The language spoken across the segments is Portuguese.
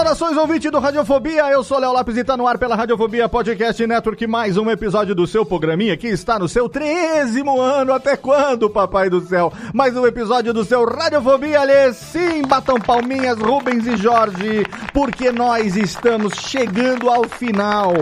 Saudações, ouvinte do Radiofobia, eu sou Léo Lopes e tá no ar pela Radiofobia Podcast Network, mais um episódio do seu programinha que está no seu trezimo ano, até quando, papai do céu? Mais um episódio do seu Radiofobia, Alê, sim, batam palminhas, Rubens e Jorge, porque nós estamos chegando ao final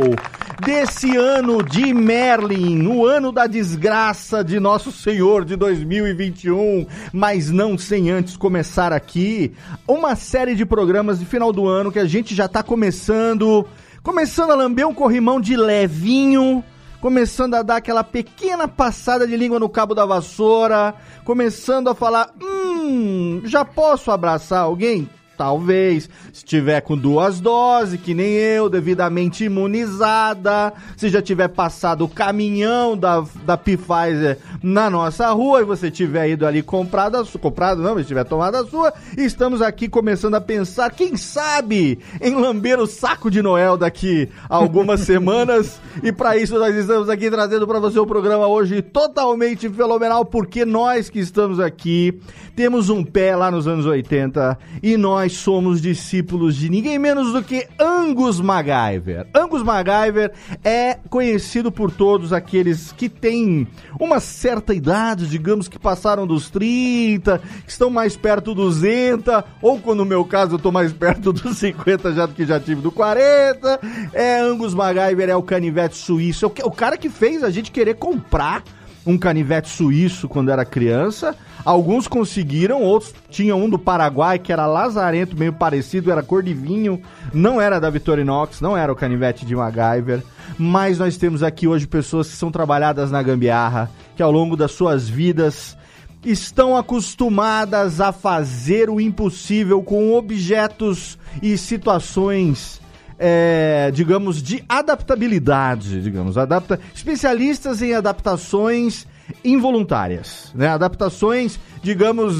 desse ano de Merlin, o ano da desgraça de Nosso Senhor de 2021, mas não sem antes começar aqui uma série de programas de final do ano que a gente já tá começando, começando a lamber um corrimão de levinho, começando a dar aquela pequena passada de língua no cabo da vassoura, começando a falar, hum, já posso abraçar alguém? Talvez, se tiver com duas doses, que nem eu, devidamente imunizada, se já tiver passado o caminhão da, da Pfizer na nossa rua e você tiver ido ali comprado, a sua, comprado não, mas tiver tomado a sua, estamos aqui começando a pensar, quem sabe, em lamber o saco de Noel daqui a algumas semanas. E para isso nós estamos aqui trazendo para você o programa hoje totalmente fenomenal, porque nós que estamos aqui temos um pé lá nos anos 80 e nós somos discípulos de ninguém menos do que Angus MacGyver. Angus MacGyver é conhecido por todos aqueles que têm uma certa idade, digamos que passaram dos 30, que estão mais perto dos 200, ou quando no meu caso eu tô mais perto dos 50 já do que já tive do 40. É Angus MacGyver é o canivete suíço, é o cara que fez a gente querer comprar um canivete suíço quando era criança. Alguns conseguiram, outros tinham um do Paraguai que era lazarento, meio parecido, era cor de vinho, não era da Victorinox, não era o canivete de MacGyver. Mas nós temos aqui hoje pessoas que são trabalhadas na gambiarra, que ao longo das suas vidas estão acostumadas a fazer o impossível com objetos e situações é, digamos, de adaptabilidade, digamos, adapta especialistas em adaptações involuntárias, né? Adaptações, digamos,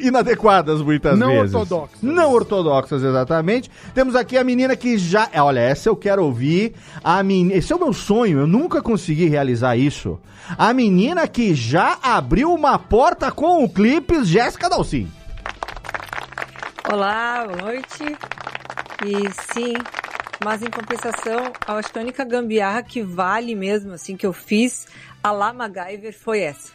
inadequadas muitas Não vezes. ortodoxas. Não ortodoxas, exatamente. Temos aqui a menina que já, é, olha, essa eu quero ouvir. A men... Esse é o meu sonho, eu nunca consegui realizar isso. A menina que já abriu uma porta com o clipes Jéssica Dalcin. Olá, boa noite. E sim, mas em compensação, eu acho que a única gambiarra que vale mesmo, assim, que eu fiz a lá MacGyver foi essa.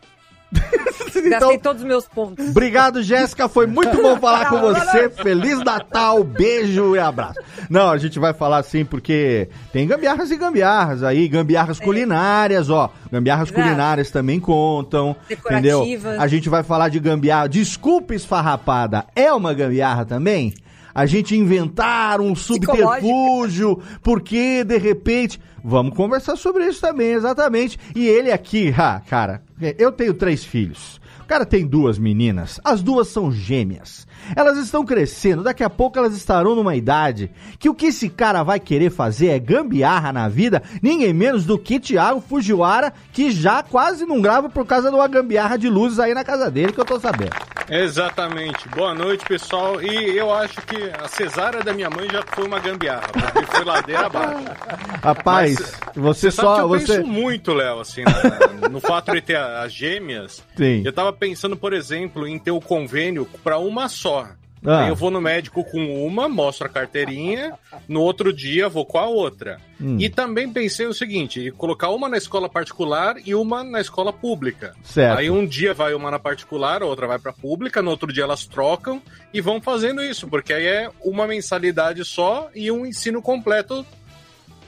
Gastei Então, todos os meus pontos. Obrigado, Jéssica. Foi muito bom falar com você. Feliz Natal, beijo e abraço. Não, a gente vai falar assim porque tem gambiarras e gambiarras aí, gambiarras culinárias, ó. Gambiarras Exato. culinárias também contam, entendeu? A gente vai falar de gambiarra. Desculpa, esfarrapada, é uma gambiarra também? A gente inventar um subterfúgio, porque de repente. Vamos conversar sobre isso também, exatamente. E ele aqui, ah, cara, eu tenho três filhos. O cara tem duas meninas, as duas são gêmeas. Elas estão crescendo, daqui a pouco elas estarão numa idade que o que esse cara vai querer fazer é gambiarra na vida, ninguém menos do que Thiago Fujiwara, que já quase não grava por causa de uma gambiarra de luzes aí na casa dele, que eu tô sabendo. Exatamente. Boa noite, pessoal. E eu acho que a cesárea da minha mãe já foi uma gambiarra, porque foi ladeira abaixo. Rapaz, Mas, você, Você só. eu Você... penso muito, Léo, assim, na- no fato de ter as gêmeas. Sim. Eu tava pensando, por exemplo, em ter o convênio pra uma só. Ah. Aí eu vou no médico com uma, mostro a carteirinha, no outro dia vou com a outra. Hum. E também pensei o seguinte, colocar uma na escola particular e uma na escola pública. Certo. Aí um dia vai uma na particular, a outra vai pra pública, no outro dia elas trocam e vão fazendo isso, porque aí é uma mensalidade só e um ensino completo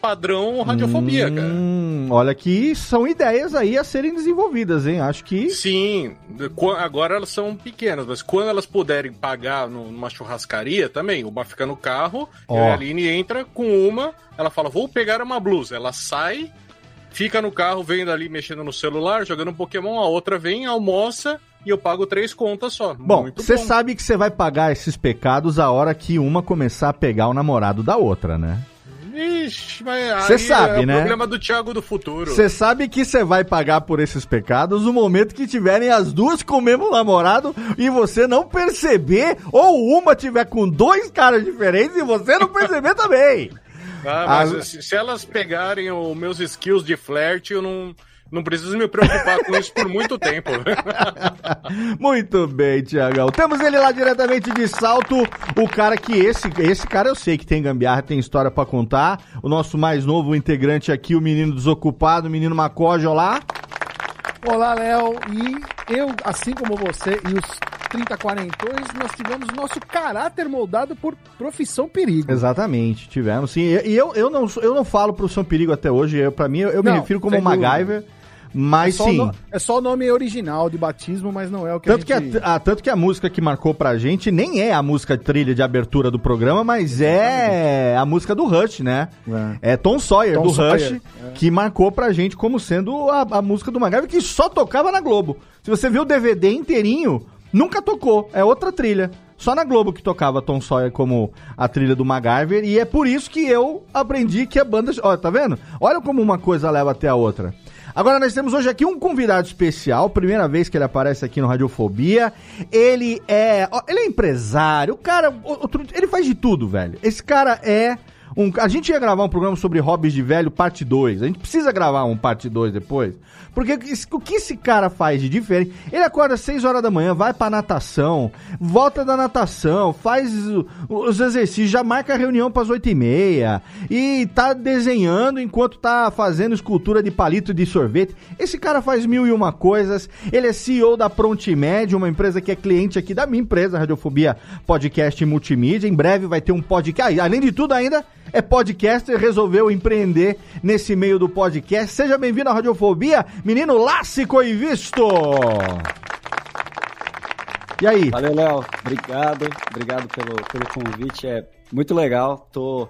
padrão radiofobia, cara. Hum, olha que são ideias aí a serem desenvolvidas, hein? Acho que. Sim, agora elas são pequenas, mas quando elas puderem pagar numa churrascaria também, uma fica no carro, e a Aline entra com uma, ela fala, vou pegar uma blusa. Ela sai, fica no carro, vendo ali, mexendo no celular, jogando um Pokémon, a outra vem, almoça, e eu pago três contas só. Bom, você sabe que você vai pagar esses pecados a hora que uma começar a pegar o namorado da outra, né? Ixi, mas Cê aí sabe, é né? o problema do Thiago do futuro. Você sabe que você vai pagar por esses pecados no momento que tiverem as duas com o mesmo namorado e você não perceber, ou uma tiver com dois caras diferentes e você não perceber também. Ah, mas Ah, se, se elas pegarem os meus skills de flerte, eu não, não preciso me preocupar com isso por muito tempo. Muito bem, Tiagão. Temos ele lá diretamente de salto. O cara que esse, esse cara eu sei que tem gambiarra, tem história pra contar. O nosso mais novo integrante aqui, o menino desocupado, o menino Macoja, olá. Olá, Léo. E eu, assim como você e os 30 quarentões, nós tivemos nosso caráter moldado por profissão perigo. Exatamente, tivemos sim. E eu, eu, não, eu não falo pro São Perigo até hoje. Pra mim, eu, eu me Não, refiro como sem dúvida. Mas é sim. no- é só o nome original de batismo, mas não é o que Tanto a que a, gente... a- tanto que a música que marcou pra gente nem é a música trilha de abertura do programa, mas é a música do Rush, né? É, Tom Sawyer, Tom do Sawyer, Rush, é. que marcou pra gente como sendo a, a música do MacGyver, que só tocava na Globo. Se você viu o DVD inteirinho, nunca tocou. É outra trilha. Só na Globo que tocava Tom Sawyer como a trilha do MacGyver. E é por isso que eu aprendi que a banda. Olha, tá vendo? Olha como uma coisa leva até a outra. Agora nós temos hoje aqui um convidado especial, primeira vez que ele aparece aqui no Radiofobia. Ele é, ele é empresário, o cara, outro- ele faz de tudo, velho. Esse cara é um, a gente ia gravar um programa sobre hobbies de velho, parte 2. A gente precisa gravar um parte 2 depois. Porque o que esse cara faz de diferente? Ele acorda às 6 horas da manhã, vai pra natação, volta da natação, faz os exercícios, já marca a reunião pras 8 e meia. E tá desenhando enquanto tá fazendo escultura de palito de sorvete. Esse cara faz mil e uma coisas. Ele é CEO da Prontimed, uma empresa que é cliente aqui da minha empresa, Radiofobia Podcast Multimídia. Em breve vai ter um podcast. Ah, Além de tudo, ainda é podcaster, resolveu empreender nesse meio do podcast. Seja bem-vindo à Radiofobia, menino Lássico e Visto! E aí? Valeu, Léo. Obrigado. Obrigado pelo, pelo convite. É muito legal. Tô,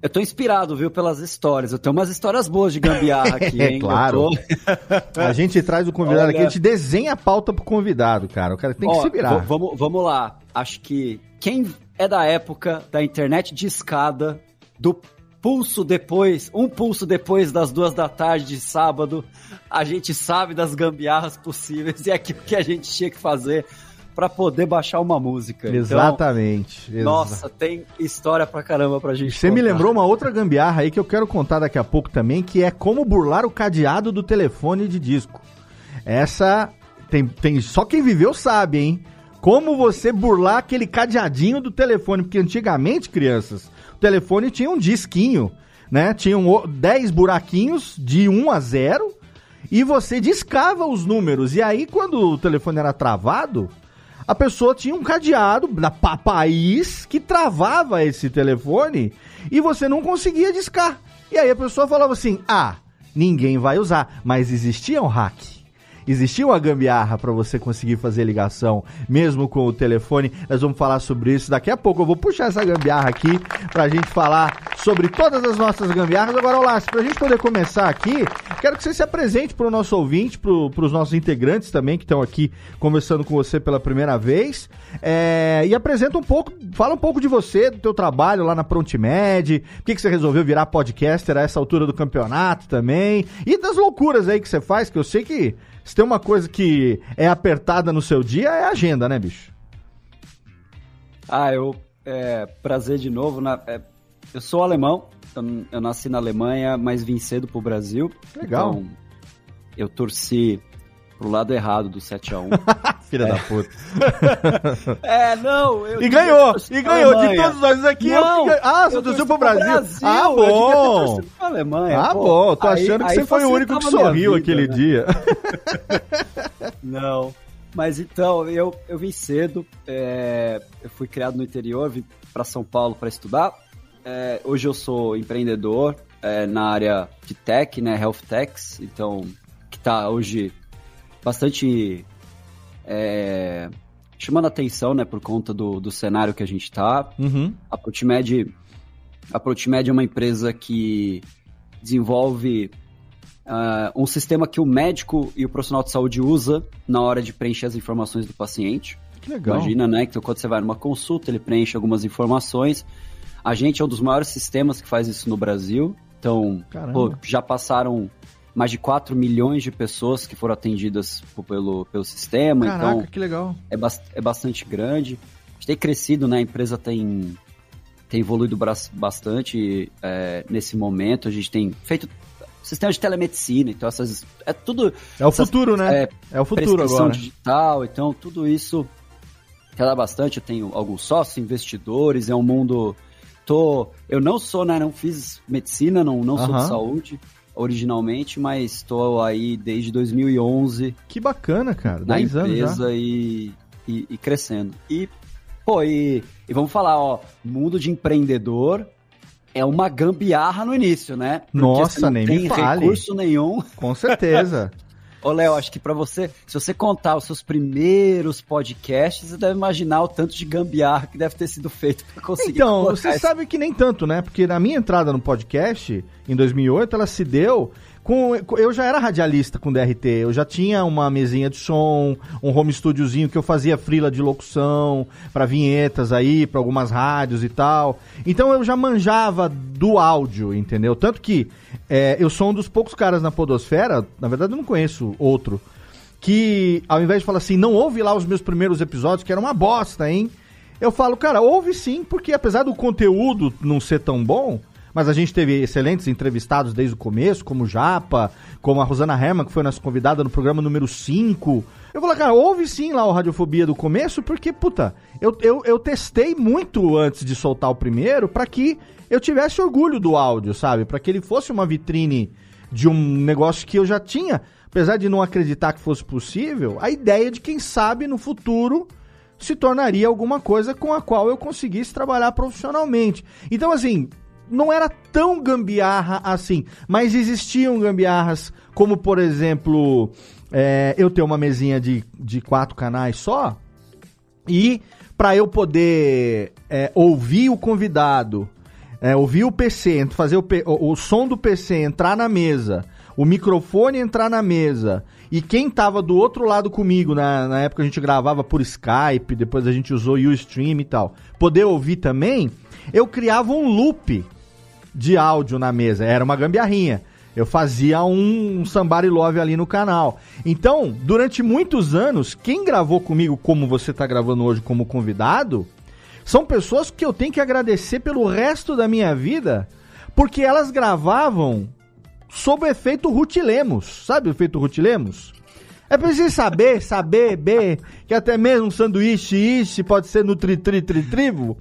eu tô inspirado, viu, pelas histórias. Eu tenho umas histórias boas de gambiarra aqui, É hein? claro. Eu tô- A gente traz o convidado Olha- aqui, a gente desenha a pauta pro convidado, cara. O cara tem que Ó, se virar. Vamos, vamos lá. Acho que quem é da época da internet de escada, do pulso depois, um pulso depois das duas da tarde de sábado, a gente sabe das gambiarras possíveis e é aquilo que a gente tinha que fazer para poder baixar uma música. Então, Exatamente. exa- nossa, tem história pra caramba pra gente Você me contar. lembrou uma outra gambiarra aí que eu quero contar daqui a pouco também, que é como burlar o cadeado do telefone de disco. Essa tem, tem só quem viveu sabe, hein? Como você burlar aquele cadeadinho do telefone, porque antigamente, crianças, telefone tinha um disquinho, né? Tinham o- 10 buraquinhos de 1 a 0 e você discava os números. E aí quando o telefone era travado, a pessoa tinha um cadeado da pa- país que travava esse telefone e você não conseguia discar. E aí a pessoa falava assim: "Ah, ninguém vai usar", mas existia um hack. Existia uma gambiarra para você conseguir fazer ligação mesmo com o telefone. Nós vamos falar sobre isso daqui a pouco. Eu vou puxar essa gambiarra aqui pra gente falar sobre todas as nossas gambiarras. Agora, Olá, pra gente poder começar aqui, quero que você se apresente pro nosso ouvinte, pro, pros nossos integrantes também que estão aqui conversando com você pela primeira vez. É, e apresenta um pouco, fala um pouco de você, do teu trabalho lá na Prontimed, por que, que você resolveu virar podcaster a essa altura do campeonato também, e das loucuras aí que você faz, que eu sei que se tem uma coisa que é apertada no seu dia, é a agenda, né, bicho? Ah, eu. É, prazer de novo. Na, é, eu sou alemão, eu, eu, nasci na Alemanha, mas vim cedo pro Brasil. Legal. Então, eu torci pro lado errado do 7x1. Filha é. da puta. é, não. Eu, e ganhou! E ganhou! De todos nós aqui, não, eu Ah, você torceu pro Brasil? Brasil? Ah, bom! Alemanha, ah, pô. bom. Tô achando aí, que você foi o único que sorriu vida, aquele né? dia. não. Mas então, eu, eu vim cedo, é, eu fui criado no interior, vim para São Paulo para estudar. É, hoje eu sou empreendedor é, na área de tech, né, health techs, então que está hoje bastante é, chamando atenção, né, por conta do, do cenário que a gente está. Uhum. A Protimed, a Protimed é uma empresa que desenvolve uh, um sistema que o médico e o profissional de saúde usa na hora de preencher as informações do paciente. Que legal. Imagina, né, que quando você vai numa consulta, ele preenche algumas informações. A gente é um dos maiores sistemas que faz isso no Brasil. Então, pô, já passaram mais de 4 milhões de pessoas que foram atendidas pelo, pelo sistema. Caraca, então, que legal. É, é bastante grande. A gente tem crescido, né? A empresa tem, tem evoluído bastante é, nesse momento. A gente tem feito sistema de telemedicina, então essas. É tudo. É o essas, futuro, né? É, é o futuro agora. digital, então tudo isso ela bastante. Eu tenho alguns sócios, investidores, é um mundo. Tô, eu não sou, né? Não fiz medicina, não, não sou de saúde originalmente, mas estou aí desde 2011. Que bacana, cara. Na empresa e, e, e, crescendo. E, pô, e, e vamos falar, ó, mundo de empreendedor é uma gambiarra no início, né? Porque Nossa, nem me fale. recurso nenhum. Com certeza. Ô, Léo, acho que para você, se você contar os seus primeiros podcasts, você deve imaginar o tanto de gambiarra que deve ter sido feito para conseguir. Então, você esse... sabe que nem tanto, né? Porque na minha entrada no podcast, em 2008, ela se deu com, eu já era radialista com DRT, eu já tinha uma mesinha de som, um home studiozinho que eu fazia frila de locução para vinhetas aí, para algumas rádios e tal. Então eu já manjava do áudio, entendeu? Tanto que é, eu sou um dos poucos caras na podosfera, na verdade eu não conheço outro, que ao invés de falar assim, não ouve lá os meus primeiros episódios, que era uma bosta, hein? Eu falo, cara, ouve sim, porque apesar do conteúdo não ser tão bom, mas a gente teve excelentes entrevistados desde o começo, como o Japa, como a Rosana Herman, que foi nossa convidada no programa número 5. Eu falei, cara, ouve sim lá o Radiofobia do começo, porque, puta, eu, eu, eu testei muito antes de soltar o primeiro para que eu tivesse orgulho do áudio, sabe? Para que ele fosse uma vitrine de um negócio que eu já tinha, apesar de não acreditar que fosse possível, a ideia de quem sabe no futuro se tornaria alguma coisa com a qual eu conseguisse trabalhar profissionalmente. Então, assim, não era tão gambiarra assim, mas existiam gambiarras, como por exemplo, é, eu ter uma mesinha de, de quatro canais só, e para eu poder é, ouvir o convidado, é, ouvir o PC, fazer o, o, som do PC entrar na mesa, o microfone entrar na mesa, e quem tava do outro lado comigo, na, na época a gente gravava por Skype, depois a gente usou o Ustream e tal, poder ouvir também, eu criava um loop de áudio na mesa. Era uma gambiarrinha. Eu fazia um, um Somebody Love ali no canal. Então, durante muitos anos, quem gravou comigo, como você está gravando hoje como convidado, são pessoas que eu tenho que agradecer pelo resto da minha vida, porque elas gravavam sob o efeito Ruth Lemos. Sabe o efeito Ruth Lemos? É preciso saber, saber, B, que até mesmo um sanduíche, ishi, pode ser no tri-tri-tri-trivo.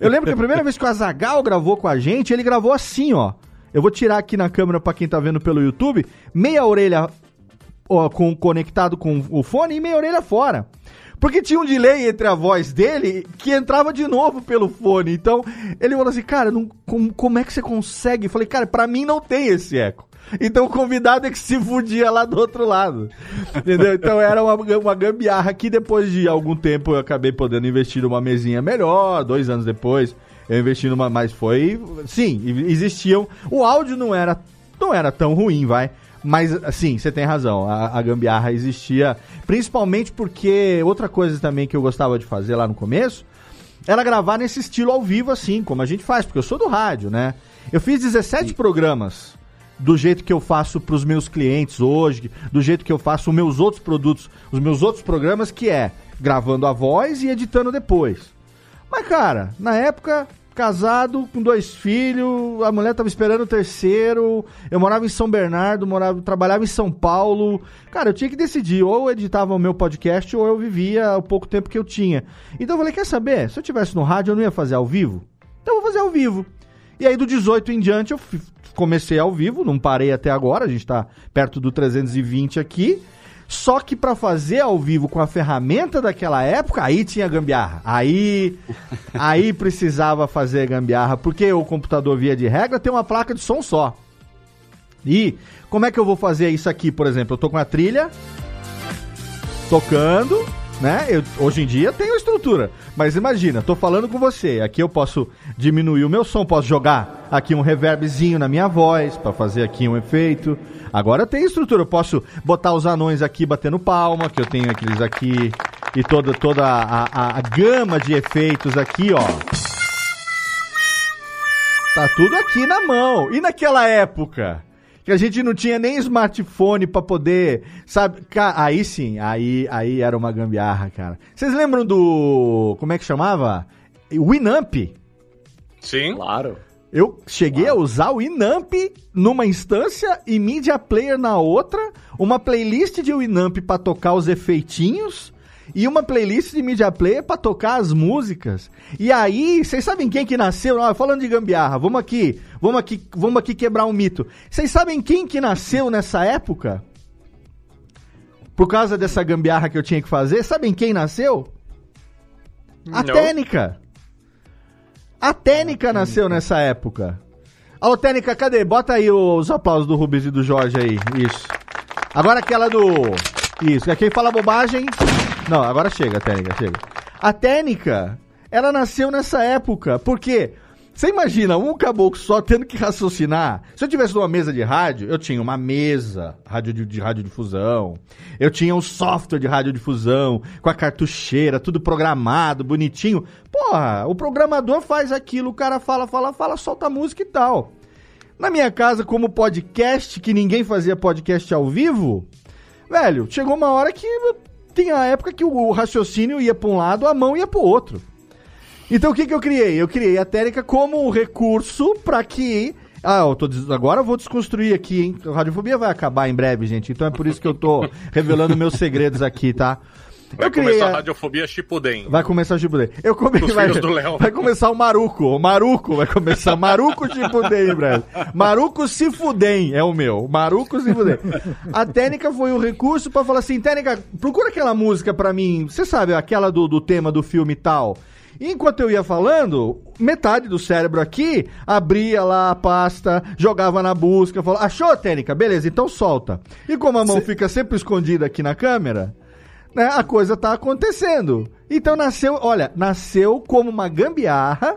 Eu lembro que a primeira vez que o Azagal gravou com a gente, ele gravou assim, ó. Eu vou tirar aqui na câmera para quem tá vendo pelo YouTube, meia orelha ó, com, conectado com o fone e meia orelha fora. Porque tinha um delay entre a voz dele que entrava de novo pelo fone. Então, ele falou assim, cara, não, como, como é que você consegue? Eu falei, cara, pra mim não tem esse eco. Então o convidado é que se fudia lá do outro lado. Entendeu? Então era uma, uma gambiarra que depois de algum tempo eu acabei podendo investir numa mesinha melhor, dois anos depois eu investi numa, mas foi, sim, existiam, o áudio não era, não era tão ruim, vai, mas, assim, você tem razão, a, a, gambiarra existia, principalmente porque outra coisa também que eu gostava de fazer lá no começo era gravar nesse estilo ao vivo, assim, como a gente faz, porque eu sou do rádio, né? Eu fiz 17 Sim. programas do jeito que eu faço para os meus clientes hoje, do jeito que eu faço os meus outros produtos, os meus outros programas, que é gravando a voz e editando depois. Mas, cara, na época, casado, com dois filhos, a mulher tava esperando o terceiro, eu morava em São Bernardo, morava, trabalhava em São Paulo. Cara, eu tinha que decidir, ou eu editava o meu podcast, ou eu vivia o pouco tempo que eu tinha. Então eu falei, quer saber? Se eu tivesse no rádio, eu não ia fazer ao vivo. Então eu vou fazer ao vivo. E aí do 18 em diante eu comecei ao vivo, não parei até agora, a gente tá perto do 320 aqui. Só que pra fazer ao vivo com a ferramenta daquela época, aí tinha gambiarra. Aí aí precisava fazer gambiarra, porque o computador via de regra tem uma placa de som só. E como é que eu vou fazer isso aqui, por exemplo? Eu tô com a trilha tocando, né? Eu, hoje em dia tenho estrutura, mas imagina, tô falando com você, aqui eu posso diminuir o meu som, posso jogar aqui um reverbzinho na minha voz pra fazer aqui um efeito. Agora tem estrutura, eu posso botar os anões aqui batendo palma, que eu tenho aqueles aqui e toda toda a, a, a gama de efeitos aqui, ó. Tá tudo aqui na mão. E naquela época? Que a gente não tinha nem smartphone pra poder, sabe? Aí sim, aí, aí era uma gambiarra, cara. Vocês lembram do. Como é que chamava? Winamp. Sim. Claro. Eu cheguei a usar o Winamp numa instância e Media Player na outra, uma playlist de Winamp pra tocar os efeitinhos e uma playlist de Media Player pra tocar as músicas. E aí, vocês sabem quem que nasceu? Ó, falando de gambiarra, vamos aqui, vamos aqui, vamos aqui quebrar um mito. Vocês sabem quem que nasceu nessa época? Por causa dessa gambiarra que eu tinha que fazer, sabem quem nasceu? A Não. Técnica. A Técnica nasceu nessa época. Ô, Técnica, cadê? Bota aí os aplausos do Rubens e do Jorge aí. Isso. Agora aquela do. Isso. Quem fala bobagem. Não, agora chega, Técnica, chega. A Técnica, ela nasceu nessa época. Por quê? Você imagina um caboclo só tendo que raciocinar? Se eu tivesse numa mesa de rádio, eu tinha uma mesa rádio de, de radiodifusão, eu tinha um software de radiodifusão, com a cartucheira, tudo programado, bonitinho. Porra, o programador faz aquilo, o cara fala, fala, fala, solta a música e tal. Na minha casa, como podcast, que ninguém fazia podcast ao vivo, velho, chegou uma hora que tinha a época que o raciocínio ia pra um lado, a mão ia pro outro. Então o que que eu criei? Eu criei a Técnica como um recurso pra que ah, eu tô des- agora eu vou desconstruir aqui, hein? A radiofobia vai acabar em breve, gente. Então é por isso que eu tô revelando meus segredos aqui, tá? Vai eu criei começar a- a radiofobia Chipuden. Vai começar o Chipudei. Eu come... Os vai, do Léo. vai começar o Maruco. O Maruco vai começar. Maruco Chipudei, em breve. Maruco se fudem é o meu. Maruco se fudem. A técnica foi o recurso pra falar assim, técnica, procura aquela música pra mim. Você sabe, aquela do, do tema do filme tal. Enquanto eu ia falando, metade do cérebro aqui abria lá a pasta, jogava na busca, falou: Achou, técnica? Beleza, então solta. E como a mão fica sempre escondida aqui na câmera, né, a coisa tá acontecendo. Então nasceu, olha, nasceu como uma gambiarra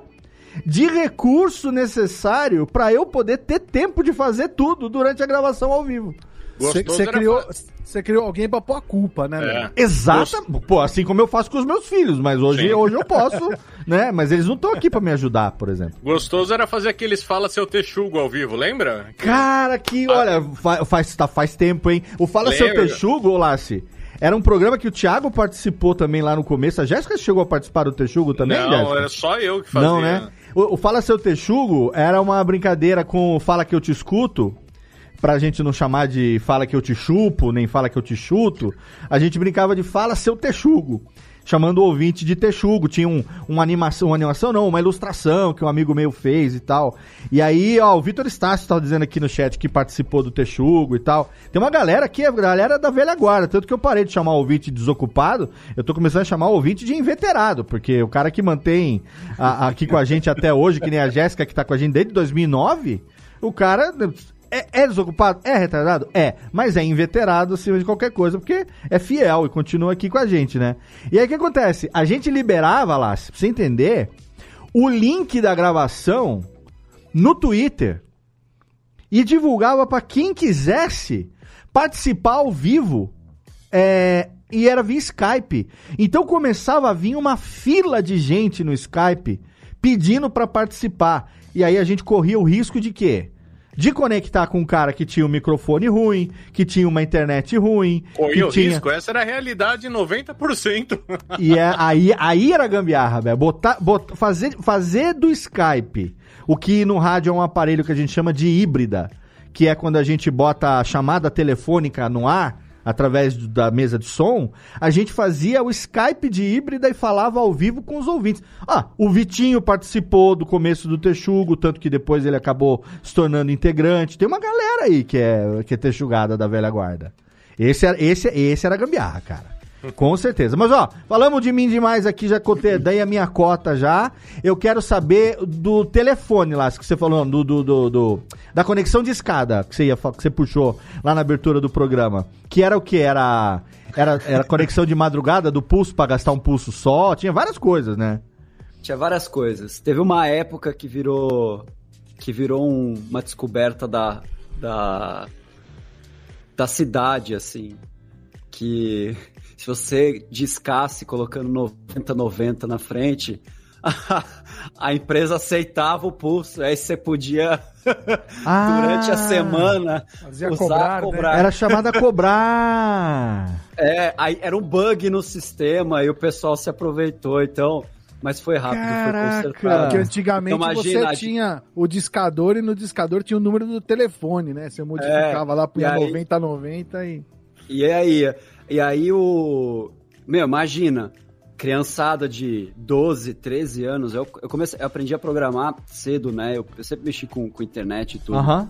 de recurso necessário pra eu poder ter tempo de fazer tudo durante a gravação ao vivo. Você criou, você criou alguém pra pôr a culpa, né, É. Léo? Exata, pô, assim como eu faço com os meus filhos, mas hoje, Sim. hoje eu posso, né? Mas eles não estão aqui pra me ajudar, por exemplo. Gostoso era fazer aqueles Fala Seu Texugo ao vivo, lembra? Cara, que, olha, fa- faz, tá, faz tempo, hein? O Fala Seu Lembra? Texugo, ô Lassi, era um programa que o Thiago participou também lá no começo. A Jéssica chegou a participar do Texugo também, Não, Jéssica? era só eu que fazia. Não, né? O, o Fala Seu Texugo era uma brincadeira com o Fala Que Eu Te Escuto, pra gente não chamar de Fala Que Eu Te Chupo, nem Fala Que Eu Te Chuto. A gente brincava de Fala Seu Texugo, chamando o ouvinte de Texugo. Tinha um, uma animação, uma animação não, uma ilustração que um amigo meu fez e tal. E aí, ó, o Vitor Estácio tava dizendo aqui no chat que participou do Texugo e tal. Tem uma galera aqui, a galera da velha guarda, tanto que eu parei de chamar o ouvinte de desocupado, eu tô começando a chamar o ouvinte de inveterado, porque o cara que mantém a- aqui com a gente até hoje, que nem a Jéssica que tá com a gente desde 2009, o cara é, é desocupado? É retardado? É, mas é inveterado acima de qualquer coisa, porque é fiel e continua aqui com a gente, né? E aí o que acontece? A gente liberava lá, pra você entender, o link da gravação no Twitter e divulgava pra quem quisesse participar ao vivo é, e era via Skype. Então começava a vir uma fila de gente no Skype pedindo pra participar. E aí a gente corria o risco de quê? De conectar com um cara que tinha um microfone ruim, que tinha uma internet ruim, Corria o tinha... risco, essa era a realidade 90%. E é, aí, aí era gambiarra, velho. Botar, botar, fazer, fazer do Skype, o que no rádio é um aparelho que a gente chama de híbrida, que é quando a gente bota a chamada telefônica no ar, através da mesa de som, a gente fazia o Skype de híbrida e falava ao vivo com os ouvintes. Ah, o Vitinho participou do começo do Texugo, tanto que depois ele acabou se tornando integrante. Tem uma galera aí que é, que é texugada da velha guarda. Esse era, esse, esse era gambiarra, cara. Com certeza. Mas ó, falamos de mim demais aqui, já contei, dei a minha cota já. Eu quero saber do telefone lá, que você falou, do, do, do- do- da conexão de escada que você, ia, que você puxou lá na abertura do programa. Que era o que? Era, era, era conexão de madrugada do pulso pra gastar um pulso só? Tinha várias coisas, né? Tinha várias coisas. Teve uma época que virou que virou um- uma descoberta da, da da cidade assim, que se você discasse colocando 90 90 na frente, a, empresa aceitava o pulso, aí você podia durante a semana Fazia usar cobrar, né? cobrar. Era chamada a cobrar. É, aí era um bug no sistema e o pessoal se aproveitou, então. Mas foi rápido, Caraca. foi consertado. Porque antigamente Então, imagina, você tinha o discador e no discador tinha o número do telefone, né? Você modificava É, lá, punha e aí- 90 90 e. E aí, e aí o. Meu, imagina, criançada de 12, 13 anos, eu, eu comecei, eu aprendi a programar cedo, né? Eu, eu sempre mexi com, com internet e tudo. Aham.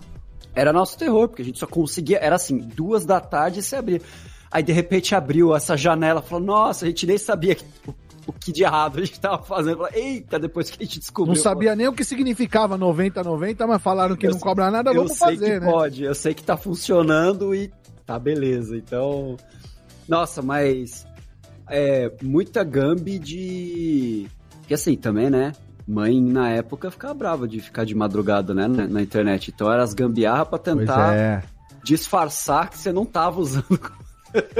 Era nosso terror, porque a gente só conseguia. Era assim, duas da tarde e você abria. Aí de repente abriu essa janela, falou, nossa, a gente nem sabia que- o, o que de errado a gente tava fazendo. Eita, depois que a gente descobriu. Não sabia nem o que significava 90 90, mas falaram que não sei- cobra nada, eu vamos sei fazer, que né? pode, eu sei que tá funcionando e tá beleza. Então, nossa, mas é muita gambi de que assim também, né? Mãe na época ficava brava de ficar de madrugada, né, na, na internet. Então era as gambiarra pra tentar é. disfarçar que você não tava usando.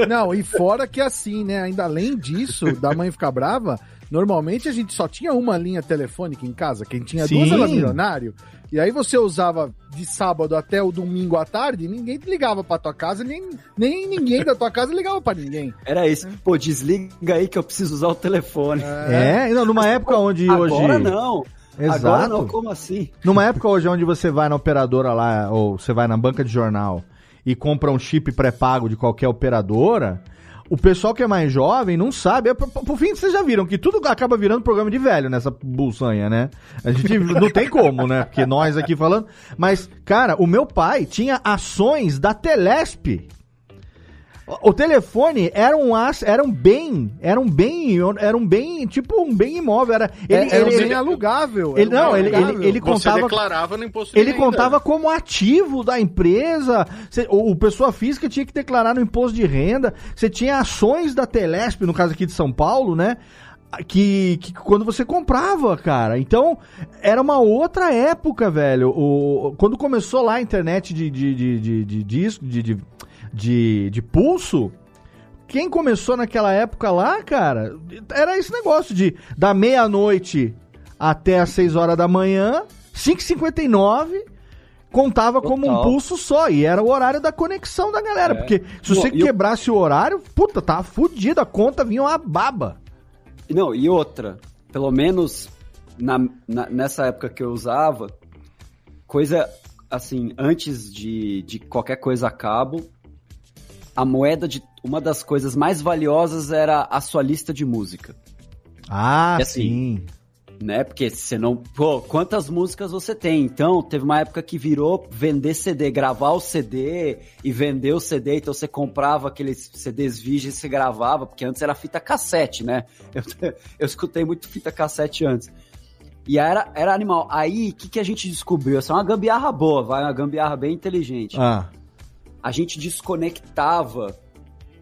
Não, e fora que assim, né? Ainda além disso, da mãe ficar brava, normalmente a gente só tinha uma linha telefônica em casa. Quem tinha duas Sim. era milionário. E aí você usava de sábado até o domingo à tarde, ninguém ligava pra tua casa, nem, nem ninguém da tua casa ligava pra ninguém. Era isso. Pô, desliga aí que eu preciso usar o telefone. É, não, numa época onde Agora hoje. não. Agora Exato. não, como assim? Numa época hoje onde você vai na operadora lá, ou você vai na banca de jornal e compra um chip pré-pago de qualquer operadora, o pessoal que é mais jovem não sabe. É, por, por fim, vocês já viram que tudo acaba virando programa de velho nessa bolsanha, né? A gente não tem como, né? Porque nós aqui falando. Mas, cara, o meu pai tinha ações da Telesp. O o telefone era um as- era um bem, era um bem, era um bem, tipo um bem imóvel, era ele, Era ele- um bem alugável. ele- não, ele- alugável. ele- ele Você contava- declarava no imposto de Ele renda. contava como ativo da empresa. Cê- o, o pessoa física tinha que declarar no imposto de renda. Você tinha ações da Telesp, no caso aqui de São Paulo, né? Que, que quando você comprava, cara. Então, era uma outra época, velho. O, quando começou lá a internet de, de, de, de, de disco, de, de, de, de pulso, quem começou naquela época lá, cara, era esse negócio de da meia-noite até as 6 horas da manhã, 5h59, contava como um Total. pulso só. E era o horário da conexão da galera. É. Porque se você e eu- quebrasse o horário, puta, tava fudido, a conta vinha uma baba. Não, e outra, pelo menos na, na- nessa época que eu usava, coisa assim, antes de, de qualquer coisa a cabo, a moeda de. Uma das coisas mais valiosas era a sua lista de música, Ah, assim, sim. né? Porque você não. Pô, quantas músicas você tem? Então, teve uma época que virou vender CD, gravar o CD e vender o CD. Então, você comprava aqueles CDs virgens e você gravava, porque antes era fita cassete, né? Eu, eu escutei muito fita cassete antes. E era, era animal. Aí, o que, que a gente descobriu? Essa é uma gambiarra boa, vai, uma gambiarra bem inteligente. Ah, A gente desconectava.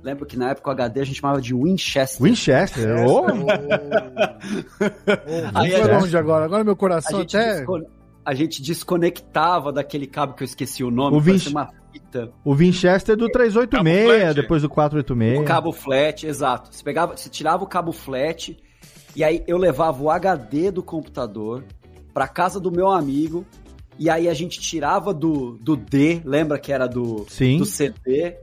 Lembra que na época o HD a gente chamava de Winchester. Winchester. ô. Aí Foi a gente- longe agora. Agora meu a coração gente, até. descone- a gente desconectava daquele cabo que eu esqueci o nome, O Vinci- uma fita. O Winchester do Cabo 386, flat. depois do 486. O cabo flat, exato. Você pegava, você tirava o cabo flat e aí eu levava o HD do computador pra casa do meu amigo e aí a gente tirava do, do D, lembra que era do, Sim. do CD,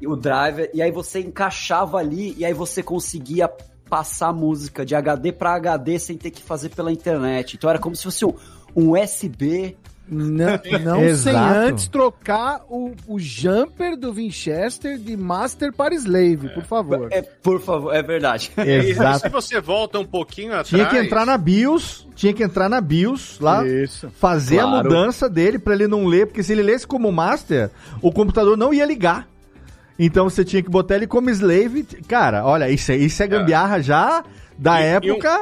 e o driver, e aí você encaixava ali, e aí você conseguia passar música de HD pra HD sem ter que fazer pela internet. Então era como se fosse um, um USB. Não, não sem Exato. antes trocar o, o jumper do Winchester de Master para Slave, por favor. É, por favor, é verdade. E se Exato. você volta um pouquinho atrás. Tinha que entrar na BIOS, tinha que entrar na BIOS lá, Isso. fazer a Claro. mudança dele pra ele não ler, porque se ele lesse como master, o computador não ia ligar. Então você tinha que botar ele como slave. Cara, olha, isso, é- isso é gambiarra já da E- época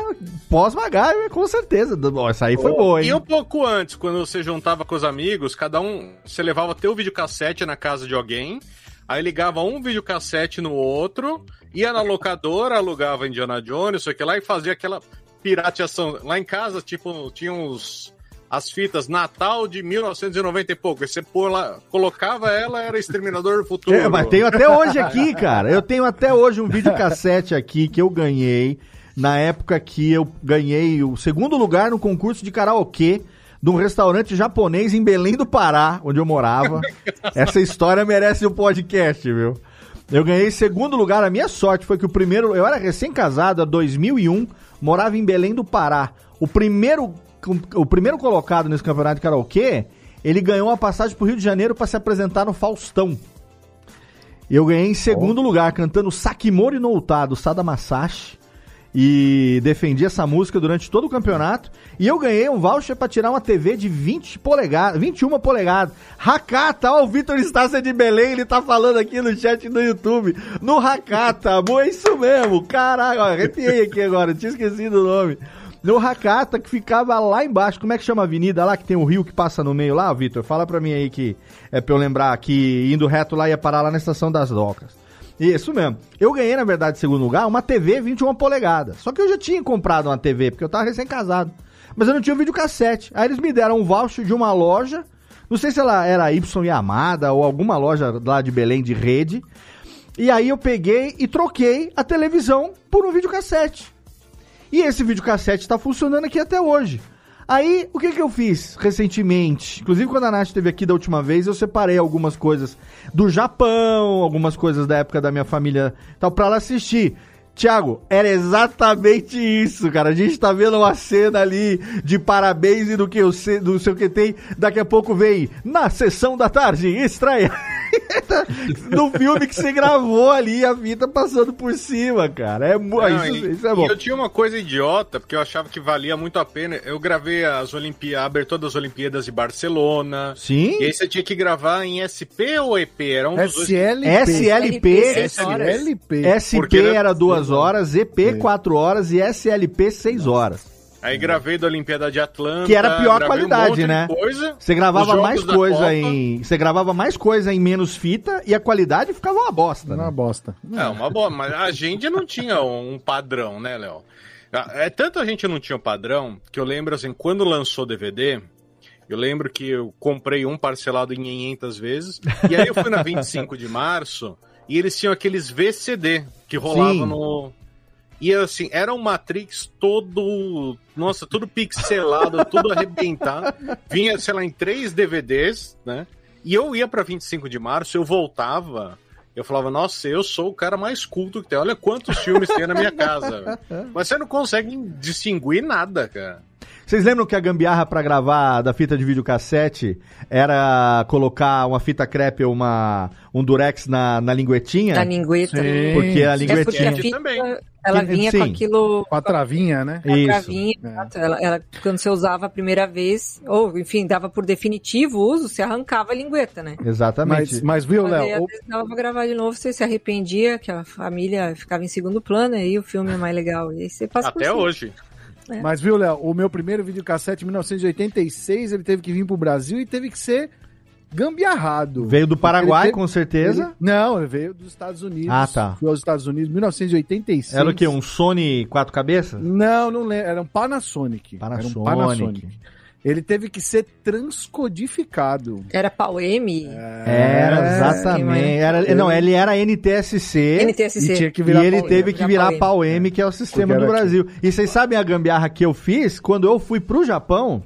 pós-MacGyver, com certeza. Essa aí foi boa, hein? E um pouco antes, quando você juntava com os amigos, cada um, você levava teu videocassete na casa de alguém, aí ligava um videocassete no outro, ia na locadora, alugava Indiana Jones, sei o que lá, e fazia aquela pirateação. Lá em casa, tipo, tinha uns as fitas Natal de 1990 e pouco. Você pôr lá, colocava ela, era Exterminador do Futuro. É, mas tenho até hoje aqui, cara. Eu tenho até hoje um videocassete aqui que eu ganhei na época que eu ganhei o segundo lugar no concurso de karaokê de um restaurante japonês em Belém do Pará, onde eu morava. Essa história merece um podcast, viu? Eu ganhei segundo lugar. A minha sorte foi que o primeiro. Eu era recém-casado, há 2001, morava em Belém do Pará. O primeiro, o primeiro colocado nesse campeonato de karaokê, ele ganhou uma passagem pro Rio de Janeiro para se apresentar no Faustão. Eu ganhei em segundo lugar, cantando Sakimori no Uta, do Sada Masashi. E defendi essa música durante todo o campeonato. E eu ganhei um voucher pra tirar uma TV de 20 polegadas, 21 polegadas. Hakata, ó, o Vitor Estácia de Belém, ele tá falando aqui no chat do YouTube. No amor, é isso mesmo. Caraca, ó, arrepiei aqui agora, tinha esquecido o nome. No Hakata, que ficava lá embaixo. Como é que chama a avenida lá, que tem o rio que passa no meio lá, Vitor? Fala pra mim aí que é pra eu lembrar que indo reto lá ia parar lá na estação das docas. Isso mesmo. Eu ganhei, na verdade, em segundo lugar, uma TV 21 polegadas. Só que eu já tinha comprado uma TV, porque eu tava recém-casado. Mas eu não tinha o videocassete. Aí eles me deram um voucher de uma loja. Não sei se ela era Y Yamada ou alguma loja lá de Belém de rede. E aí eu peguei e troquei a televisão por um videocassete. E esse videocassete tá funcionando aqui até hoje. Aí, o que que eu fiz recentemente? Inclusive, quando a Nath esteve aqui da última vez, eu separei algumas coisas do Japão, algumas coisas da época da minha família, tal, pra ela assistir. Tiago, era exatamente isso, cara. A gente tá vendo uma cena ali de parabéns e do que eu sei, do seu que tem. Daqui a pouco vem na sessão da tarde, estreia. no filme que você gravou ali, a fita passando por cima, cara. É, Não, isso, e- isso é bom. eu tinha uma coisa idiota, porque eu achava que valia muito a pena. Eu gravei as Olimpíadas, a abertura das Olimpíadas de Barcelona. Sim. E aí você tinha que gravar em SP ou EP? Era um dos dois. SLP. SLP. SLP. SP Porque era- era duas horas, EP quatro horas e SLP seis horas. Aí gravei da Olimpíada de Atlanta. Que era a pior um qualidade, de né? Coisa. Você gravava mais coisa Copa. em. Você gravava mais coisa em menos fita e a qualidade ficava uma bosta, Uma né? bosta. É, uma boa, mas a gente não tinha um padrão, né, Léo? É tanto a gente não tinha um padrão que eu lembro assim, quando lançou DVD, eu lembro que eu comprei um parcelado em 500 vezes, e aí eu fui na 25 de março e eles tinham aqueles VCD que rolavam Sim. no e assim, era um Matrix todo, nossa, tudo pixelado, tudo arrebentado. Vinha, sei lá, em três DVDs, né? E eu ia pra 25 de março, eu voltava, eu falava, nossa, eu sou o cara mais culto que tem. Olha quantos filmes tem na minha casa. velho." Mas você não consegue distinguir nada, cara. Vocês lembram que a gambiarra pra gravar da fita de videocassete era colocar uma fita crepe ou uma, um durex na, na linguetinha? Da lingueta. Sim. Porque a É porque linguetinha. a fita, também. ela Que- vinha sim. com aquilo... Com a travinha, né? com a Isso. travinha, É. exato. ela, ela- quando você usava a primeira vez, ou enfim, dava por definitivo o uso, você arrancava a lingueta, né? Exatamente. Mas, mas viu, Léo? às vezes dava pra gravar de novo, você se arrependia, que a família ficava em segundo plano, aí o filme é mais legal. E aí você passa por Até cima. hoje. É. Mas viu, Léo, o meu primeiro videocassete em 1986, ele teve que vir pro Brasil e teve que ser gambiarrado. Veio do Paraguai, teve- com certeza. Ele- Não, ele veio dos Estados Unidos. Ah, tá. Foi aos Estados Unidos, 1986. Era o quê? Um Sony quatro cabeças? Não, não lembro. Era um Panasonic. Panasonic. Era um Panasonic. Ele teve que ser transcodificado. Era pau M, Era, É, exatamente. Era, não, ele era NTSC. NTSC. E tinha que E virar ele pau- teve que virar pau-M. pau-M, que é o sistema do Brasil. E vocês sabem a gambiarra que eu fiz quando eu fui pro Japão?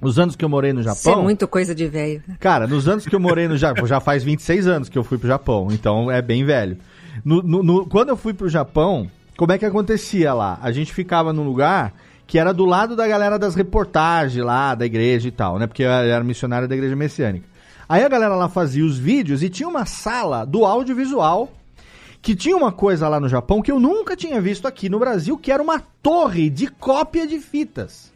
Os anos que eu morei no Isso é Japão. muito coisa de velho. Cara, nos anos que eu morei no Japão, já faz 26 anos que eu fui pro Japão, então é bem velho. No- no- no- quando eu fui pro Japão, como é que acontecia lá? A gente ficava num lugar que era do lado da galera das reportagens lá, da igreja e tal, né? Porque eu era missionário da igreja messiânica. Aí a galera lá fazia os vídeos e tinha uma sala do audiovisual que tinha uma coisa lá no Japão que eu nunca tinha visto aqui no Brasil, que era uma torre de cópia de fitas.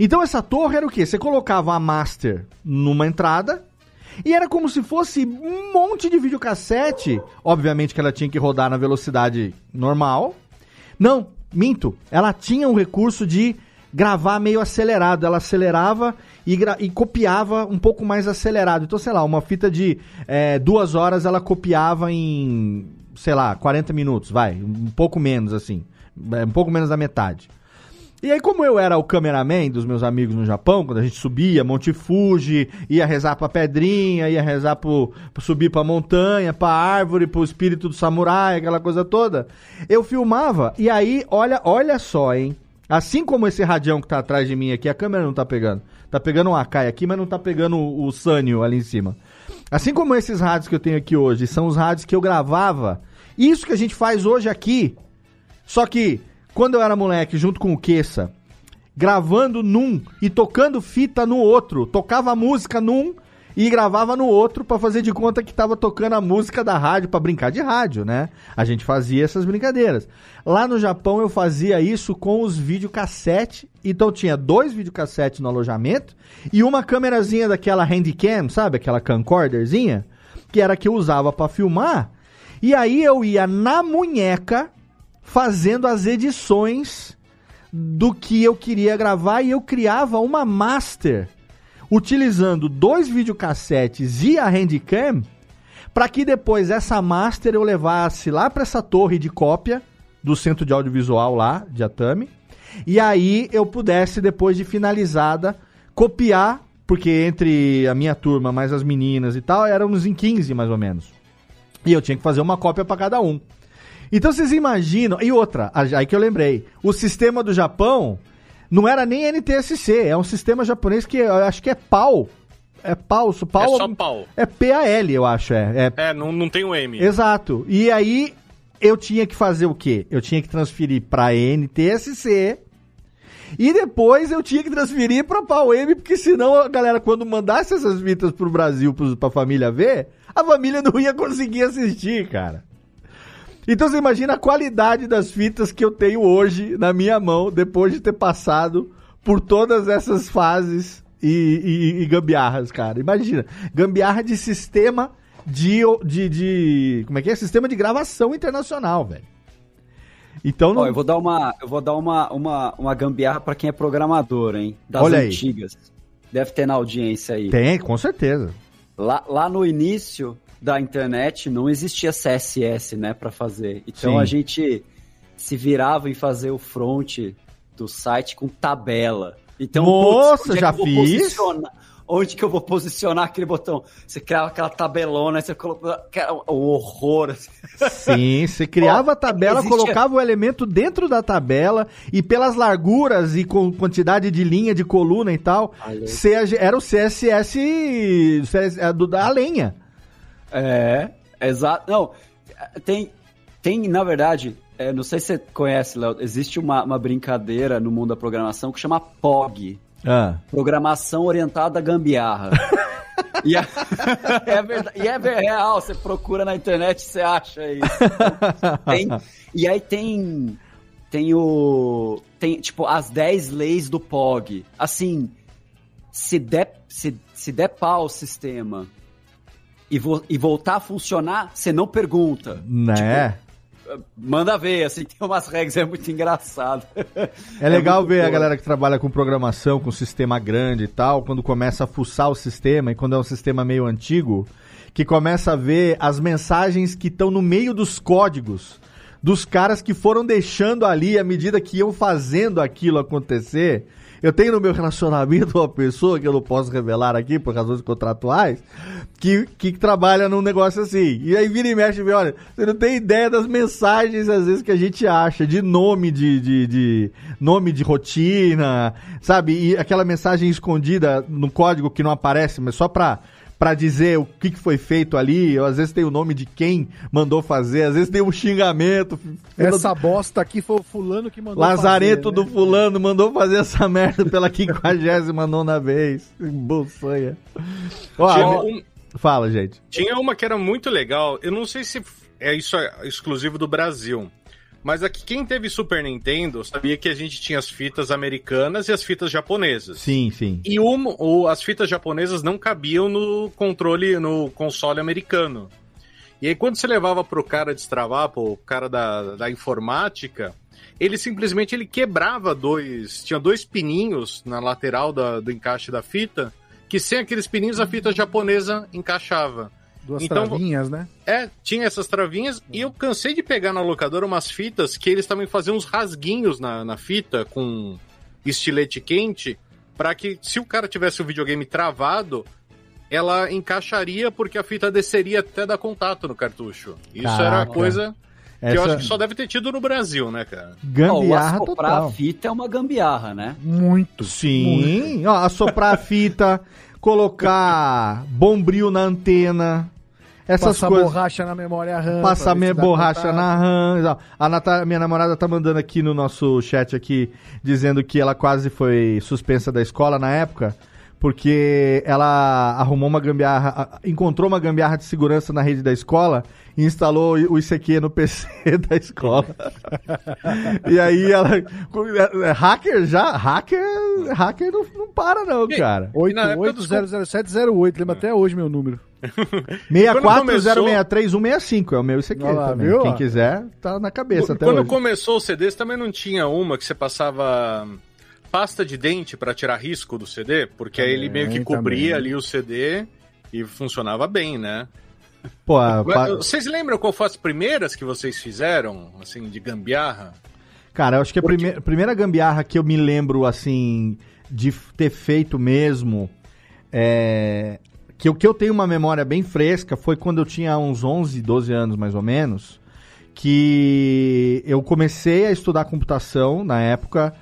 Então essa torre era o quê? Você colocava a master numa entrada e era como se fosse um monte de videocassete. Obviamente que ela tinha que rodar na velocidade normal. Não, minto. Ela tinha um recurso de gravar meio acelerado. Ela acelerava e, e copiava um pouco mais acelerado. Então, sei lá, uma fita de eh, duas horas ela copiava em, sei lá, 40 minutos, vai. Um pouco menos, assim. É, Um pouco menos da metade. E aí, como eu era o cameraman dos meus amigos no Japão, quando a gente subia Monte Fuji, ia rezar pra pedrinha, ia rezar pro, pro subir pra montanha, pra árvore, pro espírito do samurai, aquela coisa toda, eu filmava. E aí, olha, olha só, hein? Assim como esse radião que tá atrás de mim aqui, a câmera não tá pegando. Tá pegando um Akai aqui, mas não tá pegando o, o Sanyo ali em cima. Assim como esses rádios que eu tenho aqui hoje, são os rádios que eu gravava. Isso que a gente faz hoje aqui, só que quando eu era moleque, junto com o Kessa, gravando num e tocando fita no outro, tocava música num e gravava no outro pra fazer de conta que tava tocando a música da rádio pra brincar de rádio, né? A gente fazia essas brincadeiras. Lá no Japão eu fazia isso com os videocassete, então tinha dois videocassetes no alojamento e uma câmerazinha daquela handicam, sabe? Aquela camcorderzinha, que era a que eu usava pra filmar. E aí eu ia na munheca fazendo as edições do que eu queria gravar e eu criava uma master utilizando dois videocassetes e a handicam para que depois essa master eu levasse lá para essa torre de cópia do centro de audiovisual lá de Atami e aí eu pudesse depois de finalizada copiar porque entre a minha turma mais as meninas e tal éramos em 15 mais ou menos. E eu tinha que fazer uma cópia para cada um então vocês imaginam. E outra, aí que eu lembrei. O sistema do Japão não era nem NTSC, é um sistema japonês que eu acho que é PAL. É PAL. É só pau. É PAL, eu acho, é. é É, não, não tem o M. Exato. E aí eu tinha que fazer o quê? Eu tinha que transferir para NTSC. E depois eu tinha que transferir para PAL-M, porque senão a galera, quando mandasse essas fitas pro Brasil, pros, pra família ver, a família não ia conseguir assistir, cara. Então você imagina a qualidade das fitas que eu tenho hoje na minha mão, depois de ter passado por todas essas fases e, e- e gambiarras, cara. Imagina, gambiarra de sistema de, de, de- Como é que é? Sistema de gravação internacional, velho. Então não. Ó, eu vou dar uma, eu vou dar uma, uma, uma gambiarra pra quem é programador, hein? Das Olha aí. antigas. Deve ter na audiência aí. Tem, com certeza. Lá, lá no início da internet não existia CSS, né, para fazer. Então Sim. a gente se virava em fazer o front do site com tabela. Então, Nossa, onde é já vou fiz. Onde que eu vou posicionar aquele botão? Você criava aquela tabelona, você colocava um horror. assim. Sim, você criava a tabela, existia- colocava o elemento dentro da tabela e pelas larguras e com quantidade de linha, de coluna e tal, era o CSS, CS é do, da lenha. É, exato. Não, tem, tem na verdade, é, não sei se você conhece, Léo, existe uma, uma brincadeira no mundo da programação que chama POG. Ah. Programação Orientada à Gambiarra. e, é, é verdade, e é real, você procura na internet você acha isso. Tem- e aí tem, tem o... Tem, tipo, as 10 leis do POG. Assim, se der, se, se der pau o sistema e, vo- e voltar a funcionar, você não pergunta. Né? Manda ver, assim, tem umas regras, é muito engraçado. É legal muito ver a boa. galera que trabalha com programação, com sistema grande e tal, quando começa a fuçar o sistema, e quando é um sistema meio antigo, que começa a ver as mensagens que estão no meio dos códigos dos caras que foram deixando ali à medida que iam fazendo aquilo acontecer. Eu tenho no meu relacionamento uma pessoa que eu não posso revelar aqui por razões contratuais, que, que trabalha num negócio assim. E aí vira e mexe e vê, olha, você não tem ideia das mensagens, às vezes, que a gente acha, de nome de, de, de nome de rotina, sabe? E aquela mensagem escondida no código que não aparece, mas só pra para dizer o que, que foi feito ali, às vezes tem o nome de quem mandou fazer, às vezes tem um xingamento. Essa bosta aqui foi o fulano que mandou Lazareto fazer, né? do fulano mandou fazer essa merda pela quinquagésima nona vez. Bolsanha. Ó, um- Fala, gente. tinha uma que era muito legal. Eu não sei se é isso é exclusivo do Brasil. Mas aqui, quem teve Super Nintendo sabia que a gente tinha as fitas americanas e as fitas japonesas. Sim, sim. E uma, o- as fitas japonesas não cabiam no controle, no console americano. E aí, quando você levava pro cara destravar, pro cara da, da informática, ele simplesmente ele quebrava dois. Tinha dois pininhos na lateral da- do encaixe da fita, que sem aqueles pininhos a fita japonesa encaixava. Duas Então, travinhas, né? É, tinha essas travinhas e eu cansei de pegar na locadora umas fitas que eles também faziam uns rasguinhos na, na fita com estilete quente para que se o cara tivesse o videogame travado, ela encaixaria porque a fita desceria até dar contato no cartucho. Isso era Caraca. coisa que eu Essa acho que só deve ter tido no Brasil, né, cara? gambiarra Ó, o assoprar total. a fita é uma gambiarra, né? Muito. Sim, ó, assoprar a fita, colocar bombril na antena, essas Passar coisas. borracha na memória RAM. Passar minha borracha na RAM. A Nata- minha namorada tá mandando aqui no nosso chat aqui, dizendo que ela quase foi suspensa da escola na época, porque ela arrumou uma gambiarra, encontrou uma gambiarra de segurança na rede da escola e instalou o ICQ no PC da escola. e aí ela... é, Hacker já? Hacker, hacker não, não para não, cara. E na época dos 880708, lembra até hoje meu número. 64063-165 é o meu ICQ lá, também. viu? Quem quiser, tá na cabeça até Quando hoje. começou o CDs também não tinha uma que você passava pasta de dente para tirar risco do CD, porque aí ele meio que Também, cobria também. ali o CD e funcionava bem, né? Pô, a- Vocês lembram qual foi as primeiras que vocês fizeram, assim, de gambiarra? Cara, eu acho que a prime- a primeira gambiarra que eu me lembro, assim, de ter feito mesmo, é... que o que eu tenho uma memória bem fresca foi quando eu tinha uns 11, 12 anos, mais ou menos, que eu comecei a estudar computação na época,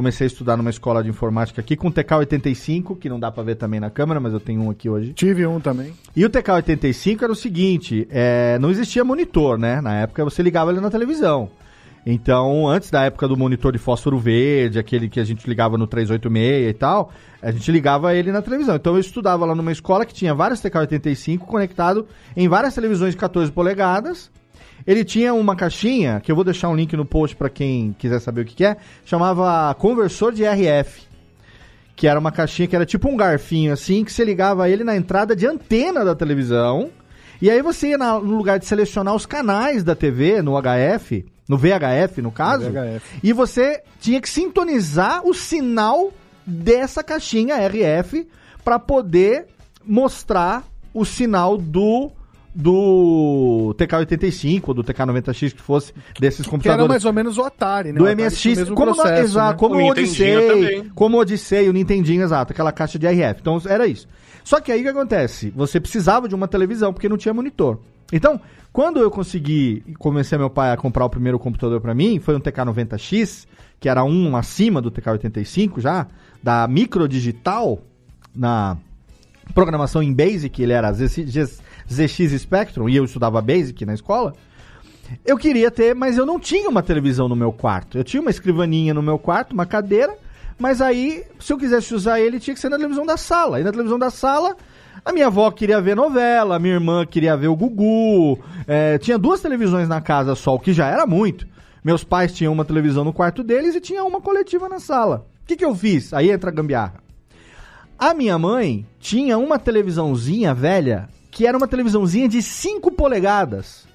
comecei a estudar numa escola de informática aqui com TK85, que não dá pra ver também na câmera, mas eu tenho um aqui hoje. Tive um também. E o TK85 era o seguinte, é, não existia monitor, né? Na época você ligava ele na televisão. Então, antes da época do monitor de fósforo verde, aquele que a gente ligava no 386 e tal, a gente ligava ele na televisão. Então eu estudava lá numa escola que tinha vários TK85 conectado em várias televisões de 14 polegadas. Ele tinha uma caixinha, que eu vou deixar um link no post para quem quiser saber o que, que é, chamava conversor de RF que era uma caixinha que era tipo um garfinho assim, que você ligava ele na entrada de antena da televisão. E aí você ia na- no lugar de selecionar os canais da TV no HF, no VHF no caso, VHF. e você tinha que sintonizar o sinal dessa caixinha RF para poder mostrar o sinal do do TK85 ou do TK90X que fosse desses Que era computadores mais ou menos o Atari, né? do O MSX, mesmo como, processo, exato, né? como O o Nintendinho Odyssey, também. como o Odyssey, o Nintendinho, exato, aquela caixa de RF. Então era isso. Só que aí o que acontece? Você precisava de uma televisão porque não tinha monitor. Então, quando eu consegui convencer meu pai a comprar o primeiro computador pra mim, foi um TK90X, que era um acima do TK85 já, da Microdigital, na programação em Basic, ele era ZX, Spectrum, e eu estudava Basic na escola. Eu queria ter, mas eu não tinha uma televisão no meu quarto. Eu tinha uma escrivaninha no meu quarto, uma cadeira, mas aí, se eu quisesse usar ele, tinha que ser na televisão da sala. E na televisão da sala, a minha avó queria ver novela, a minha irmã queria ver o Gugu. é, tinha duas televisões na casa só, o que já era muito. Meus pais tinham uma televisão no quarto deles e tinha uma coletiva na sala. O que, que eu fiz? Aí entra a gambiarra. A minha mãe tinha uma televisãozinha velha, que era uma televisãozinha de 5 polegadas,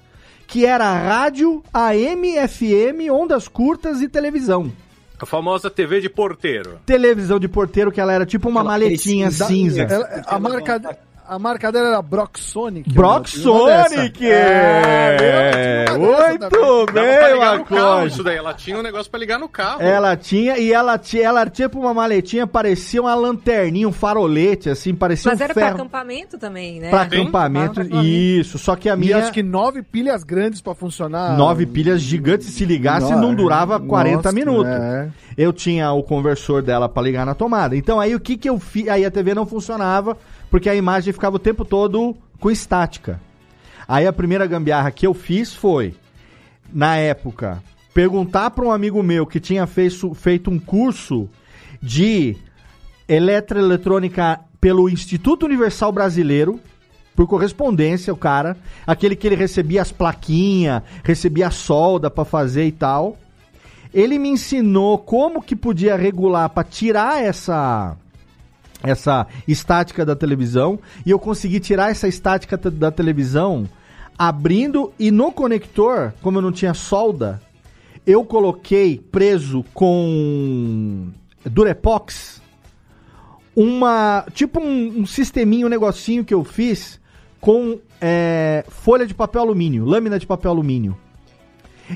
que era rádio, AM, FM, ondas curtas e televisão. A famosa TV de porteiro. Televisão de porteiro, que ela era tipo uma Aquela maletinha cinza- cinza. Ela- a, marca, a marca dela era Broxonic. Broxonic! É, uma Muito pra bem, Marcos. isso daí. Ela tinha um negócio pra ligar no carro. Ela tinha, e ela tinha, ela tinha tipo uma maletinha, parecia uma lanterninha, um farolete, assim, parecia Mas um era pra ferro. acampamento também, né? Pra Sim. acampamento, Pra acampamento. isso. Só que a E minha, acho que nove pilhas grandes pra funcionar. nove pilhas gigantes, se ligasse, não durava 40 Nossa, minutos. é. Eu tinha o conversor dela pra ligar na tomada. Então aí o que que eu fiz? Aí a TV não funcionava, porque a imagem ficava o tempo todo com estática. Aí a primeira gambiarra que eu fiz foi, na época, perguntar pra um amigo meu que tinha feito, feito um curso de eletroeletrônica pelo Instituto Universal Brasileiro, por correspondência, o cara, aquele que ele recebia as plaquinhas, recebia a solda pra fazer e tal. Ele me ensinou como que podia regular pra tirar essa essa estática da televisão e eu consegui tirar essa estática da televisão abrindo e no conector, como eu não tinha solda, eu coloquei preso com Durepox uma tipo um, um sisteminha, um negocinho que eu fiz com é, folha de papel alumínio, lâmina de papel alumínio.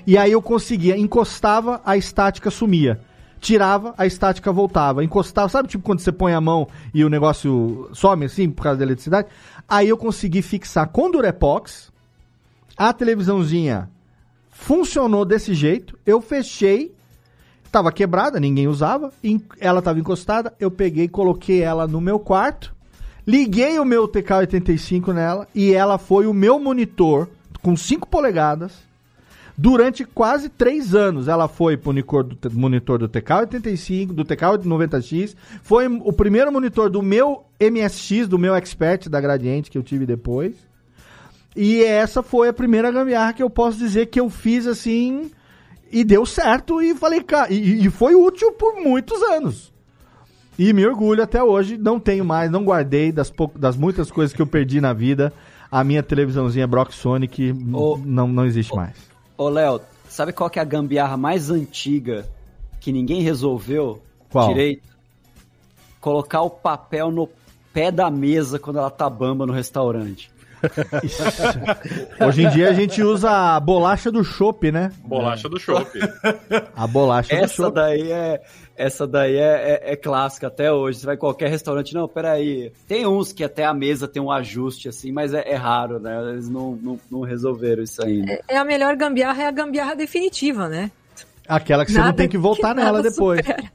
E aí eu conseguia, encostava, a estática sumia. Tirava, a estática voltava. Encostava, sabe tipo quando você põe a mão e o negócio some assim por causa da eletricidade? Aí eu consegui fixar com Durepox. A televisãozinha funcionou desse jeito. Eu fechei. Tava quebrada, ninguém usava. Ela tava encostada. Eu peguei, coloquei ela no meu quarto. Liguei o meu TK85 nela. E ela foi o meu monitor com 5 polegadas durante quase três anos. Ela foi pro monitor do, monitor do TK85, do TK90X, foi o primeiro monitor do meu MSX, do meu Expert da Gradiente que eu tive depois. E essa foi a primeira gambiarra que eu posso dizer que eu fiz assim e deu certo e falei, cara, e, e foi útil por muitos anos. E me orgulho até hoje, não tenho mais, não guardei das, pou- das muitas coisas que eu perdi na vida. A minha televisãozinha Brock Sonic Ô, não, não existe mais. Ô, Léo, sabe qual que é a gambiarra mais antiga que ninguém resolveu Qual? direito? Colocar o papel no pé da mesa quando ela tá bamba no restaurante. Hoje em dia a gente usa a bolacha do chopp, né? Bolacha do chopp. A bolacha do Essa chopp. daí é, essa daí é, é, é clássica até hoje. Você vai em qualquer restaurante, não, peraí. Tem uns que até a mesa tem um ajuste assim, mas é, é raro, né? Eles não, não, não resolveram isso ainda. É a melhor gambiarra, é a gambiarra definitiva, né? Aquela que você não Nada tem que voltar que nela nada depois. supera.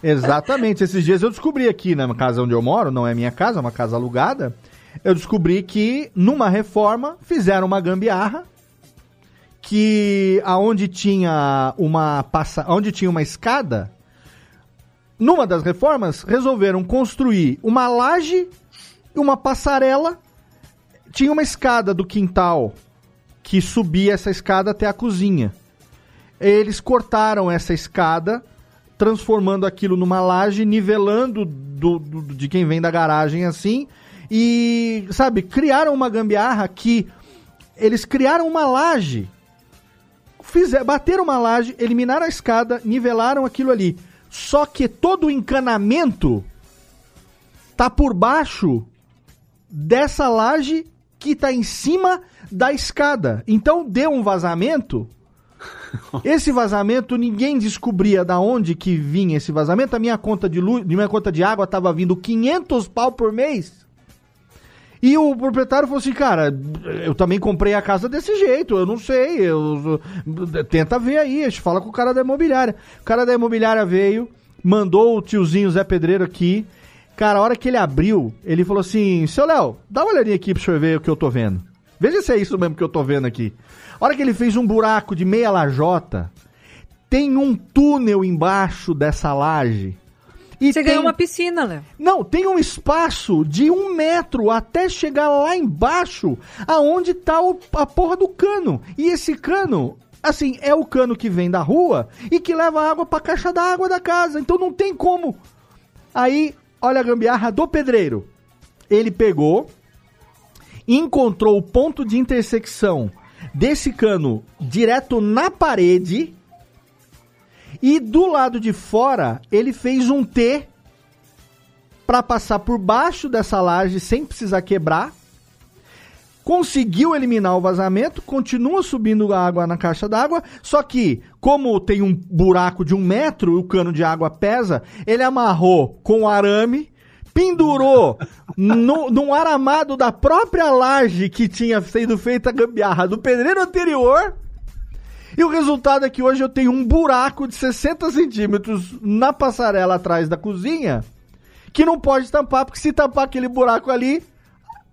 Exatamente. Esses dias eu descobri aqui na casa onde eu moro, não é minha casa, é uma casa alugada. Eu descobri que numa reforma fizeram uma gambiarra que aonde tinha uma passa, onde tinha uma escada, numa das reformas resolveram construir uma laje e uma passarela. Tinha uma escada do quintal que subia essa escada até a cozinha. Eles cortaram essa escada, transformando aquilo numa laje, nivelando do, do- de quem vem da garagem assim. E, sabe, criaram uma gambiarra que eles criaram uma laje. Fizer, bateram uma laje, eliminaram a escada, nivelaram aquilo ali. Só que todo o encanamento tá por baixo dessa laje que tá em cima da escada. Então deu um vazamento. Esse vazamento ninguém descobria da onde que vinha esse vazamento. A minha conta de luz, minha conta de água tava vindo 500 pau por mês. E o proprietário falou assim, cara, eu também comprei a casa desse jeito, eu não sei, eu, tenta ver aí, fala com o cara da imobiliária. O cara da imobiliária veio, mandou o tiozinho Zé Pedreiro aqui. Cara, a hora que ele abriu, ele falou assim, seu Léo, dá uma olhadinha aqui pra senhor ver o que eu tô vendo. Veja se é isso mesmo que eu tô vendo aqui. A hora que ele fez um buraco de meia lajota, tem um túnel embaixo dessa laje. E Você tem... ganhou uma piscina, Léo. Não, tem um espaço de um metro até chegar lá embaixo, aonde tá o- a porra do cano. E esse cano, assim, é o cano que vem da rua e que leva água pra caixa d'água da casa. Então não tem como. Aí, olha a gambiarra do pedreiro. Ele pegou, encontrou o ponto de intersecção desse cano direto na parede. E do lado de fora, ele fez um T para passar por baixo dessa laje sem precisar quebrar. conseguiu eliminar o vazamento, continua subindo a água na caixa d'água, só que, como tem um buraco de um metro, o cano de água pesa, ele amarrou com arame, pendurou no, num aramado da própria laje que tinha sido feita a gambiarra do pedreiro anterior. E o resultado é que hoje eu tenho um buraco de 60 centímetros na passarela atrás da cozinha que não pode tampar, porque se tampar aquele buraco ali,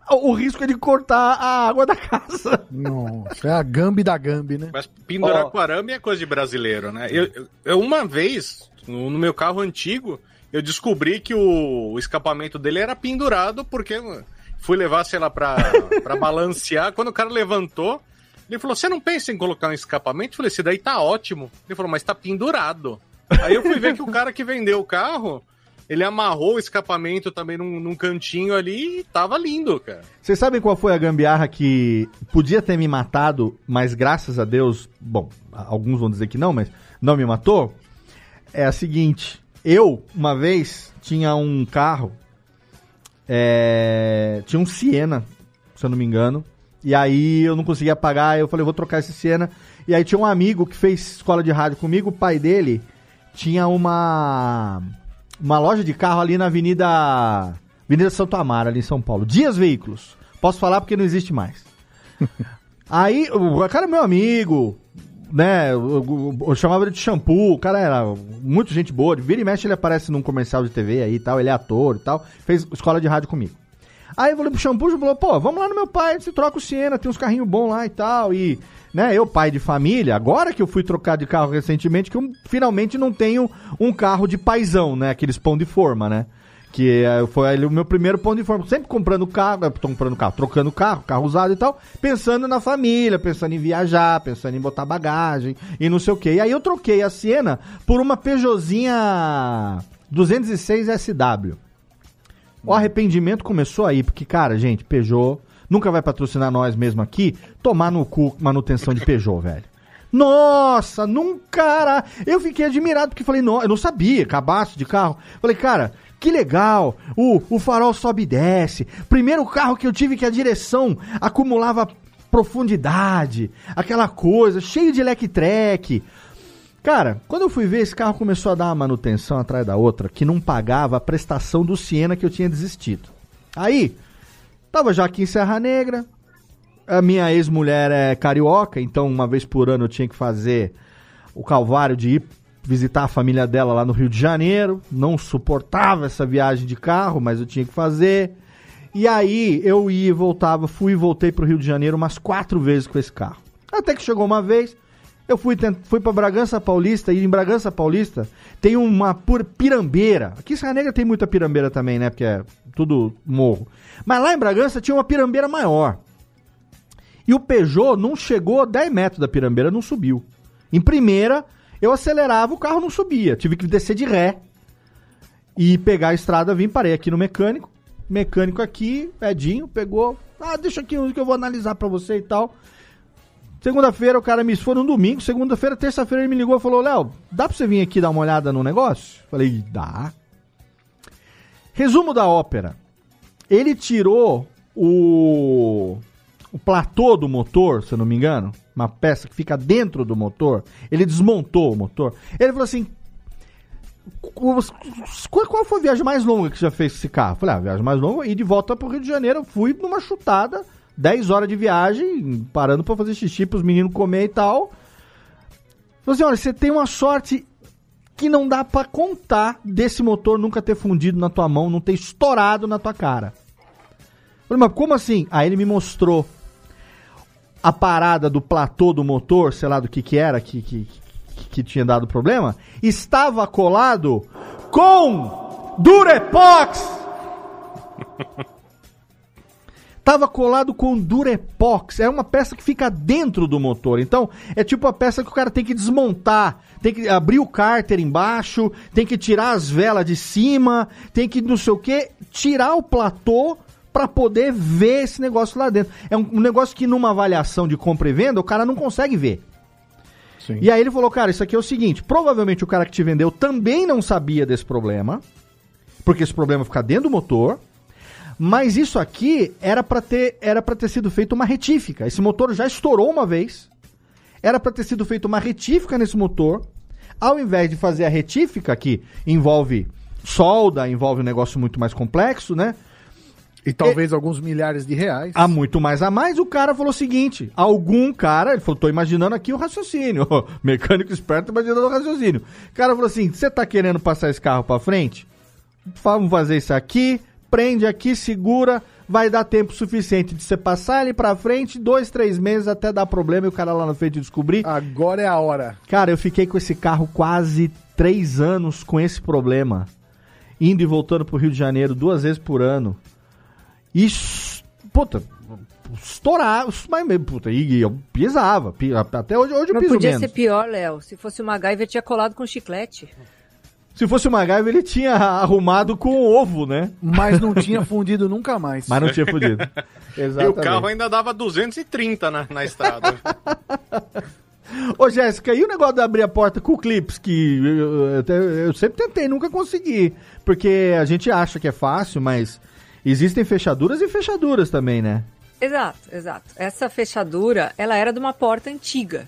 o risco é de cortar a água da casa. Nossa, é a Gambi da Gambi, né? Mas pendurar Ó. com arame é coisa de brasileiro, né? Eu, eu- eu, uma vez, no, no meu carro antigo, eu descobri que o, o escapamento dele era pendurado, porque fui levar, sei lá, pra, pra balancear. Quando o cara levantou, ele falou: Você não pensa em colocar um escapamento? Eu falei: Esse daí tá ótimo. Ele falou: Mas tá pendurado. Aí eu fui ver que o cara que vendeu o carro. Ele amarrou o escapamento também num, num cantinho ali e tava lindo, cara. Vocês sabem qual foi a gambiarra que podia ter me matado, mas graças a Deus, bom, alguns vão dizer que não, mas não me matou? É a seguinte, eu, uma vez, tinha um carro, é, tinha um Siena, se eu não me engano, e aí eu não conseguia pagar, eu falei, vou trocar esse Siena, e aí tinha um amigo que fez escola de rádio comigo, o pai dele tinha uma uma loja de carro ali na Avenida Avenida Santo Amaro, ali em São Paulo. Dias Veículos. Posso falar porque não existe mais. Aí, o cara é meu amigo, né? Eu, eu- eu chamava ele de shampoo, o cara era muito gente boa. De vira e mexe ele aparece num comercial de TV aí e tal, ele é ator e tal. Fez escola de rádio comigo. Aí eu falei pro ele falou, pô, vamos lá no meu pai, você troca o Siena, tem uns carrinhos bons lá e tal. E, né, eu, pai de família, agora que eu fui trocar de carro recentemente, que eu finalmente não tenho um carro de paizão, né? Aqueles pão de forma, né? Que eh, foi ali o meu primeiro pão de forma. Sempre comprando carro, tô comprando carro, trocando carro, carro usado e tal, pensando na família, pensando em viajar, pensando em botar bagagem e não sei o que. E aí eu troquei a Siena por uma Peugeotzinha 206 SW. O arrependimento começou aí, porque, cara, gente, Peugeot nunca vai patrocinar nós mesmo aqui, tomar no cu manutenção de Peugeot, velho. Nossa, nunca. era- Eu fiquei admirado porque falei, não, eu não sabia, cabaço de carro. Falei, cara, que legal. O, o farol sobe e desce. Primeiro carro que eu tive que a direção acumulava profundidade, aquela coisa, cheio de leque-treque. Cara, quando eu fui ver, esse carro começou a dar uma manutenção atrás da outra que não pagava a prestação do Siena que eu tinha desistido. Aí, tava já aqui em Serra Negra, a minha ex-mulher é carioca, então uma vez por ano eu tinha que fazer o calvário de ir visitar a família dela lá no Rio de Janeiro. Não suportava essa viagem de carro, mas eu tinha que fazer. E aí eu ia e voltava, fui e voltei pro Rio de Janeiro umas quatro vezes com esse carro. Até que chegou uma vez, eu fui, fui para Bragança Paulista e em Bragança Paulista tem uma pur- pirambeira. Aqui em Serra Negra tem muita pirambeira também, né? Porque é tudo morro. Mas lá em Bragança tinha uma pirambeira maior. E o Peugeot não chegou a 10 metros da pirambeira, não subiu. Em primeira, eu acelerava, o carro não subia. Tive que descer de ré e pegar a estrada, vim, parei aqui no mecânico. Mecânico aqui, Edinho, pegou. Ah, deixa aqui que eu vou analisar pra você e tal. Segunda-feira o cara me foi no domingo, segunda-feira, terça-feira ele me ligou e falou: Léo, dá pra você vir aqui dar uma olhada no negócio? Falei: dá. Resumo da ópera. Ele tirou o, o platô do motor, se eu não me engano, uma peça que fica dentro do motor. Ele desmontou o motor. Ele falou assim: qual, foi a viagem mais longa que você já fez com esse carro? Falei, ah, a viagem mais longa, e de volta pro Rio de Janeiro, eu fui numa chutada, 10 horas de viagem, parando pra fazer xixi pros meninos comer e tal. Falei assim, olha, você tem uma sorte que não dá pra contar desse motor nunca ter fundido na tua mão, não ter estourado na tua cara. Falei, mas como assim? Aí ele me mostrou a parada do platô do motor, sei lá do que que era, que, que, que, que tinha dado problema, estava colado com Durepox! Tava colado com Durepox. É uma peça que fica dentro do motor. Então, é tipo a peça que o cara tem que desmontar. Tem que abrir o cárter embaixo, tem que tirar as velas de cima, tem que não sei o que, tirar o platô para poder ver esse negócio lá dentro. É um, um negócio que numa avaliação de compra e venda o cara não consegue ver. E aí ele falou, cara, isso aqui é o seguinte, provavelmente o cara que te vendeu também não sabia desse problema, porque esse problema fica dentro do motor, Mas isso aqui era pra ter, era para ter sido feito uma retífica. Esse motor já estourou uma vez. Era pra ter sido feita uma retífica nesse motor. Ao invés de fazer a retífica que envolve solda, envolve um negócio muito mais complexo, né? E talvez alguns milhares de reais. Há muito mais a mais, o cara falou o seguinte: algum cara, ele falou, tô imaginando aqui o raciocínio. Mecânico esperto imaginando o raciocínio. O cara falou assim: você tá querendo passar esse carro pra frente? Vamos fazer isso aqui, prende aqui, segura, vai dar tempo suficiente de você passar ele pra frente, dois, três meses até dar problema e o cara lá na frente descobrir. Agora é a hora. Cara, eu fiquei com esse carro quase três anos com esse problema. Indo e voltando pro Rio de Janeiro duas vezes por ano. E, puta, estourava, mas, mesmo, puta, e eu pisava. pi- Até hoje, hoje eu Não piso podia menos. ser pior, Léo. Se fosse o MacGyver, tinha colado com chiclete. Se fosse o MacGyver, ele tinha arrumado com ovo, né? Mas não tinha fundido nunca mais. Mas não tinha fudido. E Exatamente. o carro ainda dava 230 na, na estrada. Ô, Jéssica, e o negócio de abrir a porta com clips, que eu, eu eu sempre tentei, nunca consegui. Porque a gente acha que é fácil, mas existem fechaduras e fechaduras também, né? Exato, exato. Essa fechadura, ela era de uma porta antiga.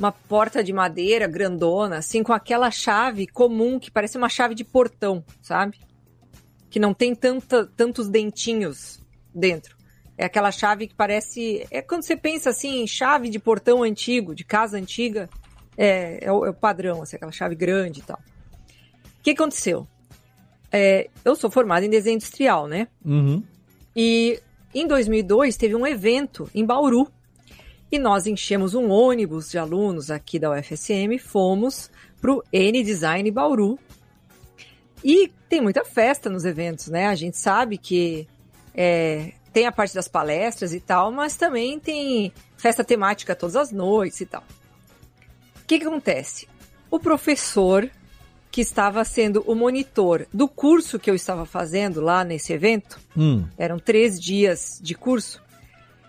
Uma porta de madeira grandona, assim, com aquela chave comum que parece uma chave de portão, sabe? Que não tem tanta, tantos dentinhos dentro. É aquela chave que parece. É quando você pensa assim, em chave de portão antigo, de casa antiga, é, é, o, é o padrão, assim, aquela chave grande e tal. O que aconteceu? É, eu sou formada em desenho industrial, né? Uhum. E em 2002 teve um evento em Bauru. E nós enchemos um ônibus de alunos aqui da UFSM, fomos pro N Design Bauru. E tem muita festa nos eventos, né? A gente sabe que é, tem a parte das palestras e tal, mas também tem festa temática todas as noites e tal. O que, que acontece? O professor que estava sendo o monitor do curso que eu estava fazendo lá nesse evento, Hum. eram três dias de curso.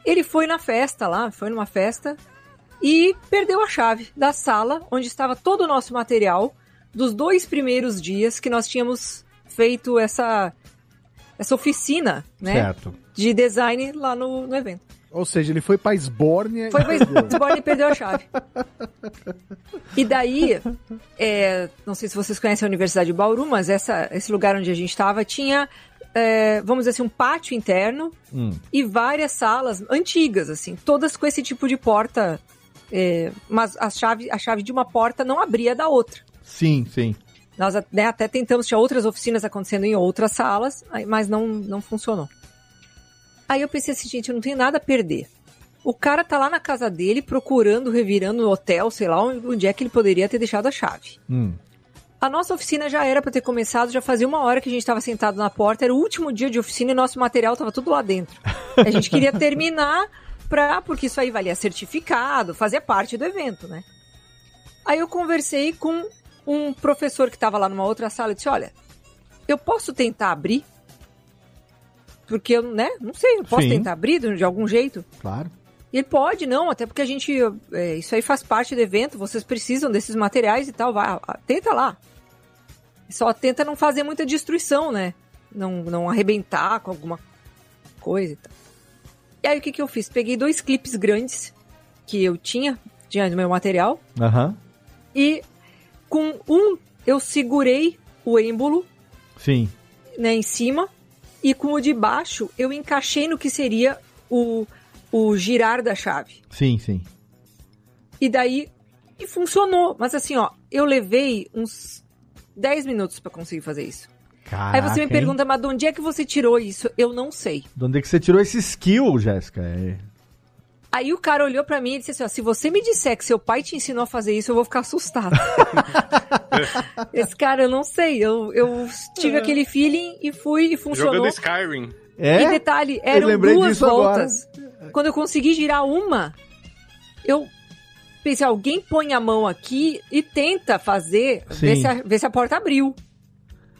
Ele foi na festa lá, foi numa festa e perdeu a chave da sala onde estava todo o nosso material dos dois primeiros dias que nós tínhamos feito essa essa oficina, né, Certo. de design lá no, no evento. Ou seja, ele foi pra Esbórnia Foi e pra perdeu. Esbórnia e perdeu a chave. E daí, é, não sei se vocês conhecem a Universidade de Bauru, mas essa, esse lugar onde a gente estava tinha, é, vamos dizer assim, um pátio interno Hum. e várias salas antigas, assim, todas com esse tipo de porta. é, mas a chave, a chave de uma porta não abria da outra. Sim, sim. Nós né, até tentamos, tinha outras oficinas acontecendo em outras salas, mas não, não funcionou. Aí eu pensei assim, gente, eu não tenho nada a perder. O cara tá lá na casa dele procurando, revirando no hotel, sei lá, onde é que ele poderia ter deixado a chave. Hum. A nossa oficina já era para ter começado, já fazia uma hora que a gente estava sentado na porta, era o último dia de oficina e nosso material estava tudo lá dentro. A gente queria terminar pra, porque isso aí valia certificado, fazia parte do evento, né? Aí eu conversei com um professor que estava lá numa outra sala e disse: Olha, eu posso tentar abrir? Porque eu, né? Não sei, eu posso Sim. tentar abrir de algum jeito? Claro. E ele pode, não, até porque a gente. é, isso aí faz parte do evento, vocês precisam desses materiais e tal. Vai, tenta lá. Só tenta não fazer muita destruição, né? Não, não arrebentar com alguma coisa e tal. E aí o que, que eu fiz? Peguei dois clipes grandes que eu tinha, tinha no meu material, Aham. e com um eu segurei o êmbolo Sim. né, em cima, e com o de baixo eu encaixei no que seria o, o girar da chave. Sim, sim. E daí e funcionou. Mas assim, ó, eu levei uns 10 minutos pra conseguir fazer isso. Caraca, Aí você me hein? pergunta, mas de onde é que você tirou isso? Eu não sei. De onde é que você tirou esse skill, Jéssica? É... Aí o cara olhou pra mim e disse assim: ó, se você me disser que seu pai te ensinou a fazer isso, eu vou ficar assustado. Esse cara, eu não sei. Eu, eu tive aquele feeling e fui e funcionou. Jogando Skyrim. É? E detalhe, eram duas disso agora. voltas. Quando eu consegui girar uma, eu pensei, alguém põe a mão aqui e tenta fazer, ver se, a, ver se a porta abriu.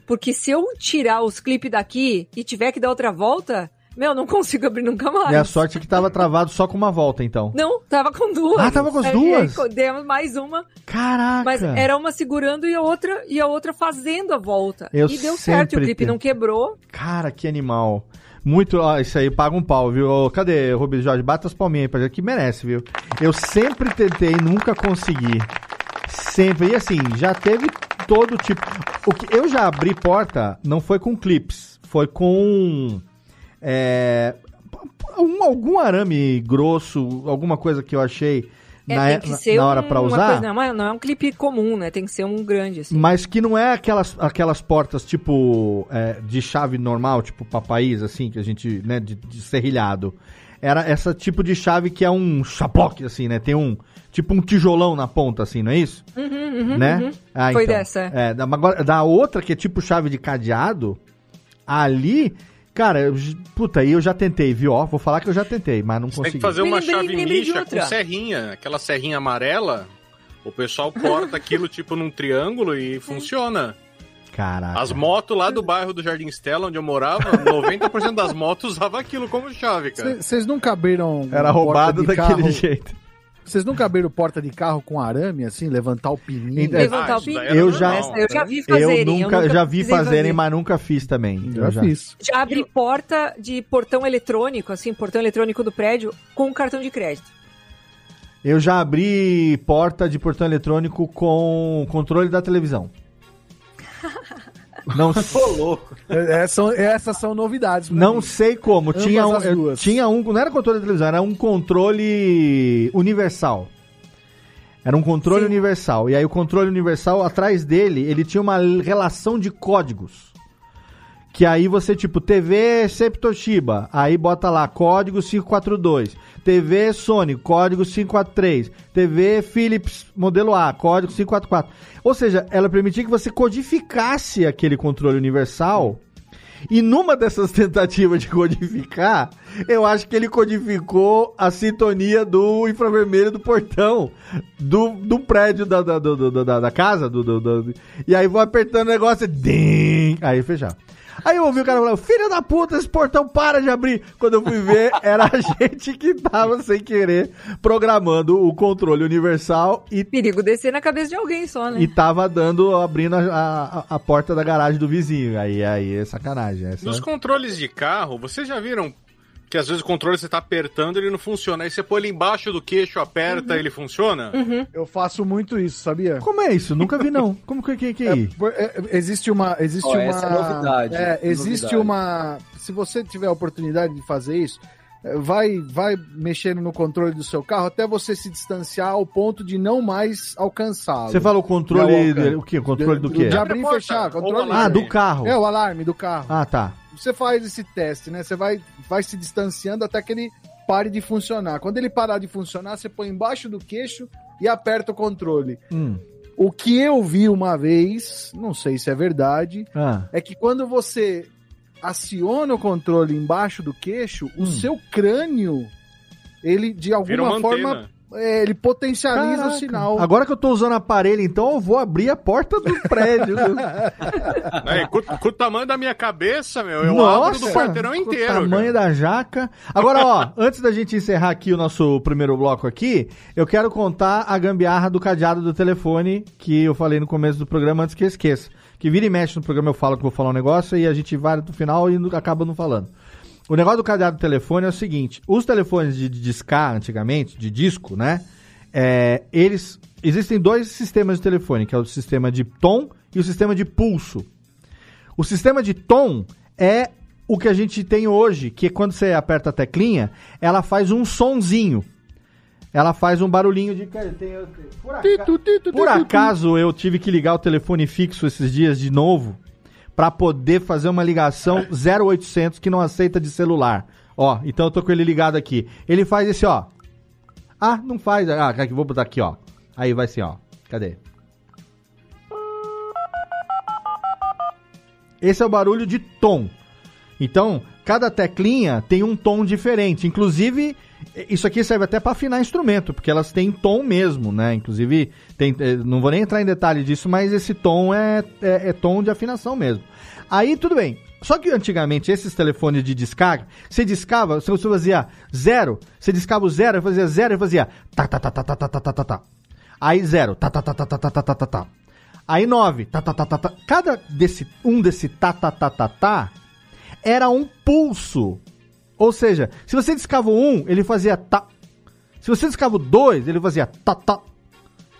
Porque se eu tirar os clipes daqui e tiver que dar outra volta, Meu, não consigo abrir nunca mais. E a sorte é que tava travado só com uma volta, então. Não, tava com duas. Ah, tava com as duas? aí, demos mais uma, Caraca! mas era uma segurando e a outra e a outra fazendo a volta. Eu e deu certo, o clipe não quebrou. Cara, que animal. Muito, ó, isso aí paga um pau, viu? Cadê, Rubens Jorge? Bata as palminhas aí pra gente, que merece, viu? Eu sempre tentei, nunca consegui. Sempre. E assim, já teve todo tipo. O que eu já abri porta não foi com clips, foi com é, um- algum arame grosso, alguma coisa que eu achei É, na, tem que na- ser na hora um- pra uma usar. coisa- não, é- não é um clipe comum, né? Tem que ser um grande, assim. Mas que não é aquelas, aquelas portas tipo é, de chave normal, tipo papaís, assim, que a gente, né, de, de serrilhado. Era essa tipo de chave que é um chaploque, assim, né? Tem um, tipo um tijolão na ponta, assim, não é isso? Uhum, uhum, né? uhum. Ah, Foi então. dessa. é. É, da, agora, da outra, que é tipo chave de cadeado, ali, cara, eu puta, aí eu já tentei, viu? Ó, vou falar que eu já tentei, mas não Tem consegui. que fazer uma lembrei- chave lembrei outra. com serrinha. Aquela serrinha amarela. O pessoal corta aquilo tipo num triângulo e funciona. Caraca. As motos lá do bairro do Jardim Stella, onde eu morava, 90% das motos usava aquilo como chave, cara. Vocês nunca abriram. Era roubado daquele carro- jeito. Vocês nunca abriram porta de carro com arame, assim, levantar o pininho? Então, Levantar Ah, o pininho. Eu já- Essa eu já vi Eu fazerem. nunca, já vi fazerem, fazer. mas nunca fiz também. Já, Eu já. fiz. Já abri porta de portão eletrônico, assim, portão eletrônico do prédio, com cartão de crédito. Eu já abri porta de portão eletrônico com controle da televisão. Não, louco. É, é, são- essas são novidades. não mim. sei como. Ambas Tinha um, tinha um. Não era controle da televisão, era um controle universal. Era um controle Sim. universal. E aí o controle universal, atrás dele, ele tinha uma relação de códigos. Que aí você, tipo, TV sempre Toshiba, aí bota lá código 542. TV Sony, código 543. TV Philips modelo A, código 544. Ou seja, ela permitia que você codificasse aquele controle universal. E numa dessas tentativas de codificar, eu acho que ele codificou a sintonia do infravermelho do portão do, do prédio da, da, do- da, da casa. Do, do- do- e aí vou apertando o negócio. Dim, aí fechar. Aí eu ouvi o cara falar, filho da puta, esse portão para de abrir. Quando eu fui ver, era a gente que tava sem querer programando o controle universal e Perigo descer na cabeça de alguém só, né? e tava dando, abrindo a, a, a porta da garagem do vizinho. Aí, aí é sacanagem. Essa... Nos controles de carro, vocês já viram que às vezes o controle você tá apertando ele não funciona. Aí você põe ele embaixo do queixo, aperta, ele funciona? Eu faço muito isso, sabia? Como é isso? Nunca vi, não. Como que, que, que é isso? Por- é, existe uma. Existe Ó, uma. essa é novidade, É, existe novidade. uma. Se você tiver a oportunidade de fazer isso, é, vai, vai mexendo no controle do seu carro até você se distanciar ao ponto de não mais alcançá-lo. Você fala o controle. De- o quê? O controle do quê? De abrir e fechar. Controle Ah, alarme. do carro. É, o alarme do carro. Ah, tá. Você faz esse teste, né? Você vai, vai se distanciando até que ele pare de funcionar. Quando ele parar de funcionar, você põe embaixo do queixo e aperta o controle. Hum. O que eu vi uma vez, não sei se é verdade, Ah. é que quando você aciona o controle embaixo do queixo, Hum. o seu crânio, ele de Vira uma alguma forma, antena. Ele potencializa Caraca. o sinal. Agora que eu tô usando aparelho, então eu vou abrir a porta do prédio. É, com, com o tamanho da minha cabeça, meu, eu abro do quarteirão com inteiro. O tamanho cara. da jaca. Agora, ó, antes da gente encerrar aqui o nosso primeiro bloco aqui, eu quero contar a gambiarra do cadeado do telefone que eu falei no começo do programa antes que eu esqueça. Que vira e mexe no programa eu falo que vou falar um negócio e a gente vai no final e acaba não falando. O negócio do cadeado do telefone é o seguinte: os telefones de, de discar antigamente, de disco, né? é, eles. Existem dois sistemas de telefone, que é o sistema de tom e o sistema de pulso. O sistema de tom é o que a gente tem hoje, que quando você aperta a teclinha, ela faz um sonzinho. Ela faz um barulhinho de. Por, aca- por acaso eu tive que ligar o telefone fixo esses dias de novo para poder fazer uma ligação 0800 que não aceita de celular. Ó, então eu tô com ele ligado aqui. Ele faz esse, ó. Ah, não faz. Ah, vou botar aqui, ó. Aí vai assim, ó. Cadê? Esse é o barulho de tom. Então, cada teclinha tem um tom diferente. Inclusive, isso aqui serve até para afinar instrumento, porque elas têm tom mesmo, né? Inclusive, tem, eh, não vou nem entrar em detalhe disso, mas esse tom é, é, é tom de afinação mesmo. Aí tudo bem. Só que antigamente esses telefones de descarga, você discava, você fazia zero, você discava o zero, fazia zero e fazia tá tá tá tá tá tá tá tá tá tá. Aí zero, tá tá tá tá tá tá tá tá tá tá. Aí nove, tá tá tá tá tá. Cada desse um desse tá tá tá tá tá era um pulso. Ou seja, se você discava o um, ele fazia tá. Se você discava o dois, ele fazia tá tá.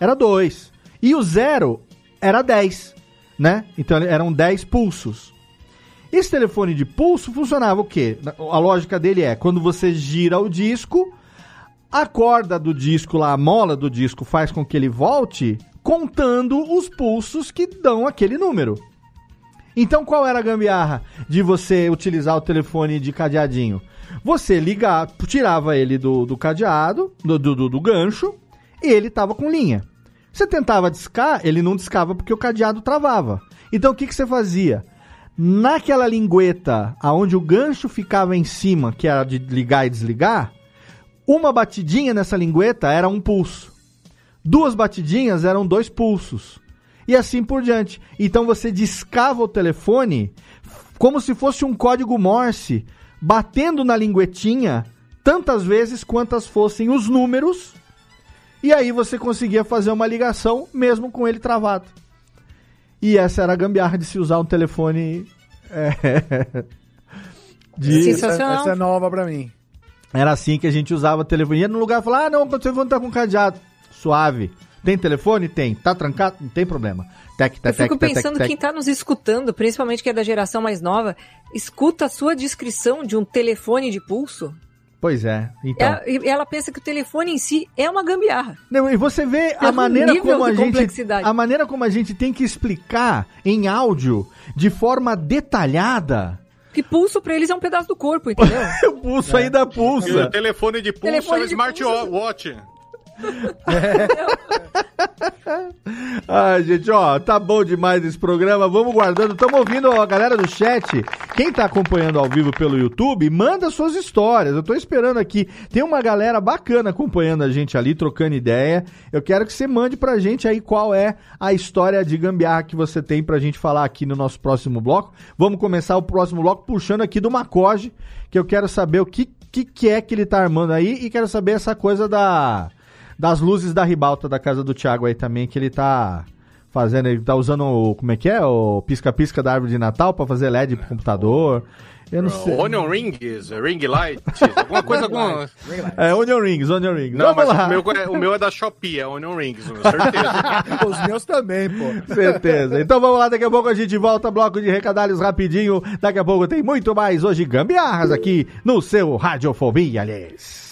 Era dois. E o zero era 10, né? Então eram 10 pulsos. Esse telefone de pulso funcionava o quê? A lógica dele é, quando você gira o disco, a corda do disco lá, a mola do disco faz com que ele volte contando os pulsos que dão aquele número. Então qual era a gambiarra de você utilizar o telefone de cadeadinho? Você ligava, tirava ele do, do cadeado, do, do, do gancho, e ele tava com linha. Você tentava discar, ele não discava porque o cadeado travava. Então o que, que você fazia? Naquela lingueta aonde o gancho ficava em cima, que era de ligar e desligar, uma batidinha nessa lingueta era um pulso. Duas batidinhas eram dois pulsos. E assim por diante. Então você discava o telefone como se fosse um código Morse, batendo na linguetinha tantas vezes quantas fossem os números. E aí você conseguia fazer uma ligação mesmo com ele travado. E essa era a gambiarra de se usar um telefone. É, de... essa, essa é nova pra mim. Era assim que a gente usava telefonia no lugar falar: ah, não, o telefone tá com cadeado. Suave. Tem telefone? Tem. Tá trancado? Não tem problema. Tec, tec, Eu fico tec, pensando quem tá nos escutando, principalmente que é da geração mais nova, escuta a sua descrição de um telefone de pulso. Pois é. Então. É, e ela pensa que o telefone em si é uma gambiarra. Não, e você vê a maneira como a gente a maneira como a gente tem que explicar em áudio de forma detalhada. Que pulso pra eles é um pedaço do corpo, entendeu? o pulso é. ainda pulsa. o telefone de pulso telefone é o smartwatch. Ai, gente, ó, tá bom demais esse programa. Vamos guardando. Estamos ouvindo a galera do chat. Quem tá acompanhando ao vivo pelo YouTube, manda suas histórias. Eu tô esperando aqui. Tem uma galera bacana acompanhando a gente ali, trocando ideia. Eu quero que você mande pra gente aí qual é a história de gambiarra que você tem pra gente falar aqui no nosso próximo bloco. Vamos começar o próximo bloco puxando aqui do Macoge, que eu quero saber o que, que, que é que ele tá armando aí e quero saber essa coisa da das luzes da ribalta da casa do Thiago aí também, que ele tá fazendo, ele tá usando o, como é que é? O pisca-pisca da árvore de Natal para fazer LED pro computador. Eu não sei. Onion Rings, Ring Light, alguma coisa, alguma... É, Onion Rings, Onion Rings. Não, Vamos lá. O meu, é, o meu, é da Shopee, é Onion Rings, certeza. Os meus também, pô. Certeza. Então vamos lá, daqui a pouco a gente volta, bloco de recadalhos rapidinho. Daqui a pouco tem muito mais hoje gambiarras aqui no seu Radiofobia, aliás.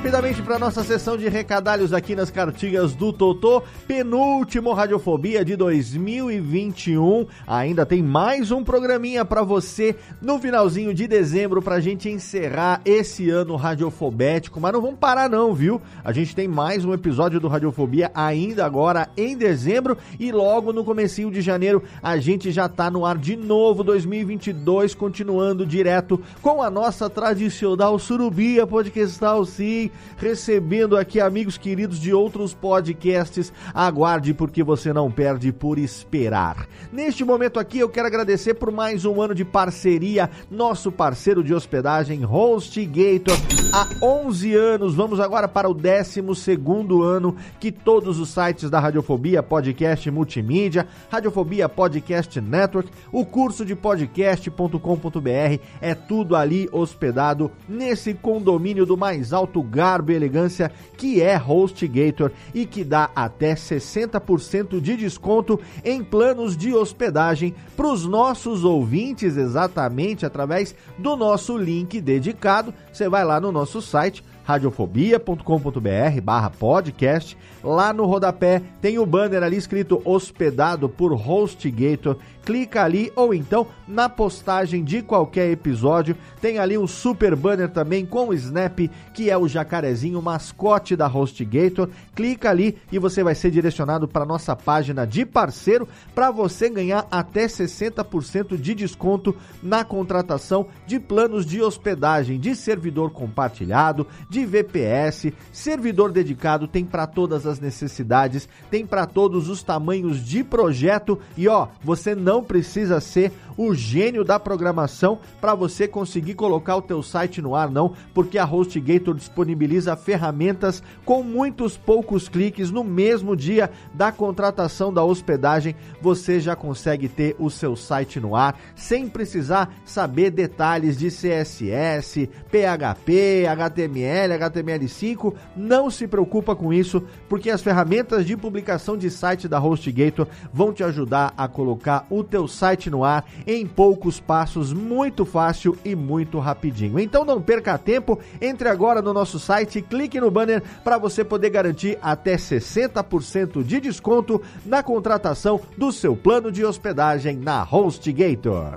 Rapidamente para nossa sessão de recadalhos aqui nas cartinhas do Totô. Penúltimo Radiofobia de 2021. Ainda tem mais um programinha para você no finalzinho de dezembro pra gente encerrar esse ano radiofobético. Mas não vamos parar não, viu? A gente tem mais um episódio do Radiofobia ainda agora em dezembro e logo no comecinho de janeiro a gente já tá no ar de novo 2022, continuando direto com a nossa tradicional Surubia Podcastal sim recebendo aqui amigos queridos de outros podcasts. Aguarde porque você não perde por esperar. Neste momento aqui eu quero agradecer por mais um ano de parceria, nosso parceiro de hospedagem HostGator há 11 anos. Vamos agora para o 12 segundo ano que todos os sites da Radiofobia Podcast Multimídia, Radiofobia Podcast Network, o curso de podcast.com.br é tudo ali hospedado nesse condomínio do mais alto garbo e elegância que é HostGator e que dá até 60% de desconto em planos de hospedagem para os nossos ouvintes, exatamente através do nosso link dedicado. Você vai lá no nosso site radiofobia.com.br barra podcast. Lá no rodapé tem o banner ali escrito hospedado por HostGator. Clica ali ou então na postagem de qualquer episódio. Tem ali um super banner também com o Snap, que é o jacarezinho mascote da HostGator. Clica ali e você vai ser direcionado para nossa página de parceiro para você ganhar até 60% de desconto na contratação de planos de hospedagem de servidor compartilhado, de VPS, servidor dedicado, tem para todas as necessidades, tem para todos os tamanhos de projeto. E ó, você não precisa ser o gênio da programação para você conseguir colocar o teu site no ar não, porque a HostGator disponibiliza ferramentas com muitos poucos cliques no mesmo dia da contratação da hospedagem, você já consegue ter o seu site no ar sem precisar saber detalhes de CSS, PHP, HTML, HTML5, não se preocupa com isso, porque as ferramentas de publicação de site da HostGator vão te ajudar a colocar o teu site no ar em poucos passos, muito fácil e muito rapidinho. Então não perca tempo, entre agora no nosso site clique no banner para você poder garantir até 60% de desconto na contratação do seu plano de hospedagem na HostGator.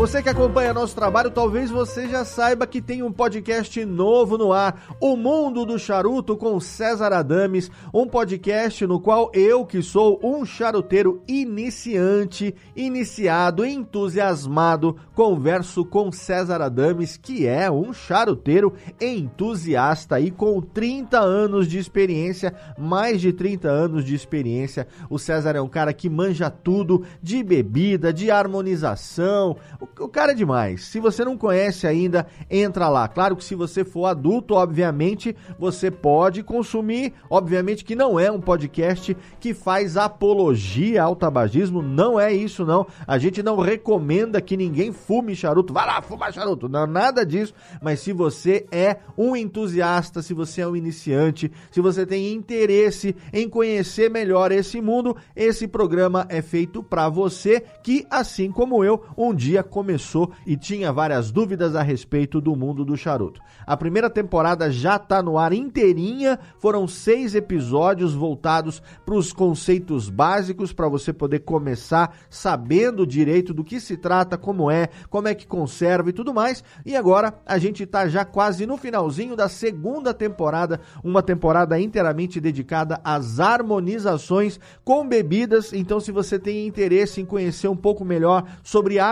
Você que acompanha nosso trabalho, talvez você já saiba que tem um podcast novo no ar, O Mundo do Charuto com César Adames, um podcast no qual eu, que sou um charuteiro iniciante, iniciado, entusiasmado, converso com César Adames, que é um charuteiro entusiasta e com 30 anos de experiência, mais de 30 anos de experiência. O César é um cara que manja tudo de bebida, de harmonização, o cara é demais. Se você não conhece ainda, entra lá. Claro que se você for adulto, obviamente, você pode consumir. Obviamente que não é um podcast que faz apologia ao tabagismo. Não é isso, não. A gente não recomenda que ninguém fume charuto. Vai lá fumar charuto. Não, nada disso. Mas se você é um entusiasta, se você é um iniciante, se você tem interesse em conhecer melhor esse mundo, esse programa é feito para você que, assim como eu, um dia começou e tinha várias dúvidas a respeito do mundo do charuto. A primeira temporada já está no ar inteirinha, foram seis episódios voltados para os conceitos básicos para você poder começar sabendo direito do que se trata, como é, como é que conserva e tudo mais. E agora a gente está já quase no finalzinho da segunda temporada, uma temporada inteiramente dedicada às harmonizações com bebidas. Então, se você tem interesse em conhecer um pouco melhor sobre a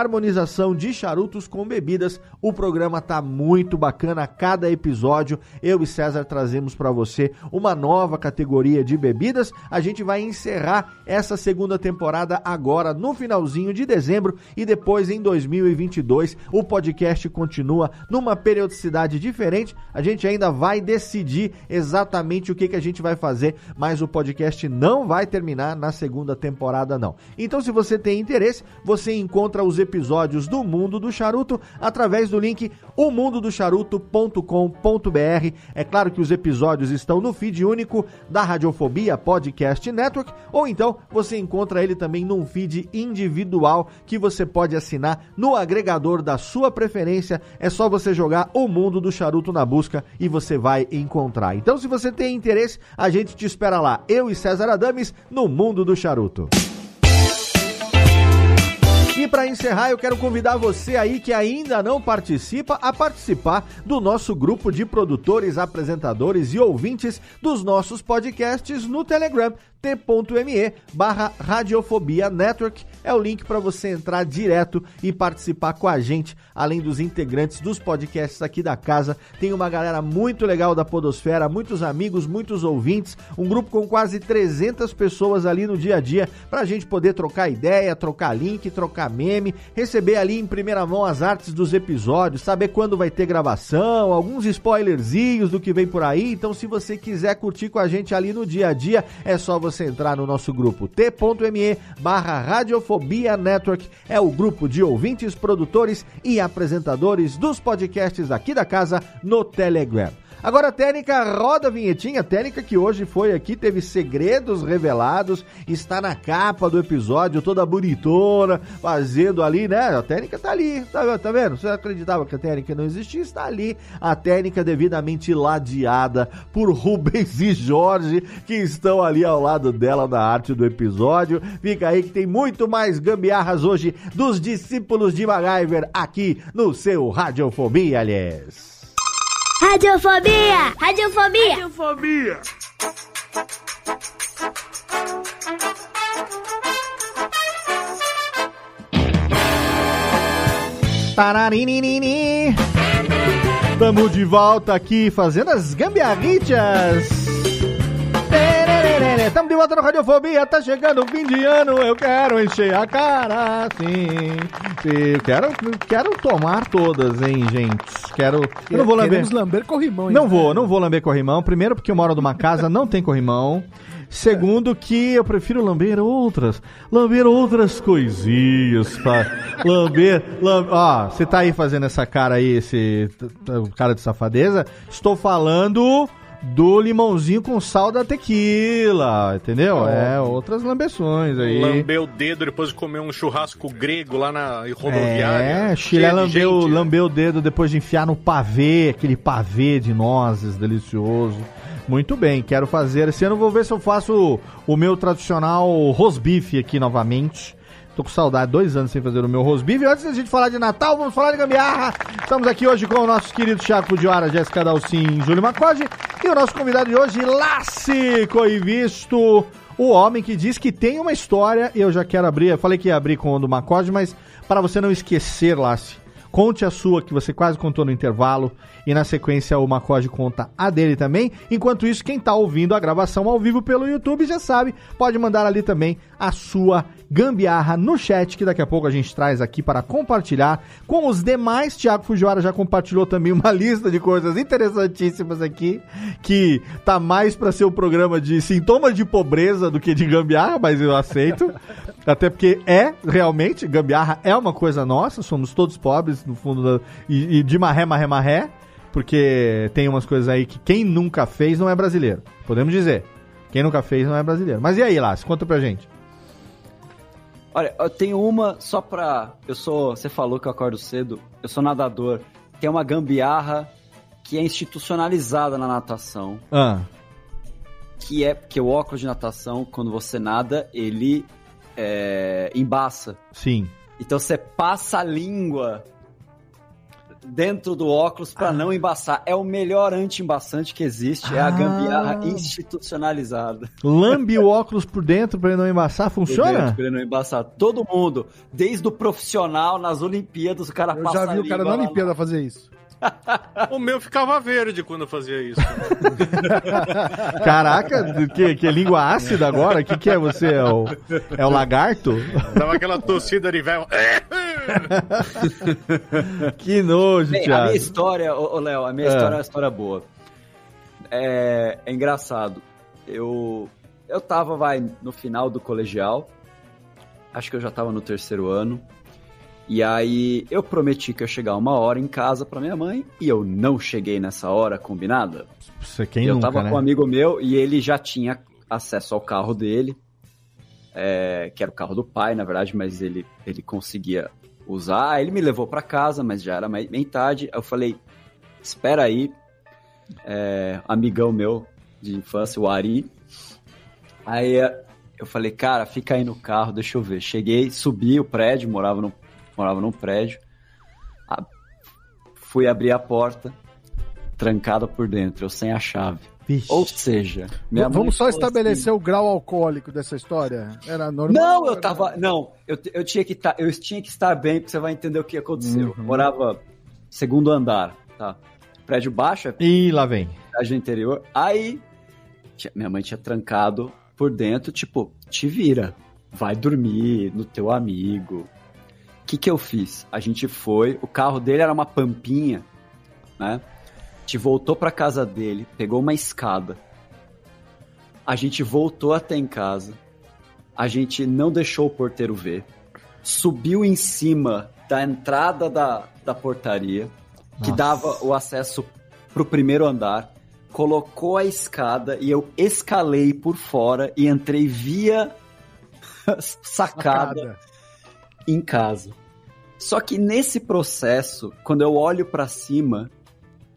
de charutos com bebidas. O programa tá muito bacana a cada episódio. Eu e César trazemos para você uma nova categoria de bebidas. A gente vai encerrar essa segunda temporada agora no finalzinho de dezembro e depois em 2022 o podcast continua numa periodicidade diferente. A gente ainda vai decidir exatamente o que, que a gente vai fazer, mas o podcast não vai terminar na segunda temporada não. Então se você tem interesse, você encontra os episódios do Mundo do Charuto através do link omundodocharuto.com.br. É claro que os episódios estão no feed único da Radiofobia Podcast Network, ou então você encontra ele também num feed individual que você pode assinar no agregador da sua preferência. É só você jogar o Mundo do Charuto na busca e você vai encontrar. Então, se você tem interesse, a gente te espera lá. Eu e César Adames no Mundo do Charuto. E para encerrar, eu quero convidar você aí que ainda não participa a participar do nosso grupo de produtores, apresentadores e ouvintes dos nossos podcasts no Telegram. t.me barra Radiofobia Network é o link para você entrar direto e participar com a gente, além dos integrantes dos podcasts aqui da casa. Tem uma galera muito legal da Podosfera, muitos amigos, muitos ouvintes, um grupo com quase 300 pessoas ali no dia a dia para a gente poder trocar ideia, trocar link, trocar meme, receber ali em primeira mão as artes dos episódios, saber quando vai ter gravação, alguns spoilerzinhos do que vem por aí. Então, se você quiser curtir com a gente ali no dia a dia, é só você entrar no nosso grupo t.me barra Radiofobia Network. É o grupo de ouvintes, produtores e apresentadores dos podcasts aqui da casa no Telegram. Agora, Técnica, roda a vinhetinha. Técnica que hoje foi aqui, teve segredos revelados, está na capa do episódio, toda bonitona, fazendo ali, né? A Técnica tá ali, tá, tá vendo? Você acreditava que a Técnica não existia? Está ali. A Técnica devidamente ladeada por Rubens e Jorge, que estão ali ao lado dela na arte do episódio. Fica aí que tem muito mais gambiarras hoje dos discípulos de MacGyver aqui no seu Radiofobia, aliás. Radiofobia! Radiofobia! Radiofobia! Tararinini. Tamo de volta aqui fazendo as gambiarritas. Tamo de volta no Radiofobia, tá chegando o fim de ano, eu quero encher a cara, sim. sim. Quero, quero tomar todas, hein, gente. Quero. Eu não vou lamber. Lamber corrimão. Não vou, não vou lamber corrimão. Primeiro, porque eu moro numa casa, não tem corrimão. Segundo, que eu prefiro lamber outras. Lamber outras coisinhas. Lamber. lamber ó, você tá aí fazendo essa cara aí, esse cara de safadeza? Estou falando do limãozinho com sal da tequila, entendeu? É, outras lambeções aí. Lambeu o dedo depois de comer um churrasco grego lá na rodoviária. É, Chile lambeu, gente. lambeu o dedo depois de enfiar no pavê, aquele pavê de nozes delicioso. Muito bem, quero fazer. Esse ano vou ver se eu faço o, o meu tradicional rosbife aqui novamente. Tô com saudade, dois anos sem fazer o meu rosbife. Antes da gente falar de Natal, vamos falar de gambiarra. Estamos aqui hoje com o nosso querido Thiago Fujiwara, Jéssica Dalcin, Júlio Macode. E o nosso convidado de hoje, Lassi Coivisto, o homem que diz que tem uma história. Eu já quero abrir, eu falei que ia abrir com o do Macode, mas para você não esquecer, Lassi, Conte a sua, que você quase contou no intervalo, e na sequência o Macode conta a dele também. Enquanto isso, quem está ouvindo a gravação ao vivo pelo YouTube já sabe, pode mandar ali também a sua gambiarra no chat, que daqui a pouco a gente traz aqui para compartilhar com os demais. Tiago Fujiwara já compartilhou também uma lista de coisas interessantíssimas aqui, que tá mais para ser o um programa de sintomas de pobreza do que de gambiarra, mas eu aceito. Até porque é, realmente, gambiarra é uma coisa nossa, somos todos pobres, no fundo, da, e, e de marré, marré, marré, porque tem umas coisas aí que quem nunca fez não é brasileiro. Podemos dizer. Quem nunca fez não é brasileiro. Mas e aí, Lázaro, conta pra gente. Olha, eu tenho uma só pra. Eu sou. Você falou que eu acordo cedo. Eu sou nadador. Tem uma gambiarra que é institucionalizada na natação. Ah. Que é que o óculos de natação, quando você nada, ele é, embaça. Sim. Então você passa a língua dentro do óculos para ah. não embaçar. É o melhor anti-embaçante que existe, ah. é a gambiarra institucionalizada. Lambe o óculos por dentro para ele não embaçar, funciona? Para ele não embaçar. Todo mundo, desde o profissional nas Olimpíadas, o cara Eu passa já vi o cara na Olimpíada fazer isso. o meu ficava verde quando eu fazia isso. Caraca, que, que língua ácida agora? O que, que é você? É o, é o lagarto? Dava aquela tossida de véu. que nojo, Bem, A minha história, ô, Léo, a minha é. história é uma história boa. É, é engraçado. Eu, eu tava, vai, no final do colegial. Acho que eu já tava no terceiro ano. E aí eu prometi que eu ia chegar uma hora em casa para minha mãe e eu não cheguei nessa hora combinada. Você quem eu nunca, tava né? com um amigo meu e ele já tinha acesso ao carro dele, é, que era o carro do pai, na verdade, mas ele, ele conseguia usar. Ele me levou para casa, mas já era bem tarde. Eu falei, espera aí, é, amigão meu de infância, o Ari. Aí eu falei, cara, fica aí no carro, deixa eu ver. Cheguei, subi o prédio, morava no morava num prédio. Fui abrir a porta. trancada por dentro, eu sem a chave. Ou seja, minha mãe Vamos só falou estabelecer o grau alcoólico dessa história? Era normal? Não, eu tava. Não, eu, eu tinha que tá, eu tinha que estar bem, porque você vai entender o que aconteceu. Uhum. Eu morava segundo andar, tá? Prédio baixo, é Ih, lá vem. cidade interior. Aí tinha- minha mãe tinha trancado por dentro, tipo, te vira, vai dormir no teu amigo. O que que eu fiz? A gente foi, o carro dele era uma pampinha, né? A gente voltou pra casa dele, pegou uma escada. A gente voltou até em casa. A gente não deixou o porteiro ver. Subiu em cima da entrada da, da portaria, que Nossa. dava o acesso pro primeiro andar. Colocou a escada e eu escalei por fora e entrei via sacada em casa. Só que nesse processo, quando eu olho pra cima,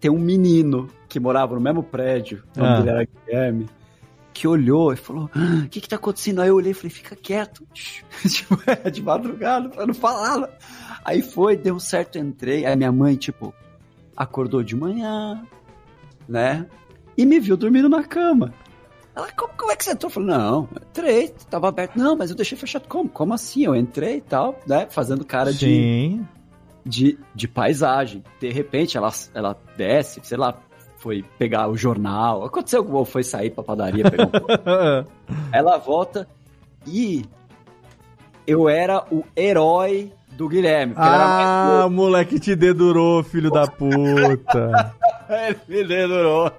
tem um menino que morava no mesmo prédio, o nome Ah. dele era Guilherme, que olhou e falou: "Ah, O que que tá acontecendo? Aí eu olhei e falei: Fica quieto. tipo, é de madrugada, pra não falar. né? Aí foi, deu certo, entrei. Aí minha mãe, tipo, acordou de manhã, né? E me viu dormindo na cama. Ela, como, como é que você entrou? Eu falei, não, entrei, tava aberto. Não, mas eu deixei fechado. Como? Como assim? Eu entrei e tal, né? Fazendo cara de, Sim. de, de paisagem. De repente, ela, ela desce, sei lá, foi pegar o jornal. Aconteceu, ou foi sair pra padaria pegar um. Ela volta e eu era o herói do Guilherme. porque ele era mais Ah, moleque te dedurou, filho da puta. Ele me dedurou.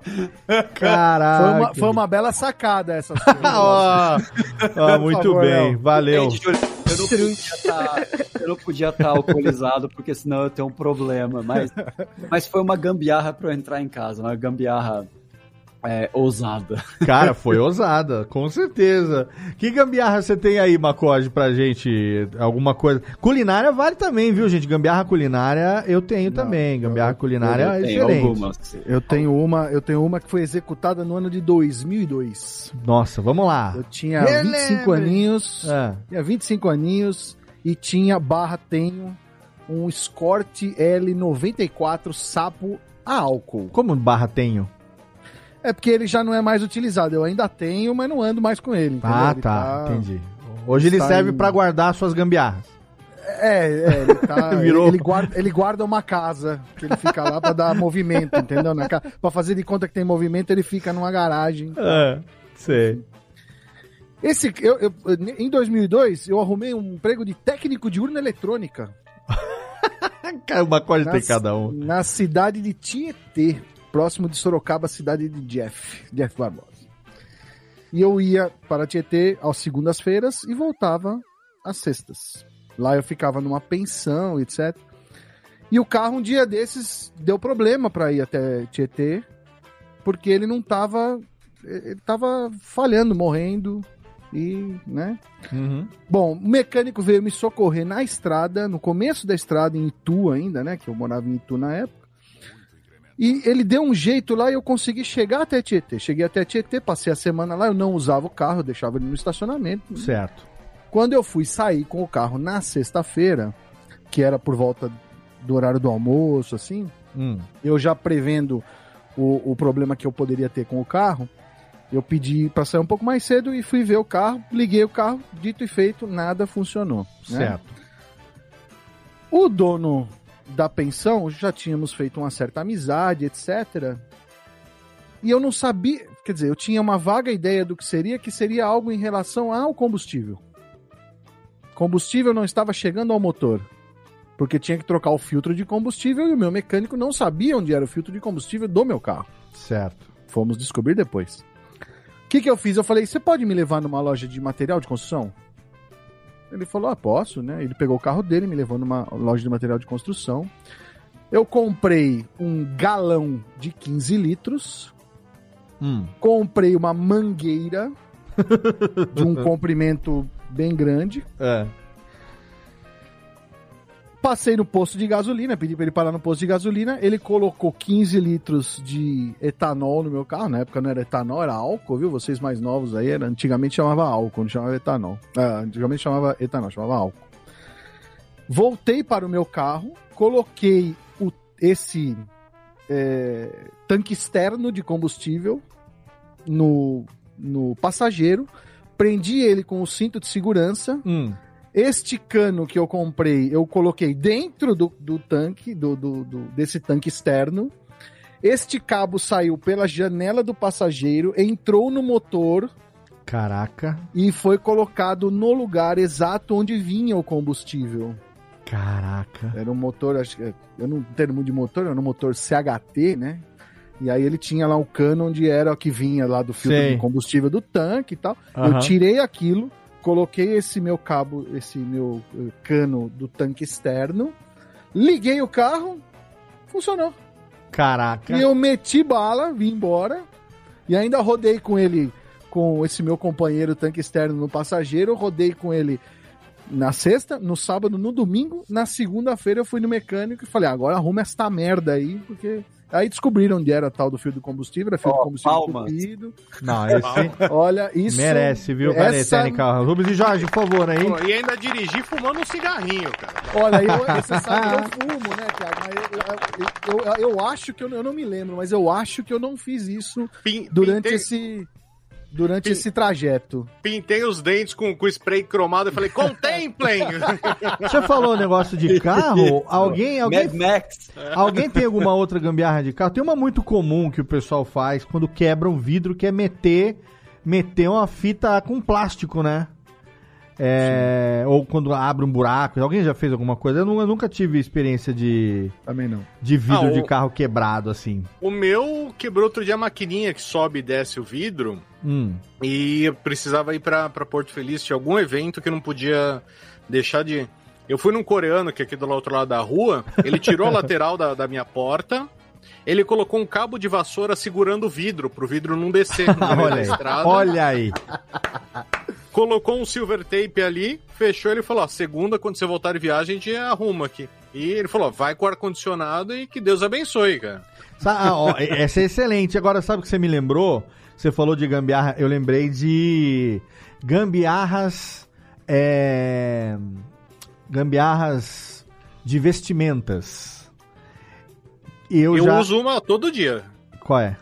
Caraca. Foi uma, foi uma bela sacada essa sua. Ó, ó, muito favor, bem, Léo. valeu. Eu, não podia estar, eu não podia estar alcoolizado, porque senão eu tenho um problema. Mas, mas foi uma gambiarra pra eu entrar em casa, uma gambiarra é, ousada. Cara, foi ousada, com certeza. Que gambiarra você tem aí, Macode, pra gente? Alguma coisa? Culinária vale também, viu, gente? Gambiarra culinária eu tenho também. Gambiarra culinária é Eu tenho excelente. algumas. Eu tenho uma, eu tenho uma que foi executada no ano de 2002. Nossa, vamos lá. Eu tinha Relembre. 25 aninhos, Ah. tinha 25 aninhos e tinha barra tenho um Escort L94 sapo a álcool. Como barra tenho? É porque ele já não é mais utilizado. Eu ainda tenho, mas não ando mais com ele. entendeu? Ah, Ele tá, entendi. Hoje ele está serve em- pra guardar suas gambiarras. É, é, ele, tá, Virou. ele, guarda, ele guarda uma casa, que ele fica lá pra dar movimento, entendeu? Na. Pra fazer de conta que tem movimento, ele fica numa garagem. É, sei. Esse, eu, eu- em 2002, eu arrumei um emprego de técnico de urna eletrônica. Cara, o Macode tem cada um. Na cidade de Tietê, próximo de Sorocaba, cidade de Jeff, Jeff Barbosa. E eu ia para Tietê às segundas-feiras e voltava às sextas. Lá eu ficava numa pensão, etc. E o carro, um dia desses, deu problema para ir até Tietê, porque ele não tava. Ele tava falhando, morrendo. E, né? Uhum. Bom, o mecânico veio me socorrer na estrada, no começo da estrada, em Itu ainda, né? Que eu morava em Itu na época. E ele deu um jeito lá e eu consegui chegar até Tietê. Cheguei até Tietê, passei a semana lá, eu não usava o carro, eu deixava ele no estacionamento. Certo. Quando eu fui sair com o carro na sexta-feira, que era por volta do horário do almoço, assim, Hum. eu já prevendo o, o problema que eu poderia ter com o carro, eu pedi para sair um pouco mais cedo e fui ver o carro, liguei o carro, dito e feito, nada funcionou. né? Certo. O dono da pensão, já tínhamos feito uma certa amizade, etc. E eu não sabia, quer dizer, eu tinha uma vaga ideia do que seria, que seria algo em relação ao combustível. Combustível não estava chegando ao motor, porque tinha que trocar o filtro de combustível e o meu mecânico não sabia onde era o filtro de combustível do meu carro. Certo. Fomos descobrir depois. O que, que eu fiz? Eu falei, você pode me levar numa loja de material de construção? Ele falou, ah, posso, né? Ele pegou o carro dele, me levou numa loja de material de construção. Eu comprei um galão de 15 litros, Hum. comprei uma mangueira de um comprimento bem grande, É. Passei no posto de gasolina, pedi pra ele parar no posto de gasolina. Ele colocou 15 litros de etanol no meu carro. Na época não era etanol, era álcool, viu? Vocês mais novos aí, era, antigamente chamava álcool, não chamava etanol. Ah, antigamente chamava etanol, chamava álcool. Voltei para o meu carro, coloquei o, esse é, tanque externo de combustível no, no passageiro, prendi ele com o cinto de segurança. Hum. Este cano que eu comprei, eu coloquei dentro do, do tanque, do, do- do- desse tanque externo. Este cabo saiu pela janela do passageiro, entrou no motor Caraca. e foi colocado no lugar exato onde vinha o combustível. Caraca. Era um motor, acho que eu não entendo muito de motor, era um motor CHT, né? E aí ele tinha lá o cano onde era o que vinha lá do filtro Sei. de combustível do tanque e tal. Eu Aham. tirei aquilo, coloquei esse meu cabo, esse meu eh, cano do tanque externo, liguei o carro, funcionou. Caraca. E eu meti bala, vim embora. E ainda rodei com ele, com esse meu companheiro tanque externo no passageiro. Rodei com ele na sexta, no sábado, no domingo. Na segunda-feira eu fui no mecânico e falei: "Ah, agora arruma esta merda aí, porque. Aí descobriram onde era tal do fio do combustível, era fio Ó, do combustível palmas. entupido. Não, esse Olha, isso. merece, viu, essa- Técnica. Rubens e Jorge, por favor, aí. Pô, e ainda dirigir fumando um cigarrinho, cara. Olha, eu, você sabe que eu fumo, né, Thiago? Mas eu, eu, eu, eu acho que eu, não- eu não me lembro, mas eu acho que eu não fiz isso Pin- durante pintei, esse durante Pin- esse trajeto. pintei os dentes com, com spray cromado e falei, contemplem! Você falou um negócio de carro, alguém, alguém, Mad Max. alguém tem alguma outra gambiarra de carro? Tem uma muito comum que o pessoal faz quando quebra um vidro, que é meter, meter uma fita com plástico, né? É, ou quando abre um buraco. Alguém já fez alguma coisa? Eu, nu- eu nunca tive experiência de, Também não. de vidro Ah, o- de carro quebrado, assim. o meu quebrou outro dia a maquininha que sobe e desce o vidro. Hum. E eu precisava ir pra, pra Porto Feliz, tinha algum evento que eu não podia deixar de. Eu fui num coreano que é aqui do outro lado da rua, ele tirou a lateral da, da minha porta, ele colocou um cabo de vassoura segurando o vidro, pro vidro não descer no olha da aí. estrada. Olha aí. Colocou um silver tape ali, fechou, ele falou, ó, segunda, quando você voltar de viagem, a gente arruma aqui. E ele falou, ó, vai com o ar-condicionado e que Deus abençoe, cara. Ah, ó, essa é excelente. Agora, sabe o que você me lembrou? Você falou de gambiarra, eu lembrei de gambiarras. é, gambiarras de vestimentas. Eu, Eu já. uso uma todo dia. Qual é?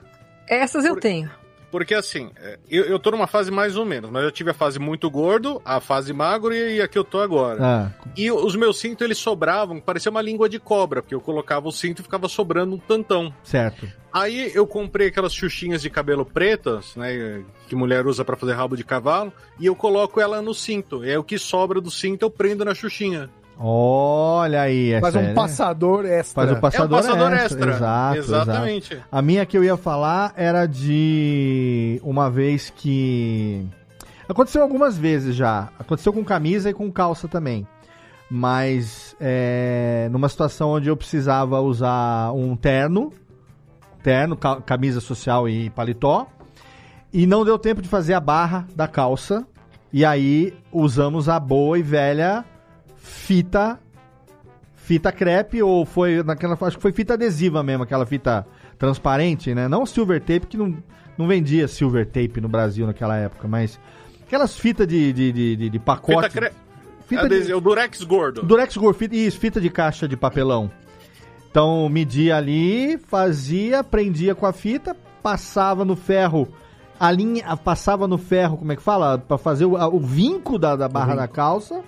Essas eu tenho. Porque assim, é, eu, eu tô numa fase mais ou menos, mas eu tive a fase muito gordo, a fase magro e, a que eu tô agora. Ah, E os meus cintos, eles sobravam, parecia uma língua de cobra, porque eu colocava o cinto e ficava sobrando um tantão. certo. Aí eu comprei aquelas xuxinhas de cabelo pretas, né, que mulher usa pra fazer rabo de cavalo, e eu coloco ela no cinto. E aí o que sobra do cinto eu prendo na xuxinha. Olha aí. Faz essa um é- passador extra. Faz o passador, é um passador extra. extra. Exato, Exatamente. exato. A minha que eu ia falar era de uma vez que. Aconteceu algumas vezes já. Aconteceu com camisa e com calça também. Mas é, numa situação onde eu precisava usar um terno, terno, ca- camisa social e paletó, e não deu tempo de fazer a barra da calça. E aí usamos a boa e velha fita fita crepe ou foi naquela acho que foi fita adesiva mesmo, aquela fita transparente, né? Não silver tape que não, não vendia silver tape no Brasil naquela época, mas aquelas fitas de, de, de, de- de pacote. Fita cre... Fita de- Adesi- O Durex gordo. Durex Gore, fita, isso, fita de caixa de papelão. Então, media ali, fazia, prendia com a fita, passava no ferro, a linha, passava no ferro, como é que fala? Pra fazer o, o vinco da, da barra da calça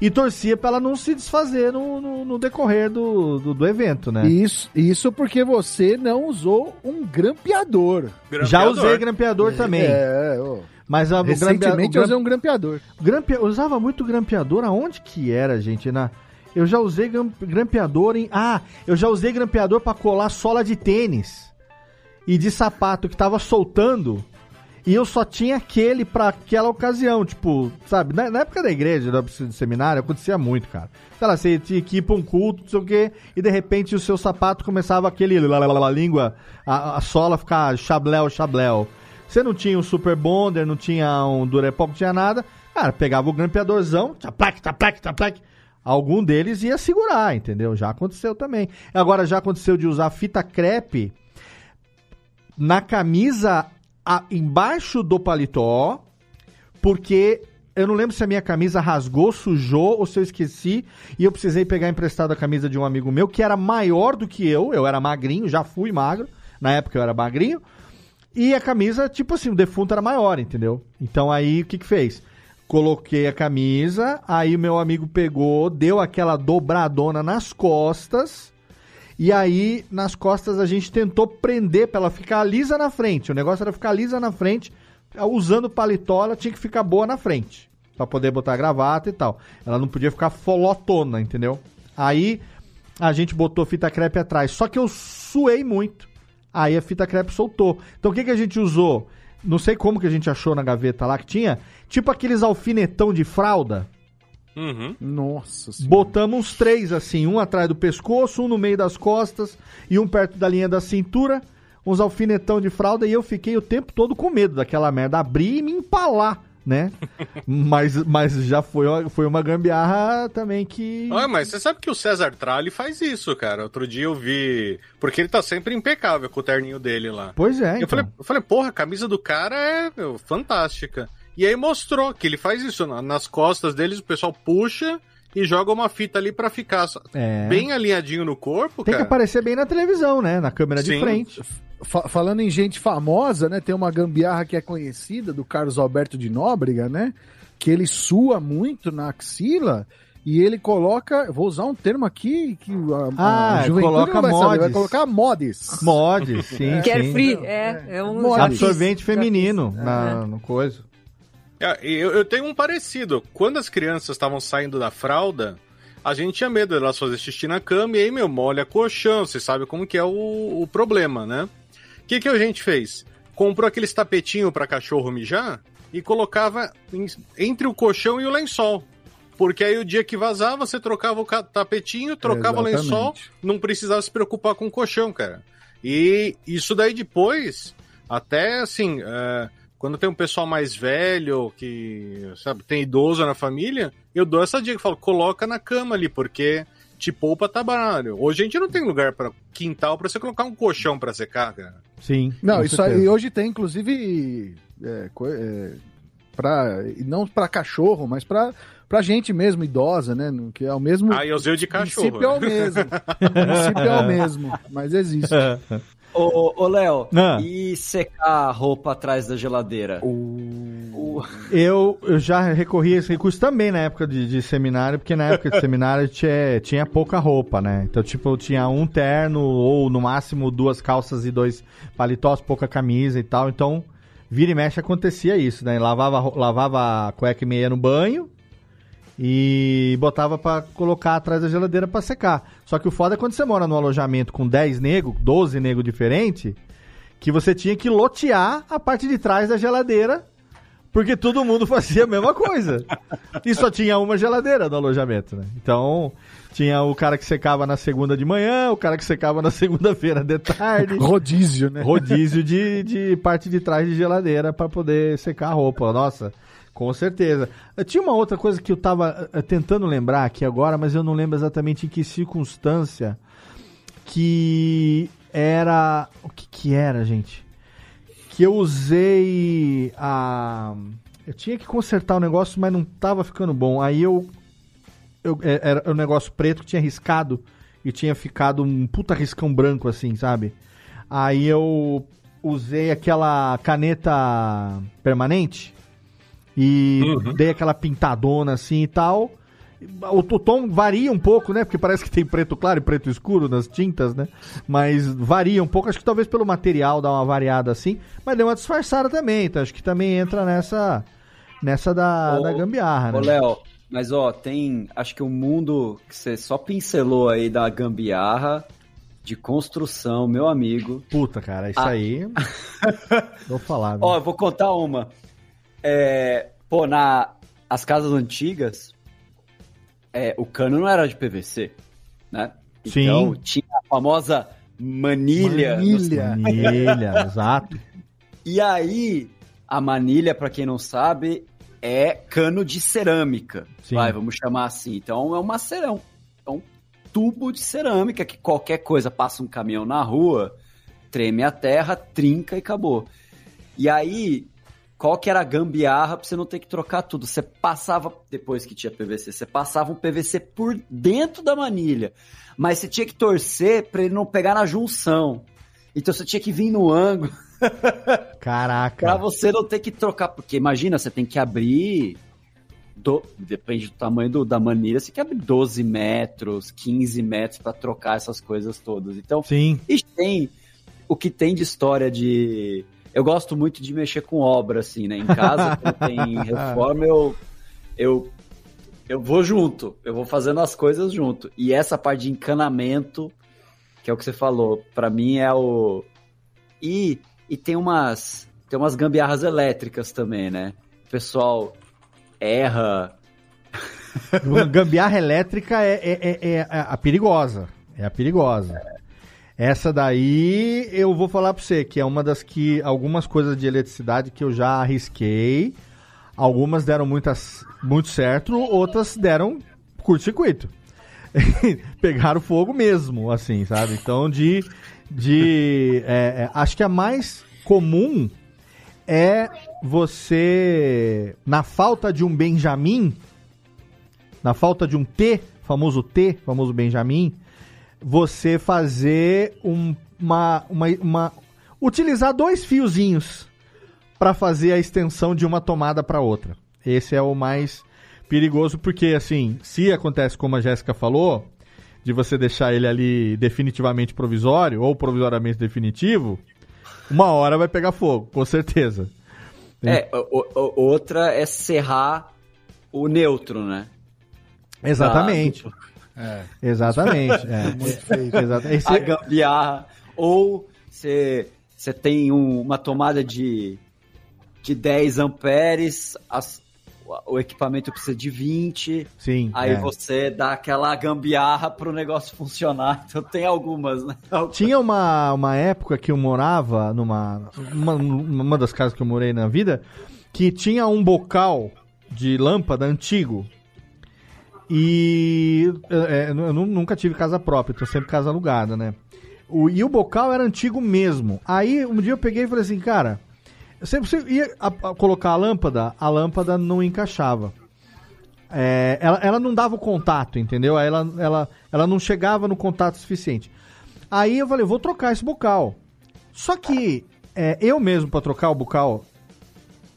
e torcia pra ela não se desfazer no, no, no decorrer do, do, do evento, né? Isso, isso porque você não usou um grampeador. Já usei grampeador também. É, ô. Mas a, o Recentemente o eu usei um grampeador. Grampea... Eu usava muito grampeador. Aonde que era, gente? Na... Eu já usei gram- grampeador em. Ah, eu já usei grampeador pra colar sola de tênis e de sapato que tava soltando. E eu só tinha aquele pra aquela ocasião. Tipo, sabe? Na, na época da igreja, do seminário, acontecia muito, cara. Sei lá, você tinha que ir pra um culto, não sei o quê, e de repente o seu sapato começava aquele. lá, língua, a, a sola ficar chabléu, chabléu. Você não tinha um super bonder, não tinha um Durepop, não tinha nada. Cara, pegava o grampeadorzão, taplac, taplac, taplac. Algum deles ia segurar, entendeu? Já aconteceu também. Agora já aconteceu de usar fita crepe na camisa a- embaixo do paletó, porque eu não lembro se a minha camisa rasgou, sujou ou se eu esqueci. E eu precisei pegar emprestado a camisa de um amigo meu que era maior do que eu. Eu era magrinho, já fui magro. Na época eu era magrinho. E a camisa, tipo assim, o defunto era maior, entendeu? Então aí o que que fez? Coloquei a camisa, aí meu amigo pegou, deu aquela dobradona nas costas. E aí, nas costas, a gente tentou prender pra ela ficar lisa na frente. O negócio era ficar lisa na frente. Usando paletó, ela tinha que ficar boa na frente. Pra poder botar gravata e tal. Ela não podia ficar folotona, entendeu? Aí, a gente botou fita crepe atrás. Só que eu suei muito. Aí a fita crepe soltou. Então o que, que a gente usou? Não sei como que a gente achou na gaveta lá que tinha. Tipo aqueles alfinetão de fralda. Uhum. Nossa Botamos uns três assim, um atrás do pescoço, um no meio das costas e um perto da linha da cintura, uns alfinetão de fralda e eu fiquei o tempo todo com medo daquela merda abrir e me empalar, né? mas, mas já foi, uma- foi uma gambiarra também que. Ah, mas você sabe que o César Tralli faz isso, cara. Outro dia eu vi. Porque ele tá sempre impecável com o terninho dele lá. Pois é, Eu então. falei, eu falei, porra, a camisa do cara é meu, fantástica. E aí mostrou que ele faz isso. na- Nas costas deles, o pessoal puxa e joga uma fita ali pra ficar É. bem alinhadinho no corpo, Tem que cara. aparecer bem na televisão, né? Na câmera de Sim. frente. Fa- falando em gente famosa, né? Tem uma gambiarra que é conhecida do Carlos Alberto de Nóbrega, né? Que ele sua muito na axila e ele coloca. Vou usar um termo aqui que a, Ah, a juventude coloca não vai saber, vai mods. colocar mods. Mods, sim. Carefree, sim. é, é um Mods. Absorvente feminino fiz. na, no coisa. É, Eu, eu tenho um parecido. Quando as crianças estavam saindo da fralda, a gente tinha medo delas fazer xixi na cama e aí, meu, molha colchão. Você sabe como que é o, o problema, né? O que, que a gente fez? Comprou aqueles tapetinhos para cachorro mijar e colocava em- entre o colchão e o lençol. Porque aí o dia que vazava, você trocava o tapetinho, trocava o lençol, não precisava se preocupar com o colchão, cara. E isso daí depois, até assim, é, quando tem um pessoal mais velho, que, sabe, tem idoso na família, eu dou essa dica, eu falo, coloca na cama ali, porque te poupa trabalho. Hoje a gente não tem lugar para quintal pra você colocar um colchão pra secar, cara. Sim. Não, isso certeza. aí hoje tem, inclusive, é, é, pra, não para cachorro, mas pra, pra gente mesmo, idosa, né? no- Que é o mesmo. Ah, eu usei o de O cachorro. princípio é o mesmo. O princípio é o mesmo, mas existe. Ô, ô Léo, Ah. e secar a roupa atrás da geladeira? Eu, eu já recorri a esse recurso também na época de, de seminário, porque na época de seminário tinha, tinha pouca roupa, né? Então, tipo, eu tinha um terno ou no máximo duas calças e dois paletós, pouca camisa e tal. Então, vira e mexe acontecia isso, né? Lavava, lavava a cueca e meia no banho e botava pra colocar atrás da geladeira pra secar. Só que o foda é quando você mora num alojamento com 10 negros, 12 negros diferentes, que você tinha que lotear a parte de trás da geladeira porque todo mundo fazia a mesma coisa. E só tinha uma geladeira no alojamento, né? Então, tinha o cara que secava na segunda de manhã, o cara que secava na segunda-feira de tarde. Rodízio, né? Rodízio de, de parte de trás de geladeira para poder secar a roupa. Nossa, com certeza. Eh, Tinha uma outra coisa que eu tava eh, tentando lembrar aqui agora, mas eu não lembro exatamente em que circunstância que era... O que que era, gente? que eu usei a. Eu tinha que consertar o negócio, mas não tava ficando bom. Aí eu. eu era um negócio preto que tinha riscado e tinha ficado um puta riscão branco, assim, sabe? Aí eu usei aquela caneta permanente e dei aquela pintadona assim e tal. O, o tom varia um pouco, né? Porque parece que tem preto claro e preto escuro nas tintas, né? Mas varia um pouco, acho que talvez pelo material dá uma variada assim, mas deu uma disfarçada também, então acho que também entra nessa nessa da, Ô, da gambiarra, né? Ô, Léo, mas ó, tem. Acho que o mundo que você só pincelou aí da gambiarra de construção, meu amigo. Puta, cara, isso Ah. aí. Vou falar. viu? Ó, eu vou contar uma. É, pô, na as casas antigas, é, o cano não era de PVC, né? Sim. Então tinha a famosa manilha. Manilha. Manilha, exato. E aí, a manilha, pra quem não sabe, é cano de cerâmica. Sim. Vai, vamos chamar assim. Então é uma cerão. É um tubo de cerâmica que qualquer coisa passa um caminhão na rua, treme a terra, trinca e acabou. E aí, qual que era a gambiarra pra você não ter que trocar tudo. Você passava, depois que tinha PVC, você passava um PVC por dentro da manilha. Mas você tinha que torcer pra ele não pegar na junção. Então você tinha que vir no ângulo. Caraca. Pra você não ter que trocar. Porque imagina, você tem que abrir. do- depende do tamanho do- da manilha, você tem que abrir 12 metros, 15 metros pra trocar essas coisas todas. Então, Sim. e tem o que tem de história de. Eu gosto muito de mexer com obra, assim, né? Em casa, quando tem reforma, eu, eu, eu vou junto. Eu vou fazendo as coisas junto. E essa parte de encanamento, que é o que você falou, pra mim é o. E, e tem umas. Tem umas gambiarras elétricas também, né? O pessoal erra. Gambiarra elétrica é, é, é- é a perigosa. É a perigosa. Essa daí eu vou falar pra você, que é uma das que. Algumas coisas de eletricidade que eu já arrisquei. Algumas deram muitas, muito certo, outras deram curto-circuito. Pegaram fogo mesmo, assim, sabe? Então, de. de é, é, acho que a mais comum é você, na falta de um Benjamin, na falta de um T, famoso T, famoso Benjamin, você fazer um- uma, uma, uma- utilizar dois fiozinhos para fazer a extensão de uma tomada para outra. Esse é o mais perigoso porque assim, se acontece como a Jéssica falou, de você deixar ele ali definitivamente provisório ou provisoriamente definitivo, uma hora vai pegar fogo, com certeza. É, o- o- outra é serrar o neutro, né? Exatamente. Ah, Exatamente. É. Muito feio. Exato. Esse- a gambiarra. Ou você tem um- uma tomada de, de 10 amperes, as- o equipamento precisa de 20. Sim. Aí é. você dá aquela gambiarra pro negócio funcionar. Então tem algumas, né? Tinha uma, uma época que eu morava numa uma, uma das casas que eu morei na vida que tinha um bocal de lâmpada antigo. E é, eu nu- nunca tive casa própria, tô sempre casa alugada, né? O, e o bocal era antigo mesmo. Aí um dia eu peguei e falei assim, cara, eu sempre você ia a- a colocar a lâmpada, a lâmpada não encaixava. É, ela, ela não dava o contato, entendeu? Ela, ela, ela não chegava no contato suficiente. Aí eu falei, vou trocar esse bocal. Só que é, eu mesmo, pra trocar o bocal,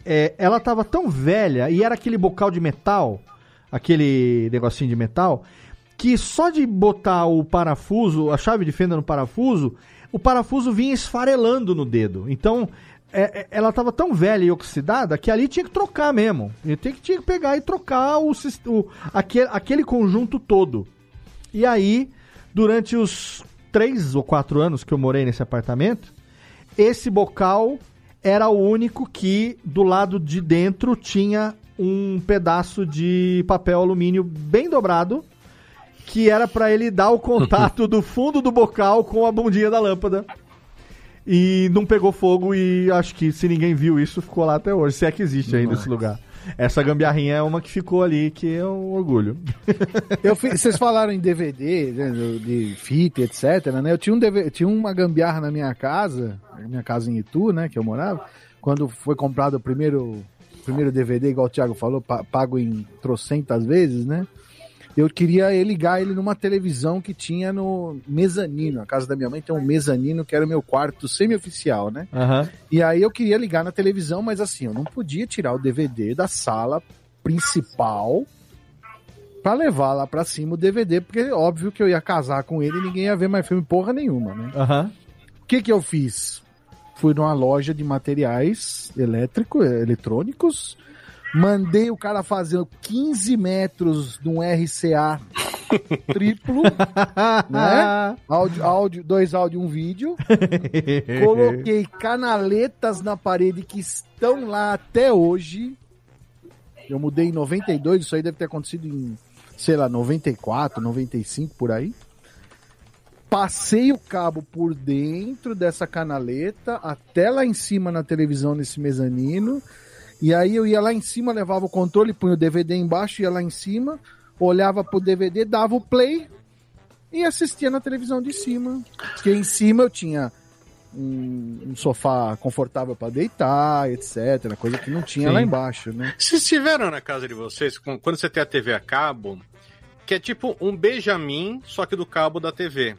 é, ela tava tão velha e era aquele bocal de metal, aquele negocinho de metal, que só de botar o parafuso, a chave de fenda no parafuso, o parafuso vinha esfarelando no dedo. Então, é, é, ela tava tão velha e oxidada que ali tinha que trocar mesmo. Eu tinha que, tinha que pegar e trocar o, o, aquele, aquele conjunto todo. E aí, durante os três ou quatro anos que eu morei nesse apartamento, esse bocal era o único que do lado de dentro tinha um pedaço de papel alumínio bem dobrado, que era para ele dar o contato do fundo do bocal com a bundinha da lâmpada. E não pegou fogo e acho que se ninguém viu isso, ficou lá até hoje, se é que existe ainda esse lugar. Essa gambiarrinha é uma que ficou ali, que é um orgulho. Eu fi- vocês falaram em DVD, né, de fita, etc, né? Eu tinha, um DV tinha uma gambiarra na minha casa, na minha casa em Itu, né, que eu morava, quando foi comprado o primeiro, primeiro DVD, igual o Thiago falou, pa- pago em trocentas vezes, né? Eu queria ligar ele numa televisão que tinha no mezanino. A casa da minha mãe tem um mezanino que era o meu quarto semi-oficial, né? Aham. E aí eu queria ligar na televisão, mas assim, eu não podia tirar o DVD da sala principal pra levar lá pra cima o DVD, porque é óbvio que eu ia casar com ele e ninguém ia ver mais filme porra nenhuma, né? Aham. O que que eu fiz? Fui numa loja de materiais elétricos, eletrônicos, mandei o cara fazer 15 metros de um RCA triplo, né? Áudio, áudio, dois áudio, um vídeo. Coloquei canaletas na parede que estão lá até hoje. Eu mudei em 92, isso aí deve ter acontecido em, sei lá, 94, 95 por aí. Passei o cabo por dentro dessa canaleta até lá em cima na televisão nesse mezanino. E aí eu ia lá em cima, levava o controle, punha o DVD embaixo, ia lá em cima, olhava pro DVD, dava o play e assistia na televisão de cima. Porque em cima eu tinha um, um sofá confortável para deitar, etc. Coisa que não tinha Sim. lá embaixo, né? Vocês tiveram na casa de vocês, quando você tem a TV a cabo, que é tipo um Benjamin, só que do cabo da TV.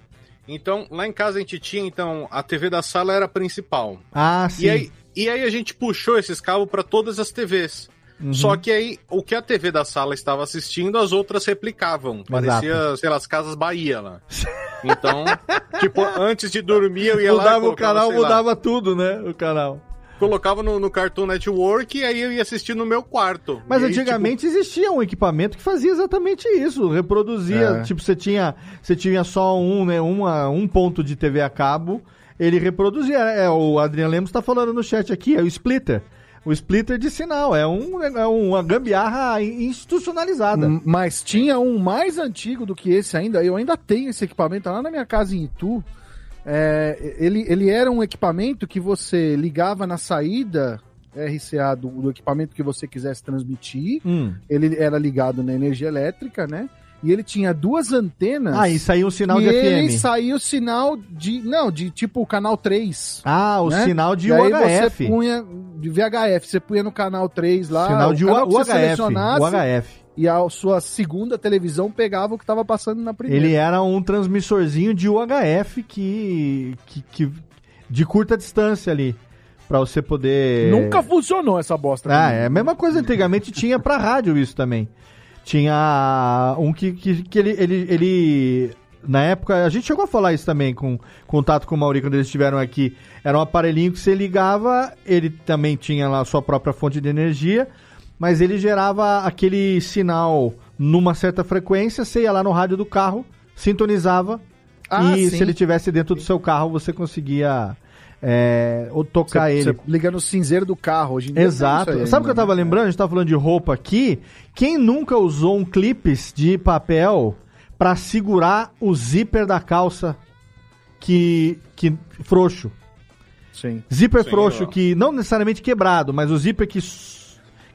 Então, lá em casa a gente tinha, então, a TV da sala era a principal. Ah, sim. E aí, e aí a gente puxou esses cabos para todas as TVs. Uhum. Só que aí, o que a TV da sala estava assistindo, as outras replicavam. Parecia, sei lá, as Casas Bahia lá. Então, tipo, antes de dormir eu ia lá... e Mudava o canal, sei lá, mudava tudo, né? O canal. Colocava no, no Cartoon Network e aí eu ia assistir no meu quarto. Mas E aí, antigamente existia um equipamento que fazia exatamente isso, reproduzia, É. tipo, você tinha, você tinha só um, né, uma, um ponto de TV a cabo, ele reproduzia, é, o Adriano Lemos tá falando no chat aqui, é o splitter. O splitter de sinal, é, um, é uma gambiarra institucionalizada. Mas tinha um mais antigo do que esse ainda. Eu ainda tenho esse equipamento tá lá na minha casa em Itu. É, ele, ele era um equipamento que você ligava na saída RCA do, do equipamento que você quisesse transmitir. Hum. Ele era ligado na energia elétrica, né? E ele tinha duas antenas. Ah, e saiu um sinal e de FM. saiu o sinal de. Não, de tipo o canal 3. Ah, o né? sinal de E aí UHF. Você punha de VHF, você punha no canal 3 lá. Sinal o de UHF, UHF. E a sua segunda televisão pegava o que estava passando na primeira. Ele era um transmissorzinho de UHF que, que, que- de curta distância ali, Pra você poder... Nunca funcionou essa bosta. Ah, é a mesma coisa. Antigamente tinha pra rádio isso também. Tinha um que, que, que ele, ele, ele. Na época, a gente chegou a falar isso também com contato com o Mauri quando eles estiveram aqui. Era um aparelhinho que você ligava, ele também tinha lá a sua própria fonte de energia, mas ele gerava aquele sinal numa certa frequência, você ia lá no rádio do carro, sintonizava, Ah, e sim. se ele tivesse dentro do seu carro, você conseguia é, ou tocar Você- ele. você liga no cinzeiro do carro hoje em dia. Exato. aí Sabe o que eu ainda, tava né? lembrando? A gente tava falando de roupa aqui. Quem nunca usou um clipes de papel pra segurar o zíper da calça que, que frouxo? Sim. Zíper Sim, frouxo que não necessariamente quebrado, mas o zíper que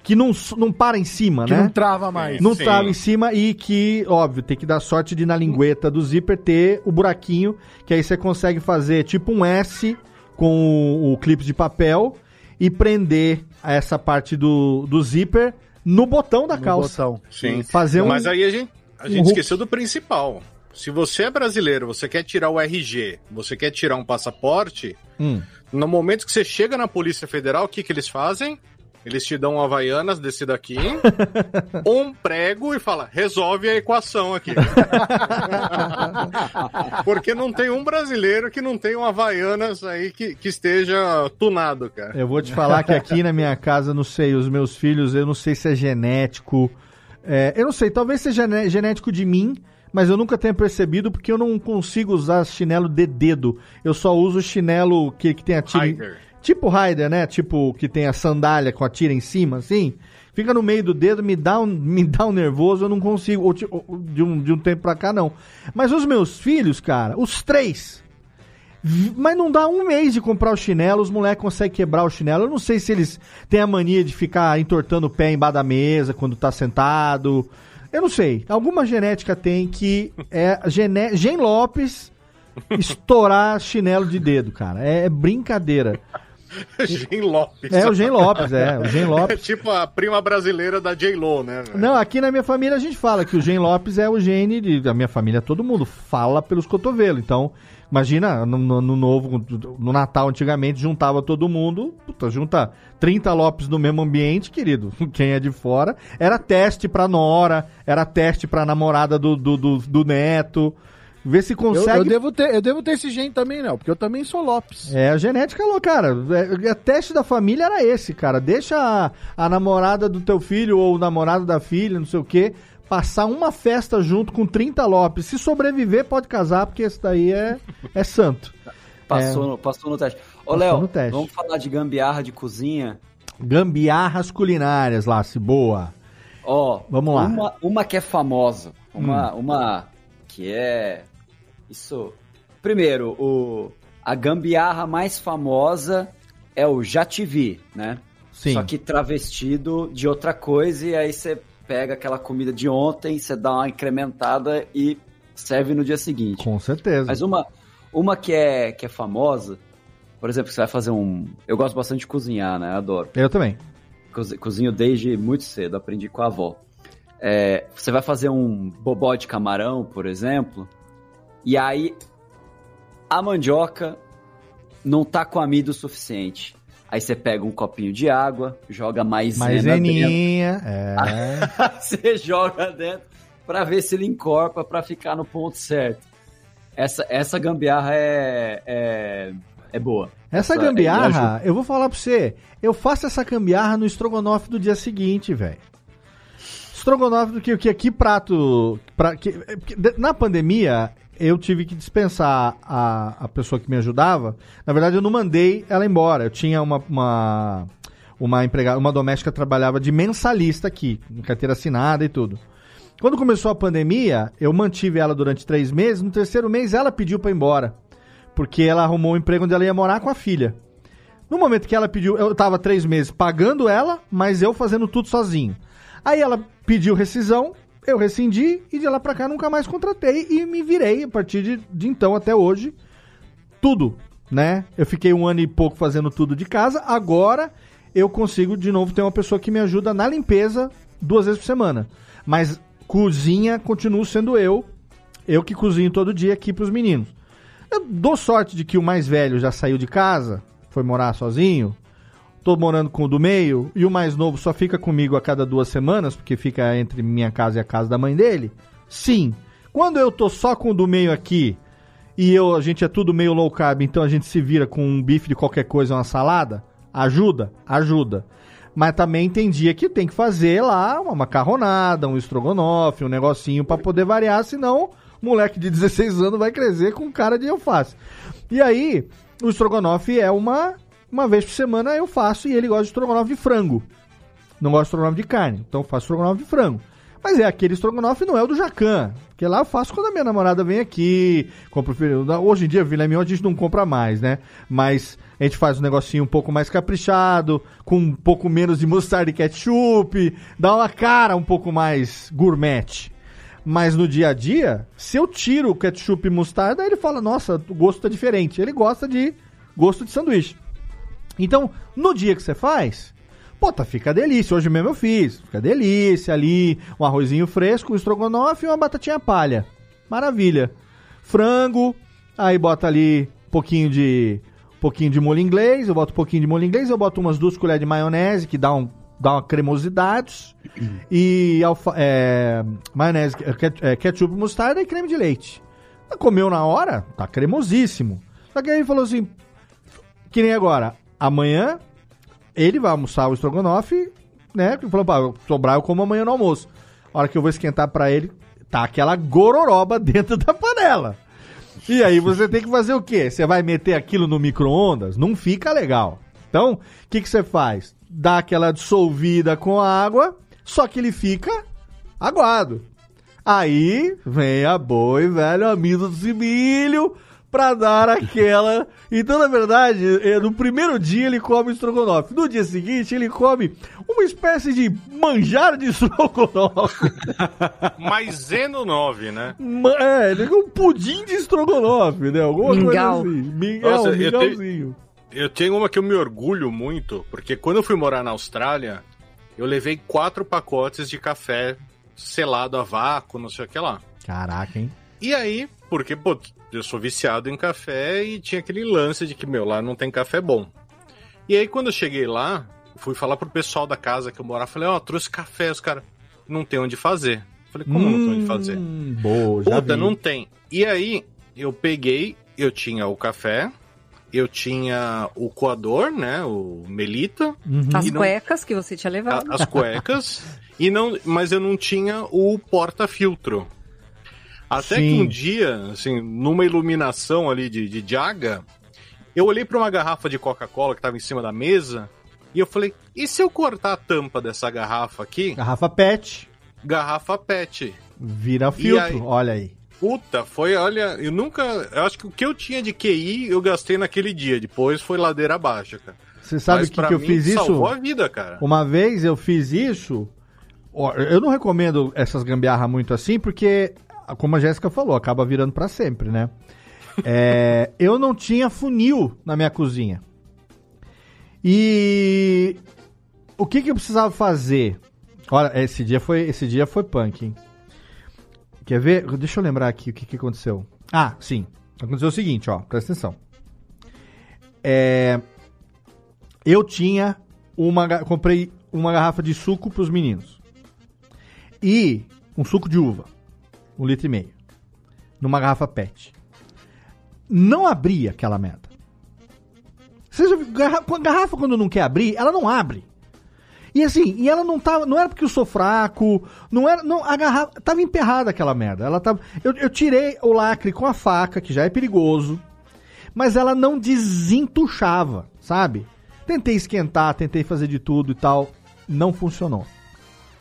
que não, não para em cima, Que né? não trava mais. Não Sim. trava em cima e que, óbvio, tem que dar sorte de na lingueta do zíper ter o buraquinho, que aí você consegue fazer tipo um S com o, o clipe de papel e prender essa parte do, do zíper no botão da calça. Sim. Fazer um, Mas aí a gente, a um gente hook. esqueceu do principal. Se você é brasileiro, você quer tirar o RG, você quer tirar um passaporte, Hum. no momento que você chega na Polícia Federal, o que, que eles fazem? Eles te dão um Havaianas desse daqui, um prego e fala, resolve a equação aqui. Porque não tem um brasileiro que não tenha um Havaianas aí que, que esteja tunado, cara. Eu vou te falar que aqui na minha casa, não sei, os meus filhos, eu não sei se é genético. é, eu não sei, talvez seja genético de mim, mas eu nunca tenho percebido porque eu não consigo usar chinelo de dedo. Eu só uso chinelo que, que tem a tira. Tipo Raider, né? Tipo que tem a sandália com a tira em cima, assim. Fica no meio do dedo, me dá um, me dá um nervoso, eu não consigo. ou ou de, um, de um tempo pra cá, não. Mas os meus filhos, cara, os três, Mas não dá um mês de comprar o chinelo, os moleques conseguem quebrar o chinelo. Eu não sei se eles têm a mania de ficar entortando o pé embaixo da mesa quando tá sentado. Eu não sei. Alguma genética tem que é gene... Gen Lopes estourar chinelo de dedo, cara. É brincadeira. Gen Lopes. É o Gen Lopes, é. O Gen Lopes. É tipo a prima brasileira da J-Lo, né? velho? Não, aqui na minha família a gente fala que o Gen Lopes é o gene de, da minha família, todo mundo fala pelos cotovelos. Então, imagina, no, no- no novo, no Natal antigamente, juntava todo mundo, puta, junta 30 Lopes no mesmo ambiente, querido. Quem é de fora, era teste pra nora, era teste pra namorada do, do, do, do neto. Vê se Eu, consegue. eu devo ter, eu devo ter esse gene também, não, porque eu também sou Lopes. É, a genética, louca, cara. É, é, teste da família era esse, cara. Deixa a, a namorada do teu filho ou o namorado da filha, não sei o quê, passar uma festa junto com 30 Lopes. Se sobreviver, pode casar, porque esse daí é, é santo. Passou, É, no, passou no teste. Ô, Léo, vamos falar de gambiarra de cozinha. gambiarras culinárias, Lasse, boa. Ó, Vamos lá. Uma, uma que é famosa, uma, uma que é isso. Primeiro, o a gambiarra mais famosa é o já te vi, né? Sim. Só que travestido de outra coisa e aí você pega aquela comida de ontem, você dá uma incrementada e serve no dia seguinte. Com certeza. Mas uma uma que é que é famosa por exemplo, você vai fazer um. Eu gosto bastante de cozinhar, né? Adoro. Eu também. Cozi- Cozinho desde muito cedo, aprendi com a avó. É, você vai fazer um bobó de camarão, por exemplo, e aí a mandioca não tá com amido o suficiente. Aí você pega um copinho de água, joga maisena dentro. Maizeninha. É. você joga dentro pra ver se ele encorpa pra ficar no ponto certo. Essa, essa gambiarra é, é, é boa. Essa Essa- me gambiarra, ajuda. eu vou falar pra você, eu faço essa gambiarra no estrogonofe do dia seguinte, velho. Estrogonofe do que, que, que prato. Pra, que, é, na pandemia, eu tive que dispensar a, a pessoa que me ajudava. Na verdade, eu não mandei ela embora. Eu tinha uma. uma uma empregada, uma doméstica que trabalhava de mensalista aqui, em carteira assinada e tudo. Quando começou a pandemia, eu mantive ela durante três meses. No terceiro mês, ela pediu pra ir embora. Porque ela arrumou um emprego onde ela ia morar com a filha. No momento que ela pediu, eu tava três meses pagando ela, mas eu fazendo tudo sozinho. Aí ela pediu rescisão, eu rescindi e de lá pra cá nunca mais contratei e me virei a partir de, de então até hoje. Tudo, né? Eu fiquei um ano e pouco fazendo tudo de casa. Agora eu consigo de novo ter uma pessoa que me ajuda na limpeza duas vezes por semana. Mas cozinha continuo sendo eu. Eu que cozinho todo dia aqui pros meninos. Eu dou sorte de que o mais velho já saiu de casa, foi morar sozinho. Tô morando com o do meio e o mais novo só fica comigo a cada duas semanas, porque fica entre minha casa e a casa da mãe dele. Sim. Quando eu tô só com o do meio aqui e eu, a gente é tudo meio low carb, então a gente se vira com um bife de qualquer coisa, uma salada, ajuda? Ajuda. Mas também tem dia que tem que fazer lá uma macarronada, um estrogonofe, um negocinho pra poder variar, senão moleque de 16 anos vai crescer com cara de alface. E aí, o estrogonofe é uma uma vez por semana eu faço e ele gosta de estrogonofe de frango. Não gosta de estrogonofe de carne, então eu faço estrogonofe de frango. Mas é aquele estrogonofe não é o do Jacan, que lá eu faço quando a minha namorada vem aqui, compro hoje em dia filé mignon a gente não compra mais, né? Mas a gente faz um negocinho um pouco mais caprichado, com um pouco menos de mostarda e ketchup, dá uma cara um pouco mais gourmet. Mas no dia a dia, se eu tiro o ketchup e mostarda, ele fala: "Nossa, o gosto tá diferente". Ele gosta de gosto de sanduíche. Então, no dia que você faz, pô, tá, fica delícia. Hoje mesmo eu fiz. Fica delícia ali, um arrozinho fresco, um estrogonofe e uma batatinha palha. Maravilha. Frango, aí bota ali um pouquinho de pouquinho de molho inglês, eu boto um pouquinho de molho inglês, eu boto umas duas colheres de maionese, que dá, um, dá uma cremosidade, e alfa, é, maionese, é, é, ketchup, mostarda e creme de leite. Comeu na hora, tá cremosíssimo. Só que aí ele falou assim, que nem agora, amanhã ele vai almoçar o estrogonofe, né? Ele falou, pá, sobrar eu como amanhã no almoço. A hora que eu vou esquentar pra ele, tá aquela gororoba dentro da panela. E aí você tem que fazer o quê? Você vai meter aquilo no micro-ondas? Não fica legal. Então, o que, que você faz? Dá aquela dissolvida com a água, só que ele fica aguado. Aí vem a boa e velho amido de milho pra dar aquela. Então, na verdade, é, no primeiro dia ele come estrogonofe. No dia seguinte, ele come uma espécie de manjar de estrogonofe. Maiseno 9, né? É, ele é um pudim de estrogonofe, né? Alguma Mingau. coisa assim. Mingau, Nossa, eu mingauzinho. Eu tenho uma que eu me orgulho muito, porque quando eu fui morar na Austrália, eu levei quatro pacotes de café selado a vácuo, não sei o que lá. Caraca, hein? E aí, porque, pô, eu sou viciado em café e tinha aquele lance de que, meu, lá não tem café bom. E aí, quando eu cheguei lá, fui falar pro pessoal da casa que eu morava, falei, ó, trouxe café, os caras, não tem onde fazer. Falei, como não tem onde fazer? Hum, Boa, já Puta, vi. não tem. E aí, eu peguei, eu tinha o café, eu tinha o coador, né, o melita. As e não- cuecas que você tinha levado. a- as cuecas, e não, mas eu não tinha o porta-filtro. Até Sim. que um dia, assim, numa iluminação ali de, de Jaga, eu olhei para uma garrafa de Coca-Cola que estava em cima da mesa e eu falei: e se eu cortar a tampa dessa garrafa aqui? Garrafa PET. Garrafa PET. Vira filtro, aí? olha aí. Puta, foi, olha, eu nunca. Eu acho que o que eu tinha de QI eu gastei naquele dia. Depois foi ladeira abaixo, cara. Você sabe Mas que, que eu mim, fiz isso? Salvou a vida, cara. Uma vez eu fiz isso. Eu não recomendo essas gambiarra muito assim, porque, como a Jéssica falou, acaba virando pra sempre, né? É, eu não tinha funil na minha cozinha. E o que, que eu precisava fazer? Olha, esse dia foi, esse dia foi punk, hein? Quer ver? Deixa eu lembrar aqui o que, que aconteceu. Ah, sim. Aconteceu o seguinte, ó, presta atenção. É, eu tinha uma. Comprei uma garrafa de suco pros meninos. E um suco de uva. Um litro e meio. Numa garrafa PET. Não abria aquela merda. Você já viu, garra- a garrafa, quando não quer abrir, ela não abre. E assim, e ela não tava. Não era porque eu sou fraco, não era. Não, a garrafa. Tava emperrada aquela merda. Ela tava. Eu, eu tirei o lacre com a faca, que já é perigoso. Mas ela não desentuchava, sabe? Tentei esquentar, tentei fazer de tudo e tal. Não funcionou.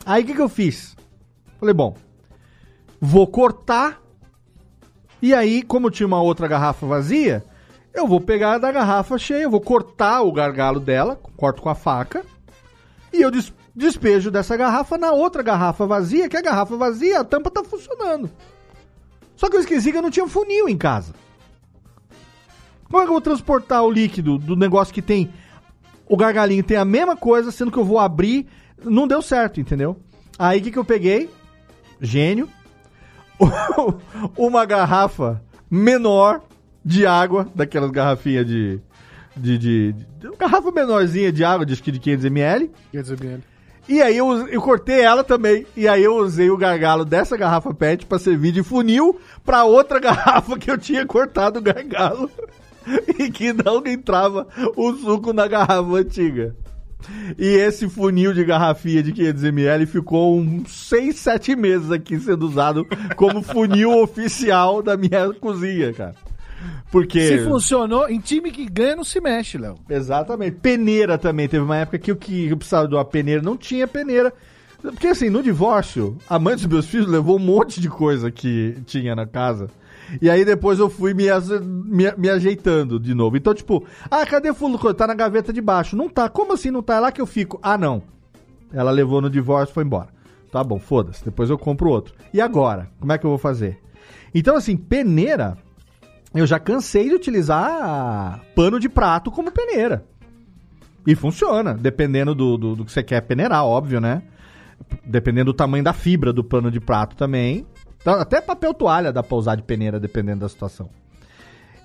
Aí o que, que eu fiz? Falei, bom, vou cortar. E aí, como tinha uma outra garrafa vazia, eu vou pegar da garrafa cheia, vou cortar o gargalo dela, corto com a faca, e eu des- despejo dessa garrafa na outra garrafa vazia, que a garrafa vazia, a tampa tá funcionando. Só que eu esqueci que eu não tinha funil em casa. Como é que eu vou transportar o líquido do negócio que tem o gargalinho tem a mesma coisa, sendo que eu vou abrir, não deu certo, entendeu? Aí o que, que eu peguei? Gênio. Uma garrafa menor de água, daquelas garrafinhas de. de, de, de- garrafa menorzinha de água, de, de 500ml. 500ml. E aí eu, eu cortei ela também. E aí eu usei o gargalo dessa garrafa PET pra servir de funil pra outra garrafa que eu tinha cortado o gargalo. e que não entrava o suco na garrafa antiga. E esse funil de garrafinha de 500ml ficou uns 6, 7 meses aqui sendo usado como funil oficial da minha cozinha, cara. Porque... Se funcionou, em time que ganha não se mexe, Léo. Exatamente. Peneira também. Teve uma época que eu, que eu precisava de uma peneira. Não tinha peneira. Porque assim, no divórcio, a mãe dos meus filhos levou um monte de coisa que tinha na casa. E aí depois eu fui me, me, me ajeitando de novo. Então, tipo, ah, cadê fulano? Tá na gaveta de baixo. Não tá. Como assim não tá? É lá que eu fico. Ah, não. Ela levou no divórcio foi embora. Tá bom, foda-se. Depois eu compro outro. E agora? Como é que eu vou fazer? Então, assim, peneira, eu já cansei de utilizar pano de prato como peneira. E funciona, dependendo do, do, do que você quer peneirar, óbvio, né? Dependendo do tamanho da fibra do pano de prato também. Então, Até papel toalha dá pra usar de peneira, dependendo da situação.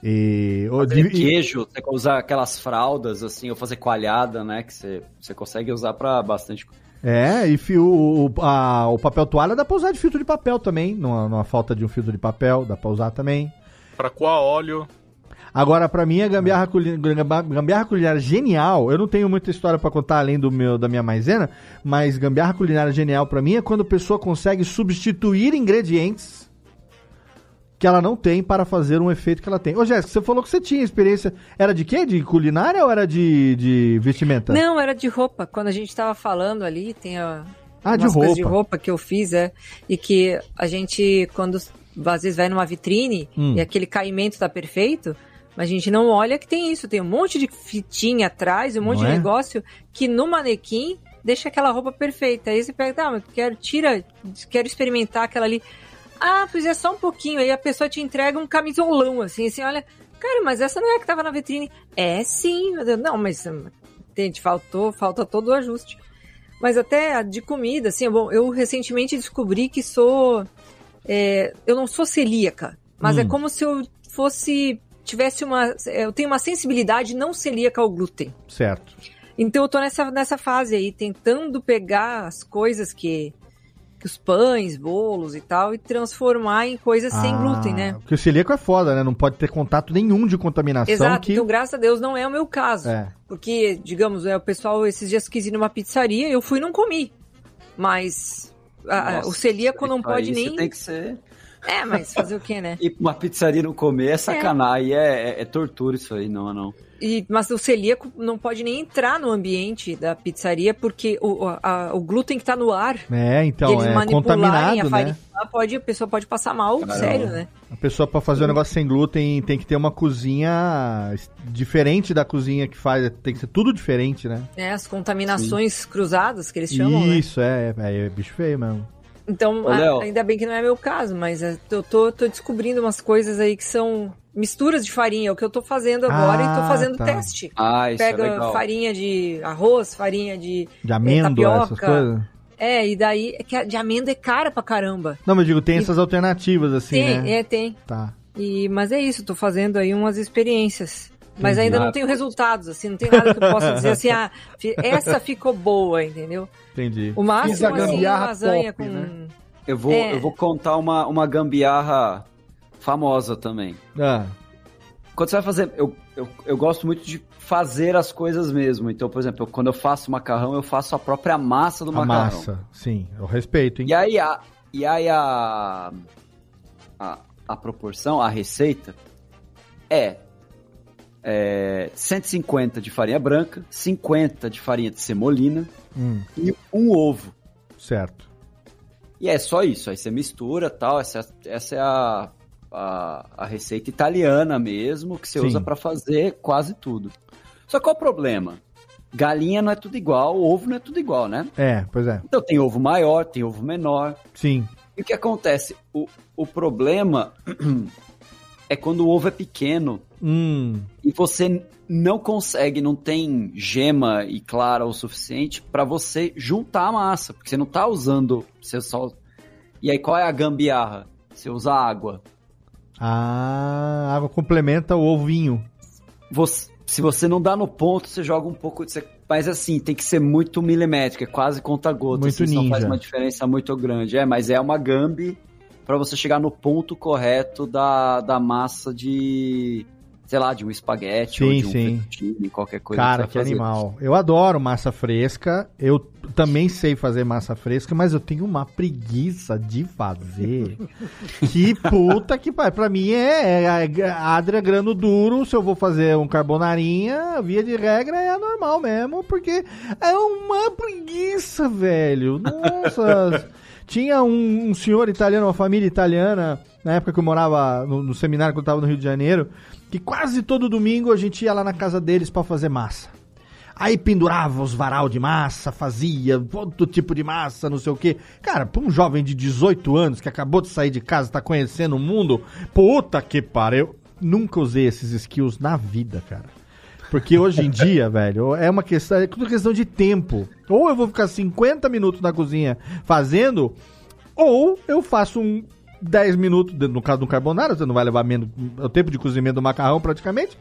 E, o- Fazer de- e- queijo, você consegue usar aquelas fraldas, assim, ou fazer coalhada, né? Que você, você consegue usar pra bastante. É, e fio, o, a- o papel toalha dá pra usar de filtro de papel também. Numa, numa falta de um filtro de papel, dá pra usar também. Pra coar óleo. Agora, pra mim, a gambiarra, culi- gamba- gambiarra culinária genial, eu não tenho muita história pra contar além do meu, da minha maisena, mas gambiarra culinária genial pra mim é quando a pessoa consegue substituir ingredientes que ela não tem para fazer um efeito que ela tem. Ô, Jéssica, você falou que você tinha experiência. Era de quê? De culinária ou era de, de vestimenta? Não, era de roupa. Quando a gente tava falando ali, tem a, Ah, de coisas de roupa. roupa que eu fiz, é. E que a gente, quando às vezes vai numa vitrine Hum. e aquele caimento tá perfeito, mas a gente não olha que tem isso. Tem um monte de fitinha atrás, um monte Não de é? negócio que no manequim deixa aquela roupa perfeita. Aí você pega, tá, mas quero, tira, quero experimentar aquela ali. Ah, pois é só um pouquinho. Aí a pessoa te entrega um camisolão, assim, assim, olha. Cara, mas essa não é a que tava na vitrine. É sim. Não, mas hum, entende, faltou, falta todo o ajuste. Mas até a de comida, assim, bom, eu recentemente descobri que sou. é, eu não sou celíaca, mas Hum. é como se eu fosse. Tivesse uma. Eu tenho uma sensibilidade não celíaca ao glúten. Certo. Então eu tô nessa, nessa fase aí, tentando pegar as coisas que. que os pães, bolos e tal, e transformar em coisas sem Ah, glúten, né? Porque o celíaco é foda, né? Não pode ter contato nenhum de contaminação. Exato, que... então graças a Deus não é o meu caso. É. Porque, digamos, é, o pessoal esses dias quis ir numa pizzaria, eu fui e não comi. Mas a- Nossa, o celíaco não pode nem. tem que ser. É, mas fazer o quê, né? Pra uma pizzaria não comer é sacanagem, é, é, é tortura isso aí, não, não. E, mas o celíaco não pode nem entrar no ambiente da pizzaria porque o, a- o glúten que tá no ar, É, e então, eles é contaminado, a né? farinha, pode, a pessoa pode passar mal, Caramba. sério, né? A pessoa pra fazer um negócio sem glúten tem que ter uma cozinha diferente da cozinha que faz, tem que ser tudo diferente, né? É, as contaminações cruzadas que eles chamam, né? Isso, é, é, é bicho feio mesmo. Então, Ô, a- ainda bem que não é meu caso, mas é, eu tô, tô descobrindo umas coisas aí que são misturas de farinha, é o que eu tô fazendo agora Ah, e tô fazendo tá. teste. Ah, isso é Pega legal. farinha de arroz, farinha de, De eh, amêndoa, essas coisas? É, e daí, é que a de amêndoa é cara pra caramba. Não, mas eu digo, tem E- essas alternativas, assim, tem, né? é, tem. Tá. E, mas é isso, tô fazendo aí umas experiências. Mas ainda Ah. não tenho resultados, assim, não tem nada que eu possa dizer assim, ah, fi- essa ficou boa, entendeu? Entendi. O máximo, Fiz a assim, gambiarra lasanha pop, com... né? Eu vou, É. eu vou contar uma, uma gambiarra famosa também. Ah. Quando você vai fazer. Eu, eu, eu gosto muito de fazer as coisas mesmo. Então, por exemplo, eu- quando eu faço macarrão, eu faço a própria massa do A macarrão. massa, sim, eu respeito, hein? E aí a, e aí a, a, a proporção, a receita é, é 150 de farinha branca, 50 de farinha de semolina Hum, e um ovo. certo. E é só isso, aí você mistura tal, essa, essa é a, a, a receita italiana mesmo, que você Sim. usa pra fazer quase tudo. Só qual o problema? Galinha não é tudo igual, ovo não é tudo igual, né? É, pois é. Então tem ovo maior, tem ovo menor. Sim. E o que acontece? O, o problema é quando o ovo é pequeno Hum, e você não consegue, não tem gema e clara o suficiente pra você juntar a massa, porque você não tá usando, você só E aí qual é a gambiarra? Você usa água. a água complementa o ovinho. Você- se você não dá no ponto, você joga um pouco. Você, mas assim, tem que ser muito milimétrico, é quase conta-gota. Muito assim, Não faz ninja. uma diferença muito grande. É, mas é uma gambi pra você chegar no ponto correto da, da massa de. Sei lá, de um espaguete ou Sim, de um sim. fettuccine, qualquer coisa. Cara, que fazer. animal. Eu adoro massa fresca. Eu também sei fazer massa fresca, mas eu tenho uma preguiça de fazer. que puta que pariu. Pra mim é, é adria grano duro. Se eu vou fazer um carbonarinha, via de regra é normal mesmo, porque é uma preguiça, velho. Nossa. Tinha um, um senhor italiano, uma família italiana, na época que eu morava no, no seminário, quando eu tava no Rio de Janeiro, que quase todo domingo a gente ia lá na casa deles pra fazer massa. Aí pendurava os varal de massa, fazia todo tipo de massa, não sei o quê. Cara, pra um jovem de 18 anos que acabou de sair de casa, tá conhecendo o mundo, puta que pariu. Nunca usei esses skills na vida, cara. Porque hoje em dia, velho, é uma questão, é questão de tempo. Ou eu vou ficar 50 minutos na cozinha fazendo, ou eu faço um 10 minutos, no caso do carbonara, você não vai levar menos, o tempo de cozimento do macarrão praticamente.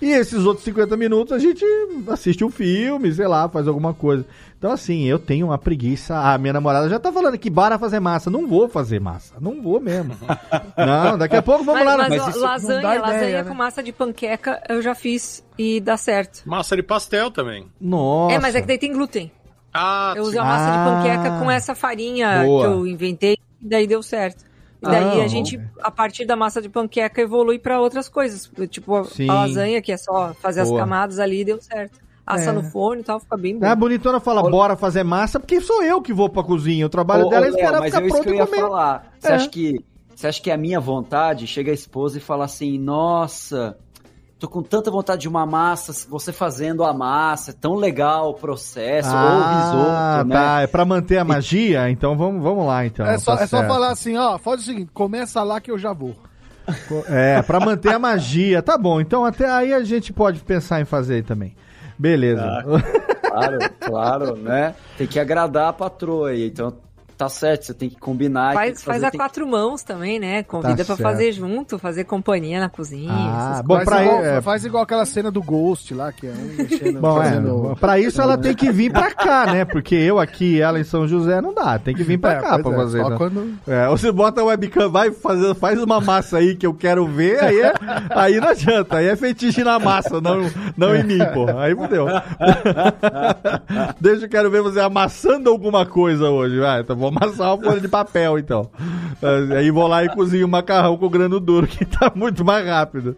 E esses outros 50 minutos a gente assiste um filme, sei lá, faz alguma coisa. Então, assim, eu tenho uma preguiça. A minha namorada já tá falando que bora fazer massa. Não vou fazer massa. Não vou mesmo. não, daqui a pouco vamos mas, lá. mas, Mas lasanha, não dá lasanha ideia, com né? massa de panqueca eu já fiz e dá certo. Massa de pastel também. Nossa. É, mas é que daí tem glúten. Ah, Eu uso sim. a massa de Ah. panqueca com essa farinha Boa. que eu inventei e daí deu certo. E daí Ah, a gente, a partir da massa de panqueca, evolui pra outras coisas. Tipo, a- a lasanha, que é só fazer as Boa. camadas ali, deu certo. Assa É. no forno e tal, fica bem bom. A bonitona fala, bora fazer massa, porque sou eu que vou pra cozinha. O trabalho Ô, dela é ô, Léo, esperar mas ficar é pronto que eu e ia comer. falar. Você É. acha que você acha que é a minha vontade? Chega a esposa e fala assim: "Nossa, tô com tanta vontade de uma massa, você fazendo a massa, é tão legal o processo, ou o risoto, né? tá. É pra manter a magia? Então vamos, vamos lá, então. é só, tá é só falar assim, ó, faz o seguinte, começa lá que eu já vou. É, pra manter a magia. Tá bom, então até aí a gente pode pensar em fazer também. Beleza. Claro, claro, né? Tem que agradar a patroa aí, então tá certo, você tem que combinar. e Faz, que faz fazer, a tem quatro mãos também, né? Convida Tá pra certo. fazer junto, fazer companhia na cozinha. Ah, essas bom, faz, igual, é- faz igual aquela cena do Ghost lá, que é um mexendo, Bom, é, pra isso ela tem que vir pra cá, né? Porque eu aqui e ela em São José não dá. Tem que vir pra É, cá pra é, fazer. só né? quando- É, ou você bota a webcam, vai fazer, faz uma massa aí que eu quero ver, aí, é- aí não adianta. Aí é fetiche na massa, não, não em mim, pô. Aí fudeu. Deixa eu quero ver você amassando alguma coisa hoje. Vai, então vou amassar uma folha de papel, então. Aí vou lá e cozinho o macarrão com grano duro, que tá muito mais rápido.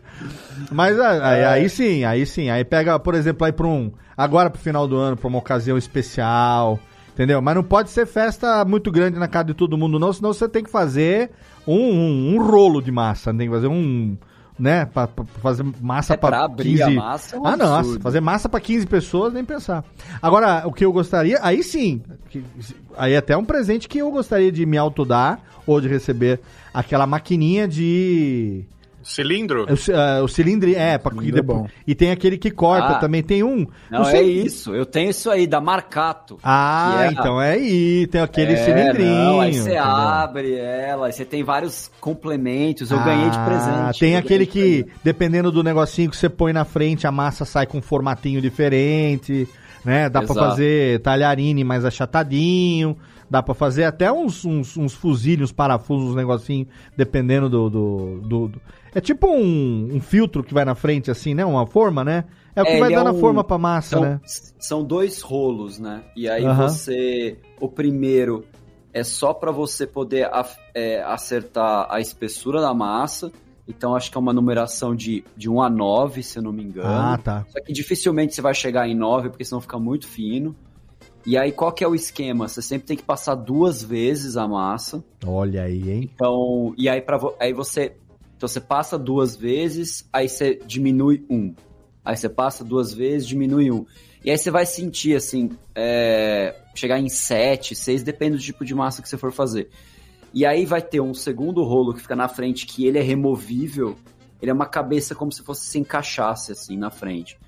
Mas ah, aí, aí sim, aí sim. Aí pega, por exemplo, aí pra um. Agora pro final do ano, pra uma ocasião especial. Entendeu? Mas não pode ser festa muito grande na casa de todo mundo, não, senão você tem que fazer um, um, um rolo de massa. Tem que fazer um. Né? Pra, pra fazer massa É, pra, pra abrir a massa é um ah, não, nossa, fazer massa pra 15 pessoas, nem pensar. Agora, o que eu gostaria, aí sim, que- aí até um presente que eu gostaria de me autodar ou de receber aquela maquininha de Cilindro? O, ci- ah, o cilindro é, pra, e, é depois- bom. e tem aquele que corta Ah. também. Tem um. Não, sei- é isso. Eu tenho isso aí, da Marcato. Ah, é a- então é aí. Tem aquele É, cilindrinho. não, aí você entendeu? abre ela, você tem vários complementos. Eu ganhei de Ah, presente. Tem aquele de que, dependendo do negocinho que você põe na frente, a massa sai com um formatinho diferente, né? Dá pra Exato. fazer talharine mais achatadinho, dá pra fazer até uns, uns, uns fuzilhos, uns parafusos, uns negocinhos, dependendo do, do, do- do- É tipo um, um filtro que vai na frente, assim, né? Uma forma, né? É o que É, vai ele é a um- forma pra massa, são, né? São dois rolos, né? E aí você. O primeiro é só para você poder é, acertar a espessura da massa. Então acho que é uma numeração de, de 1 a 9, se eu não me engano. Ah, tá. Só que dificilmente você vai chegar em 9, porque senão fica muito fino. E aí, qual que é o esquema? Você sempre tem que passar duas vezes a massa. Olha aí, hein? Então, e aí, pra, aí você. Então você passa duas vezes, aí você diminui um. Aí você passa duas vezes, diminui um. E aí você vai sentir, assim, é, chegar em sete, seis, depende do tipo de massa que você for fazer. E aí vai ter um segundo rolo que fica na frente, que ele é removível. Ele é uma cabeça como se fosse se encaixasse, assim, na frente.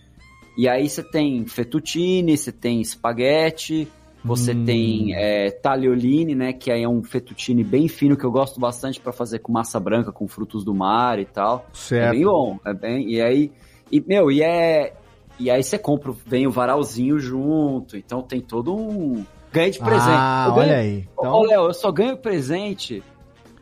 E aí você tem fettuccine, você tem espaguete, você Hum. tem é, tagliolini, né? Que aí é um fettuccine bem fino que eu gosto bastante pra fazer com massa branca, com frutos do mar e tal. Certo. É bem bom, é bem. E aí, e, meu, e é. E aí você compra, vem o varalzinho junto, então tem todo um. Ganhei de presente. Ah, Eu ganho- olha aí. Então- Ô, Léo, eu só ganho presente,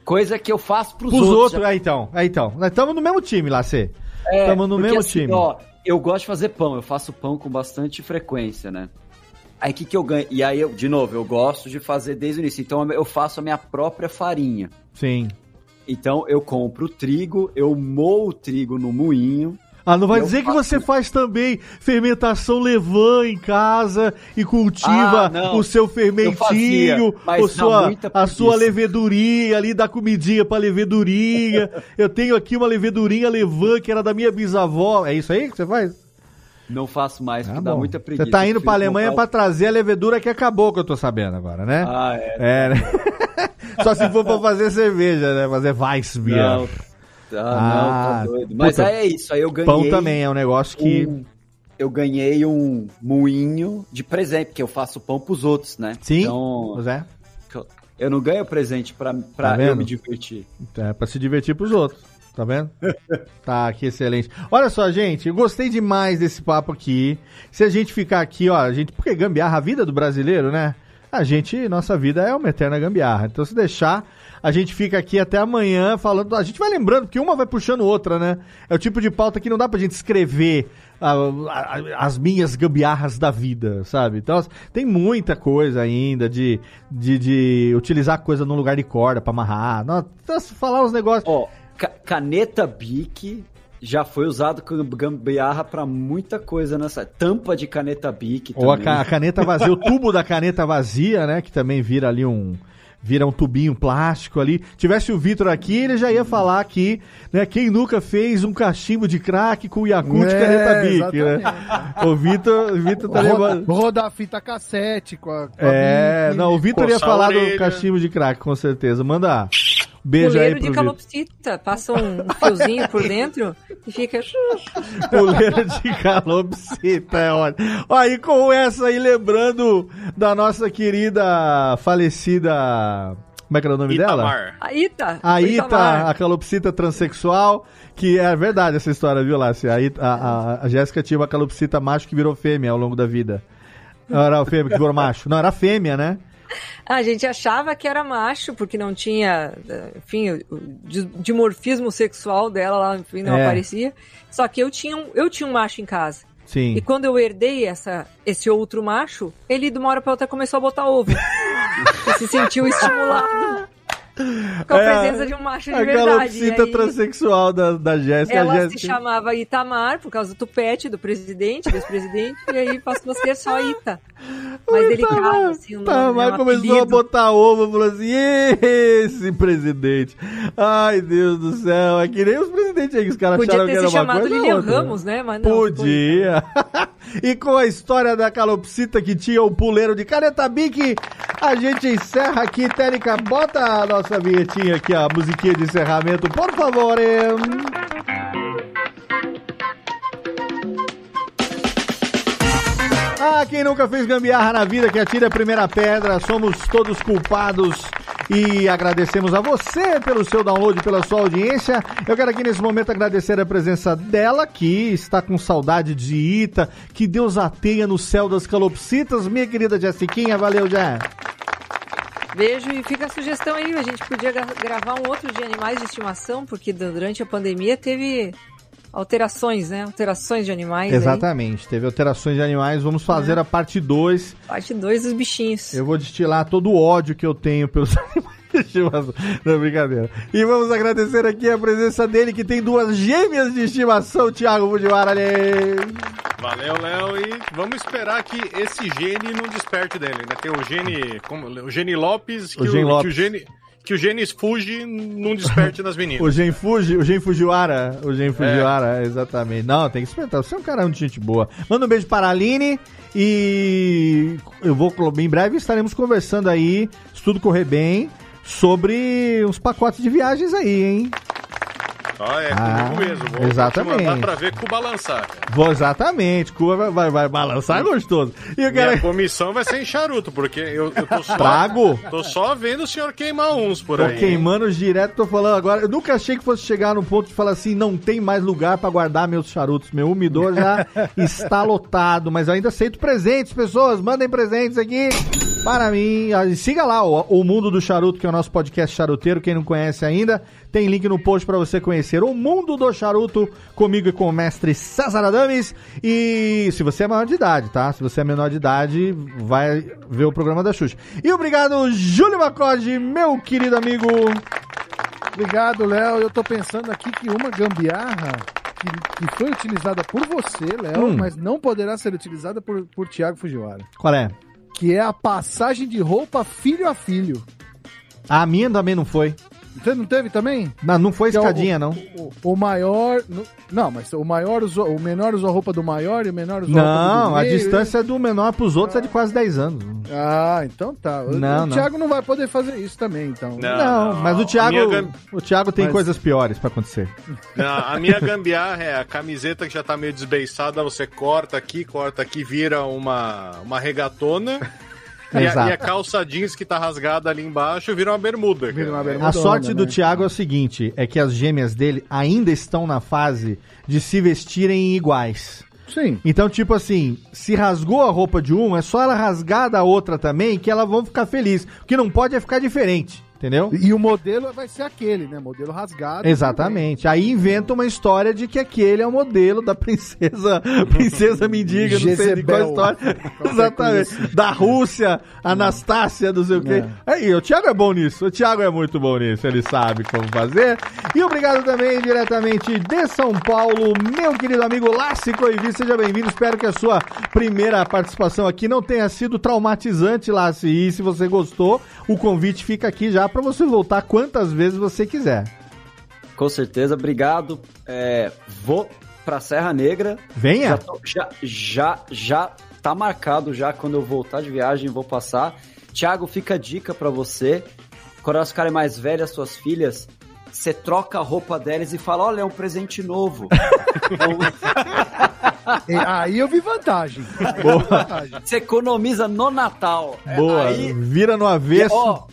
coisa que eu faço pros, Pros outros. outros, é então. É então. Nós estamos no mesmo time lá, Cê. É, Estamos no mesmo assim, time. Ó, eu gosto de fazer pão, eu faço pão com bastante frequência, né? Aí o que, que eu ganho? E aí, eu, de novo, eu gosto de fazer desde o início. Então eu faço a minha própria farinha. Sim. Então eu compro o trigo, eu moo o trigo no moinho. Ah, não vai Eu dizer que faço- você faz também fermentação levan em casa e cultiva Ah, o seu Eu fermentinho, fazia, o sua, a sua levedurinha ali, dá comidinha pra levedurinha. Eu tenho aqui uma levedurinha levan que era da minha bisavó. É isso aí que você faz? Não faço mais, porque Ah, dá muita preguiça. Você tá indo pra Alemanha pra trazer a levedura que acabou, que eu tô sabendo agora, né? Ah, é. É, né? Só se for pra fazer cerveja, né? Fazer Weissbier. Não. Ah, não, tá doido. Mas puta, aí é isso, aí eu ganhei. Pão também é um negócio que... um- eu ganhei um moinho de presente, porque eu faço pão pros outros, né? Sim, Então, Pois é. eu não ganho presente pra, pra Tá eu me divertir. É pra se divertir pros outros. Tá vendo? tá, que excelente. Olha só, gente, eu gostei demais desse papo aqui. Se a gente ficar aqui, ó, a gente. Porque gambiarra, a vida do brasileiro, né? A gente, nossa vida é uma eterna gambiarra. Então, se deixar, a gente fica aqui até amanhã falando. A gente vai lembrando, porque uma vai puxando outra, né? É o tipo de pauta que não dá pra gente escrever ah, ah, as minhas gambiarras da vida, sabe? Então, tem muita coisa ainda de, de, de utilizar coisa num lugar de corda pra amarrar. Não, se falar os negócios. Ó, ca- caneta Bic já foi usado como gambiarra pra muita coisa nessa. Tampa de caneta Bic Ou a, ca- a caneta vazia, o tubo da caneta vazia, né? Que também vira ali um. Vira um tubinho plástico ali. Tivesse o Vitor aqui, ele já ia falar aqui, né? Quem nunca fez um cachimbo de crack com Yakult É, caneta Bic, né? O Vitor, o Vitor tá lembrando. Roda, roda a fita cassete com a. com a É, Bic. não, o Vitor ia a falar do cachimbo de crack, com certeza. Manda beijo aí Puleiro pro de calopsita. Passa um fiozinho por dentro e fica. Puleira de calopsita, é ótimo. Ó, e com essa aí, lembrando da nossa querida falecida. Como é que era o nome dela? Itamar. A Ita. A Ita, Itamar. a calopsita transexual, que é verdade essa história, viu, Lácia? A, Ita- a, a, a Jéssica tinha uma calopsita macho que virou fêmea ao longo da vida. Não era fêmea que virou macho. Não, era fêmea, né? A gente achava que era macho, porque não tinha, enfim, o o di- dimorfismo sexual dela lá, enfim, não É. aparecia. Só que eu tinha, um, eu tinha um macho em casa. Sim. E quando eu herdei essa, esse outro macho, ele de uma hora pra outra começou a botar ovo. e se sentiu estimulado com a É, presença de um macho de A verdade. calopsita E aí, transexual da, da Jéssica. a ela se Jéssica- chamava Itamar por causa do tupete do presidente, do ex-presidente, e aí passou a ser só Ita. Mais delicado, assim, o nome, Tá, né, mas um começou a apelido. botar ovo e falou assim: esse presidente. Ai, Deus do céu. É que nem os presidentes aí que os caras Podia acharam ter que era se uma chamado coisa. ou Lilian outra. Ramos, né? Mas não. Podia. e com a história da calopsita que tinha o puleiro de caneta Bic, A gente encerra aqui, Técnica. Bota a nossa vinhetinha aqui, a musiquinha de encerramento, por favor. Ah, quem nunca fez gambiarra na vida, que atire a primeira pedra. Somos todos culpados. E agradecemos a você pelo seu download, pela sua audiência. Eu quero aqui nesse momento agradecer a presença dela, que está com saudade de Ita. Que Deus a tenha no céu das calopsitas. Minha querida Jessiquinha, valeu, Jé. Beijo e fica a sugestão aí, a gente podia gra- gravar um outro de animais de estimação, porque durante a pandemia teve alterações, né? Alterações de animais. aí. Exatamente, teve alterações de animais. Vamos fazer a parte 2. Parte 2 dos bichinhos. Eu vou destilar todo o ódio que eu tenho pelos animais de estimação. Não, brincadeira. E vamos agradecer aqui a presença dele, que tem duas gêmeas de estimação, Thiago ali. Valeu, Léo. E vamos esperar que esse gene não desperte dele, né? Tem o gene, como, o gene Lopes, que O o, Gene que Lopes. o gene que o Fuji não desperte nas meninas. O Gen Fuji, o Gen Fujiwara, o Gen Fujiwara, exatamente. Não, tem que experimentar. Você é um cara de gente boa. Manda um beijo para a Aline e eu vou em breve estaremos conversando aí, se tudo correr bem, sobre uns pacotes de viagens aí, hein? Ah, é Ah, comigo mesmo. Vou exatamente. te mandar pra ver Cuba lançar. Vou exatamente, Cuba vai, vai, vai balançar gostoso. E eu quero Minha comissão vai ser em charuto, porque eu, eu tô só. Trago? Tô só vendo o senhor queimar uns por Tô aí. queimando direto, tô falando agora. Eu nunca achei que fosse chegar no ponto de falar assim, não tem mais lugar pra guardar meus charutos. Meu umidor já está lotado, mas eu ainda aceito presentes, pessoas. Mandem presentes aqui para mim. Ah, Siga lá o, o Mundo do Charuto, que é o nosso podcast charuteiro. Quem não conhece ainda, tem link no post pra você conhecer o Mundo do Charuto comigo e com o mestre César Adames. E se você é maior de idade, tá? Se você é menor de idade, vai ver o programa da Xuxa. E obrigado, Júlio Macode, meu querido amigo. Obrigado, Léo. Eu tô pensando aqui que uma gambiarra que, que foi utilizada por você, Léo, Hum. mas não poderá ser utilizada por, por Thiago Fujiwara. Qual é? Que é a passagem de roupa filho a filho. A minha também não foi. Você não teve também? Não, não foi Que é o- escadinha, não. O, o maior. Não, mas o maior usou. O menor usou a roupa do maior e o menor usou a roupa do Não, a distância do menor pros outros é de quase 10 anos. Ah, então tá. O, Não, o não. Thiago não vai poder fazer isso também, então. Não, mas o A minha Thiago, gam- o Thiago tem Mas- coisas piores pra acontecer. Não, a minha gambiarra é a camiseta que já tá meio desbeiçada, você corta aqui, corta aqui, vira uma, uma regatona. E a, e a calça jeans que tá rasgada ali embaixo vira uma bermuda. Vira uma. A sorte do né? Thiago é o seguinte, é que as gêmeas dele ainda estão na fase de se vestirem iguais. Sim. Então, tipo assim, se rasgou a roupa de uma, é só ela rasgar da outra também, que elas vão ficar felizes. O que não pode é ficar diferente, entendeu? E o modelo vai ser aquele, né? Modelo rasgado. Exatamente. Aí inventa uma história de que aquele é o modelo da princesa, princesa mendiga, não sei de qual história. Exatamente. assim. Da Rússia, Anastácia, não sei o quê. Aí, o Thiago é bom nisso. O Thiago é muito bom nisso. Ele sabe como fazer. E obrigado também diretamente de São Paulo, meu querido amigo Lassi Coivi. Seja bem-vindo. Espero que a sua primeira participação aqui não tenha sido traumatizante, Lassi. E se você gostou, o convite fica aqui já pra você voltar quantas vezes você quiser. Com certeza, obrigado. É, vou pra Serra Negra. Venha. Já, tô- já, já, já tá marcado já quando eu voltar de viagem, vou passar. Thiago, fica a dica pra você. Quando elas ficarem mais velhas, suas filhas, você troca a roupa delas e fala: olha, é um presente novo. E aí eu vi vantagem. Boa. Vantagem. você economiza no Natal. É, Boa. Aí, Vira no avesso. Ó,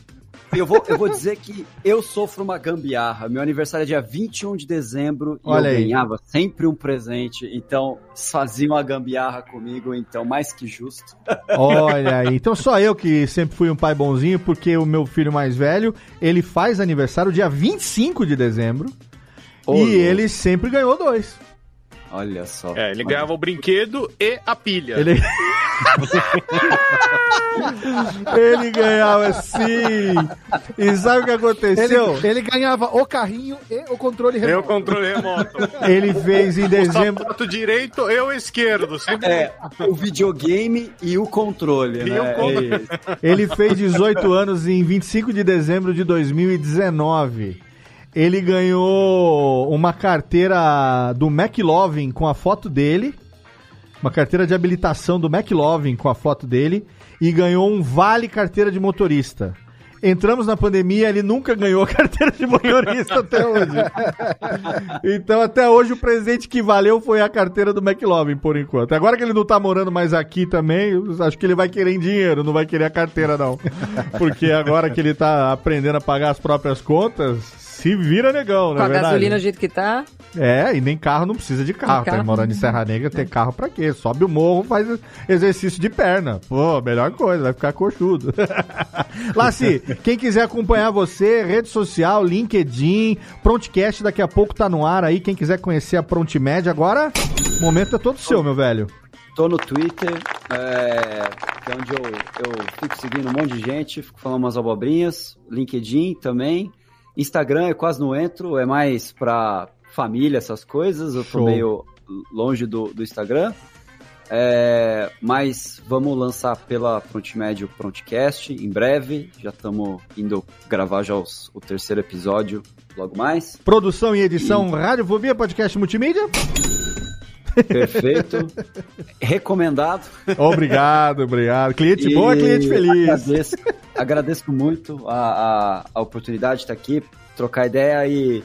eu vou, eu vou dizer que eu sofro uma gambiarra. Meu aniversário é dia 21 de dezembro e Olha eu aí. ganhava sempre um presente. Então, faziam uma gambiarra comigo, então, mais que justo. Olha aí. Então só eu que sempre fui um pai bonzinho, porque o meu filho mais velho, ele faz aniversário dia 25 de dezembro. Ô, e louco. ele sempre ganhou dois. Olha só. É, ele ganhava o brinquedo e a pilha. Ele... ele ganhava sim. E sabe o que Ele, aconteceu? ele ganhava o carrinho e o controle Eu remoto. controle remoto. Ele fez em O dezembro. sapato direito e o esquerdo. Sempre É, o videogame e o controle, E né? o controle. É isso. Ele fez 18 anos em 25 de dezembro de 2019. Ele ganhou uma carteira do McLovin com a foto dele. Uma carteira de habilitação do McLovin com a foto dele. e ganhou um vale carteira de motorista. Entramos na pandemia, ele nunca ganhou a carteira de motorista até hoje. Então, até hoje, o presente que valeu foi a carteira do McLovin, por enquanto. Agora que ele não tá morando mais aqui também, acho que ele vai querer em dinheiro, não vai querer a carteira, não. Porque agora que ele tá aprendendo a pagar as próprias contas, se vira negão, Com não é a verdade? gasolina do jeito que tá. É, e nem carro não precisa de carro. carro Tá morando em Serra Negra, ter carro pra quê? Sobe o morro, faz exercício de perna. Pô, melhor coisa, vai ficar coxudo. Laci, quem quiser acompanhar você, rede social, LinkedIn, Prontcast daqui a pouco tá no ar aí. Quem quiser conhecer a Prontimed agora, o momento é todo seu, meu velho. Tô no Twitter, é, que é onde eu, eu fico seguindo um monte de gente, fico falando umas abobrinhas. LinkedIn também. Instagram eu quase não entro, é mais pra família, essas coisas. Eu tô meio longe do, do Instagram. É, mas vamos lançar pela Prontimed o Prontcast em breve. Já estamos indo gravar já os- o terceiro episódio logo mais. Produção e edição Radiofobia Podcast Multimídia. Perfeito. Recomendado. Obrigado, obrigado. Cliente bom é cliente feliz. Agradeço, agradeço muito a, a, a oportunidade de estar aqui, trocar ideia e,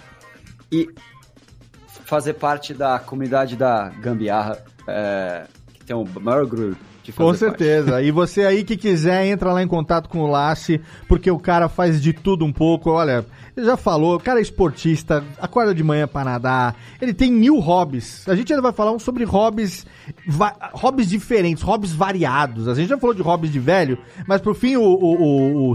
e fazer parte da comunidade da Gambiarra, é, que tem o maior orgulho Com parte. certeza. E você aí que quiser, entra lá em contato com o Lassi, porque o cara faz de tudo um pouco. Olha, ele já falou, o cara é esportista, acorda de manhã para nadar, ele tem mil hobbies. A gente ainda vai falar um sobre hobbies, hobbies diferentes, hobbies variados. A gente já falou de hobbies de velho, mas por fim o, o, o, o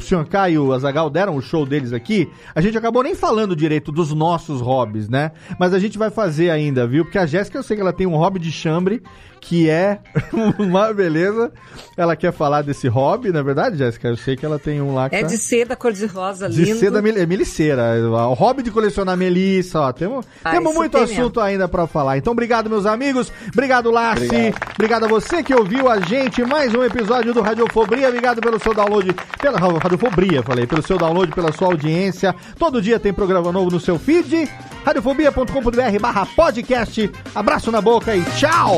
e o Azagal deram o show deles aqui. A gente acabou nem falando direito dos nossos hobbies, né? Mas a gente vai fazer ainda, viu? Porque a Jéssica, eu sei que ela tem um hobby de chambre, que é uma beleza. Ela quer falar desse hobby, na é verdade, Jéssica? Eu sei que ela tem um lá que É tá- de seda cor-de-rosa, de lindo. seda mel- é meliceira. O hobby de colecionar melissa, ó. Temos, Ah, temos muito assunto ainda pra falar. Então, obrigado, meus amigos. Obrigado, Lassi. Obrigado. Obrigado. a você que ouviu a gente. Mais um episódio do Radiofobria. Obrigado pelo seu download. Pela Radiofobria, falei. Pelo seu download, pela sua audiência. Todo dia tem programa novo no seu feed. Radiofobia.com.br barra podcast. Abraço na boca e tchau!